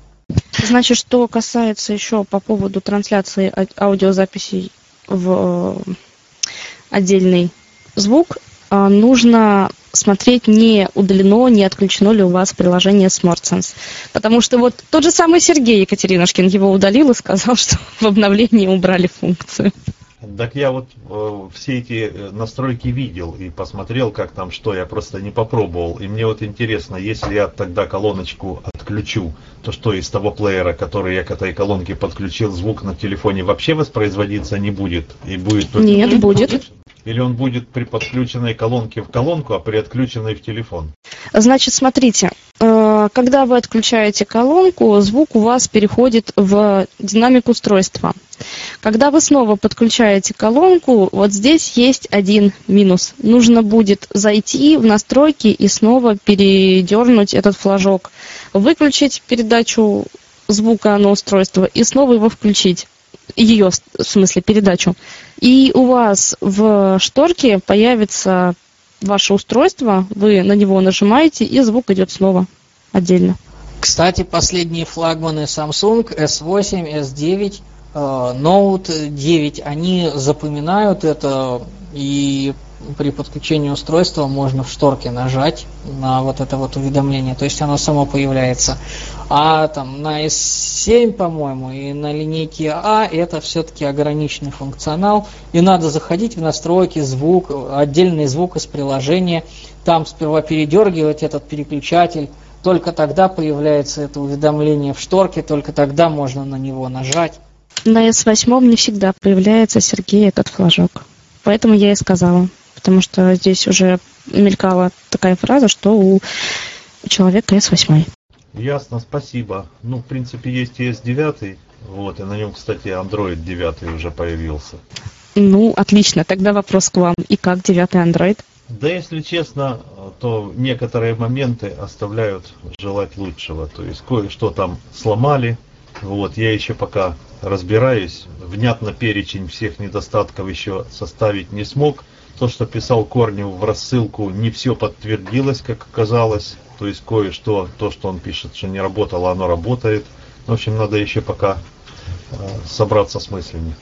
Значит, что касается еще по поводу трансляции аудиозаписей в э, отдельный звук, э, нужно смотреть, не удалено, не отключено ли у вас приложение SmartSense. Потому что вот тот же самый Сергей Екатеринушкин его удалил и сказал, [LAUGHS] что в обновлении убрали функцию. Так я вот э, все эти э, настройки видел и посмотрел, как там что, я просто не попробовал. И мне вот интересно, если я тогда колоночку отключу, то что из того плеера, который я к этой колонке подключил, звук на телефоне вообще воспроизводиться не будет? И будет только... Нет, будет. Или он будет при подключенной колонке в колонку, а при отключенной в телефон? Значит, смотрите, э, когда вы отключаете колонку, звук у вас переходит в динамик устройства. Когда вы снова подключаете колонку, вот здесь есть один минус. Нужно будет зайти в настройки и снова передернуть этот флажок. Выключить передачу звука на устройство и снова его включить. Ее, в смысле, передачу. И у вас в шторке появится ваше устройство, вы на него нажимаете, и звук идет снова отдельно. Кстати, последние флагманы Samsung S8, S9 Э, Note 9, они запоминают это, и при подключении устройства можно в шторке нажать на вот это вот уведомление, то есть оно само появляется. А там на S7, по-моему, и на линейке А это все-таки ограниченный функционал, и надо заходить в настройки, звук, отдельный звук из приложения, там сперва передергивать этот переключатель, только тогда появляется это уведомление в шторке, только тогда можно на него нажать на S8 не всегда появляется Сергей этот флажок. Поэтому я и сказала. Потому что здесь уже мелькала такая фраза, что у человека S8. Ясно, спасибо. Ну, в принципе, есть и S9, вот, и на нем, кстати, Android 9 уже появился. Ну, отлично. Тогда вопрос к вам. И как 9 Android? Да, если честно, то некоторые моменты оставляют желать лучшего. То есть кое-что там сломали. Вот, я еще пока разбираюсь. Внятно перечень всех недостатков еще составить не смог. То, что писал Корнев в рассылку, не все подтвердилось, как оказалось. То есть кое-что, то, что он пишет, что не работало, оно работает. В общем, надо еще пока э, собраться с мыслями.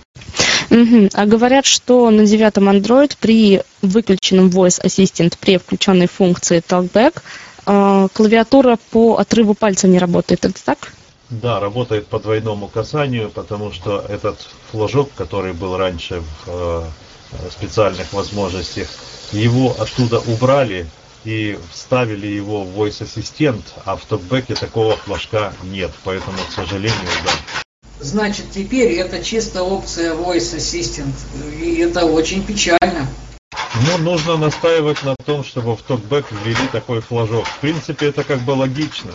Угу. А говорят, что на девятом Android при выключенном Voice Assistant, при включенной функции Talkback, э, клавиатура по отрыву пальца не работает. Это так? Да, работает по двойному касанию, потому что этот флажок, который был раньше в э, специальных возможностях, его оттуда убрали и вставили его в Voice Assistant, а в топбеке такого флажка нет, поэтому, к сожалению, да. Значит, теперь это чисто опция Voice Assistant, и это очень печально. Ну, нужно настаивать на том, чтобы в топбэк ввели такой флажок. В принципе, это как бы логично.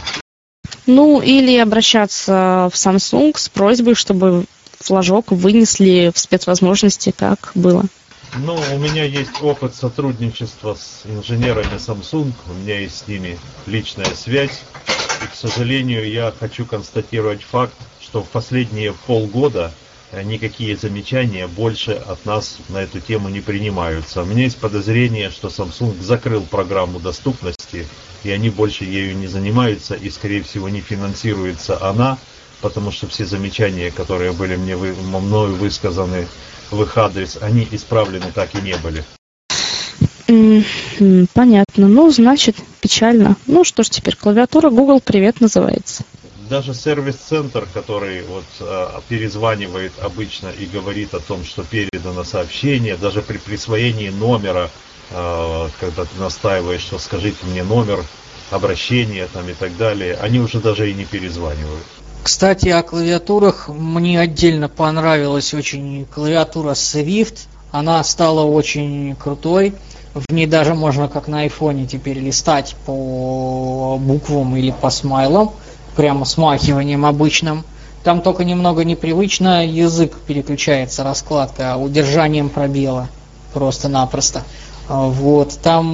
Ну, или обращаться в Samsung с просьбой, чтобы флажок вынесли в спецвозможности, как было. Ну, у меня есть опыт сотрудничества с инженерами Samsung, у меня есть с ними личная связь. И, к сожалению, я хочу констатировать факт, что в последние полгода никакие замечания больше от нас на эту тему не принимаются. У меня есть подозрение, что Samsung закрыл программу доступности и они больше ею не занимаются, и, скорее всего, не финансируется она, потому что все замечания, которые были мне вы, мною высказаны в их адрес, они исправлены так и не были. Понятно. Ну, значит, печально. Ну что ж теперь, клавиатура Google Привет называется. Даже сервис-центр, который вот э, перезванивает обычно и говорит о том, что передано сообщение, даже при присвоении номера а, когда ты настаиваешь, что скажите мне номер обращения там и так далее, они уже даже и не перезванивают. Кстати, о клавиатурах мне отдельно понравилась очень клавиатура Swift. Она стала очень крутой. В ней даже можно, как на айфоне, теперь листать по буквам или по смайлам, прямо смахиванием обычным. Там только немного непривычно язык переключается, раскладка, удержанием пробела просто-напросто. А, вот, там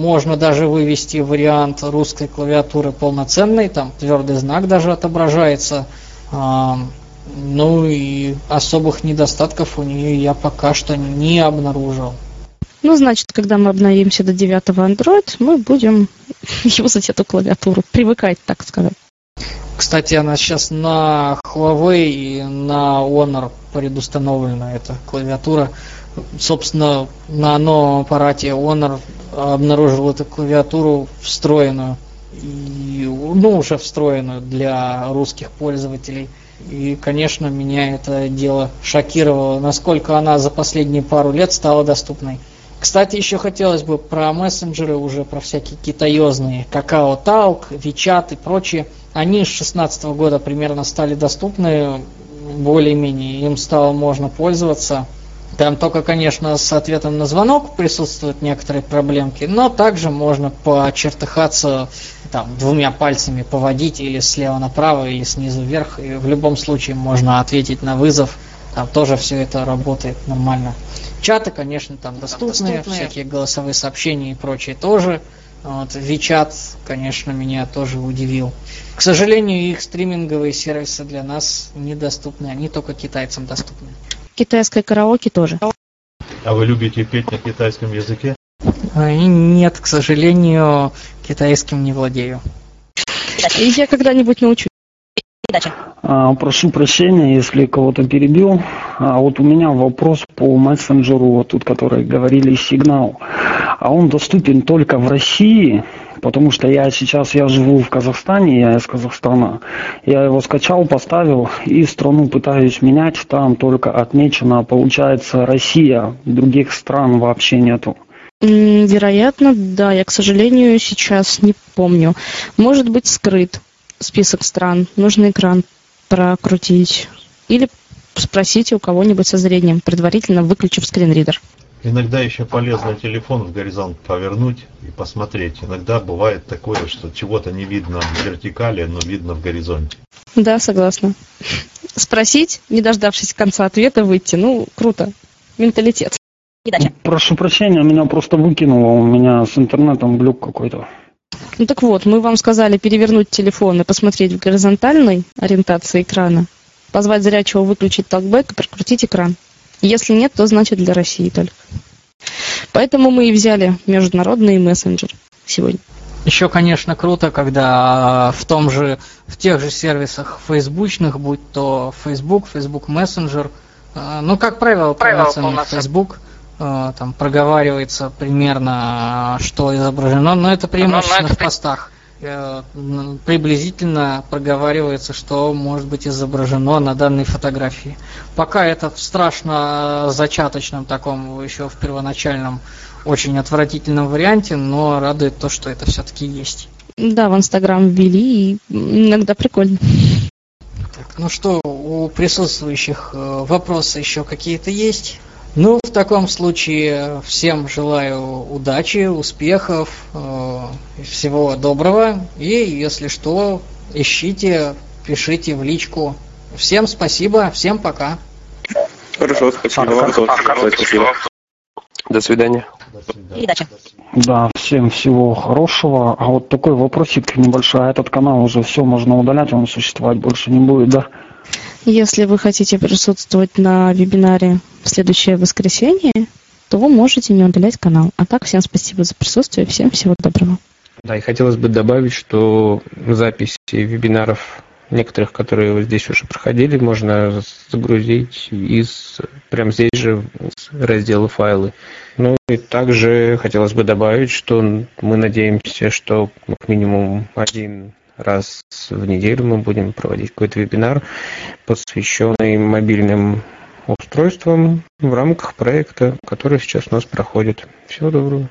можно даже вывести вариант русской клавиатуры полноценной, там твердый знак даже отображается. А, ну и особых недостатков у нее я пока что не обнаружил. Ну, значит, когда мы обновимся до 9 Android, мы будем [LAUGHS] юзать эту клавиатуру, привыкать, так сказать. Кстати, она сейчас на Huawei и на Honor предустановлена, эта клавиатура. Собственно, на новом аппарате Honor обнаружил эту клавиатуру встроенную. И, ну, уже встроенную для русских пользователей. И, конечно, меня это дело шокировало, насколько она за последние пару лет стала доступной. Кстати, еще хотелось бы про мессенджеры, уже про всякие китаезные, Какао Талк, Вичат и прочие. Они с 2016 года примерно стали доступны, более-менее им стало можно пользоваться. Там только, конечно, с ответом на звонок присутствуют некоторые проблемки, но также можно почертыхаться там, двумя пальцами поводить или слева направо, или снизу вверх. И в любом случае можно ответить на вызов. Там тоже все это работает нормально. Чаты, конечно, там доступные, доступные. всякие голосовые сообщения и прочее тоже. Вот, Вичат, конечно, меня тоже удивил. К сожалению, их стриминговые сервисы для нас недоступны, они только китайцам доступны. Китайское караоке тоже. А вы любите петь на китайском языке? Нет, к сожалению, китайским не владею. И я когда-нибудь научусь. А, прошу прощения, если кого-то перебил. А вот у меня вопрос по мессенджеру, вот тут, который говорили, сигнал. А он доступен только в России, потому что я сейчас, я живу в Казахстане, я из Казахстана. Я его скачал, поставил и страну пытаюсь менять, там только отмечено, получается, Россия, других стран вообще нету. Вероятно, да, я, к сожалению, сейчас не помню. Может быть, скрыт список стран, нужно экран прокрутить. Или спросите у кого-нибудь со зрением, предварительно выключив скринридер. Иногда еще полезно телефон в горизонт повернуть и посмотреть. Иногда бывает такое, что чего-то не видно в вертикали, но видно в горизонте. Да, согласна. Спросить, не дождавшись конца ответа, выйти. Ну, круто. Менталитет. Прошу прощения, меня просто выкинуло, у меня с интернетом глюк какой-то. Ну так вот, мы вам сказали перевернуть телефон и посмотреть в горизонтальной ориентации экрана, позвать зрячего выключить талкбэк и прокрутить экран. Если нет, то значит для России только. Поэтому мы и взяли международный мессенджер сегодня. Еще, конечно, круто, когда в том же, в тех же сервисах фейсбучных, будь то Facebook, Facebook Messenger, ну, как правило, полноценный Facebook, Э, там проговаривается примерно, что изображено, но это преимущественно в постах. Э, приблизительно проговаривается, что может быть изображено на данной фотографии. Пока это в страшно зачаточном таком, еще в первоначальном, очень отвратительном варианте, но радует то, что это все-таки есть. Да, в Инстаграм ввели, и иногда прикольно. Так, ну что, у присутствующих э, вопросы еще какие-то есть? Ну, в таком случае всем желаю удачи, успехов, э, всего доброго. И если что, ищите, пишите в личку. Всем спасибо, всем пока. Хорошо, спасибо вам тоже. Спасибо. До свидания. Удачи. Да, всем всего хорошего. А вот такой вопросик небольшой. А этот канал уже все можно удалять, он существовать больше не будет, да? Если вы хотите присутствовать на вебинаре в следующее воскресенье, то вы можете не удалять канал. А так, всем спасибо за присутствие, всем всего доброго. Да, и хотелось бы добавить, что записи вебинаров некоторых, которые здесь уже проходили, можно загрузить из прямо здесь же раздела файлы. Ну и также хотелось бы добавить, что мы надеемся, что как минимум один раз в неделю мы будем проводить какой-то вебинар, посвященный мобильным устройствам в рамках проекта, который сейчас у нас проходит. Всего доброго.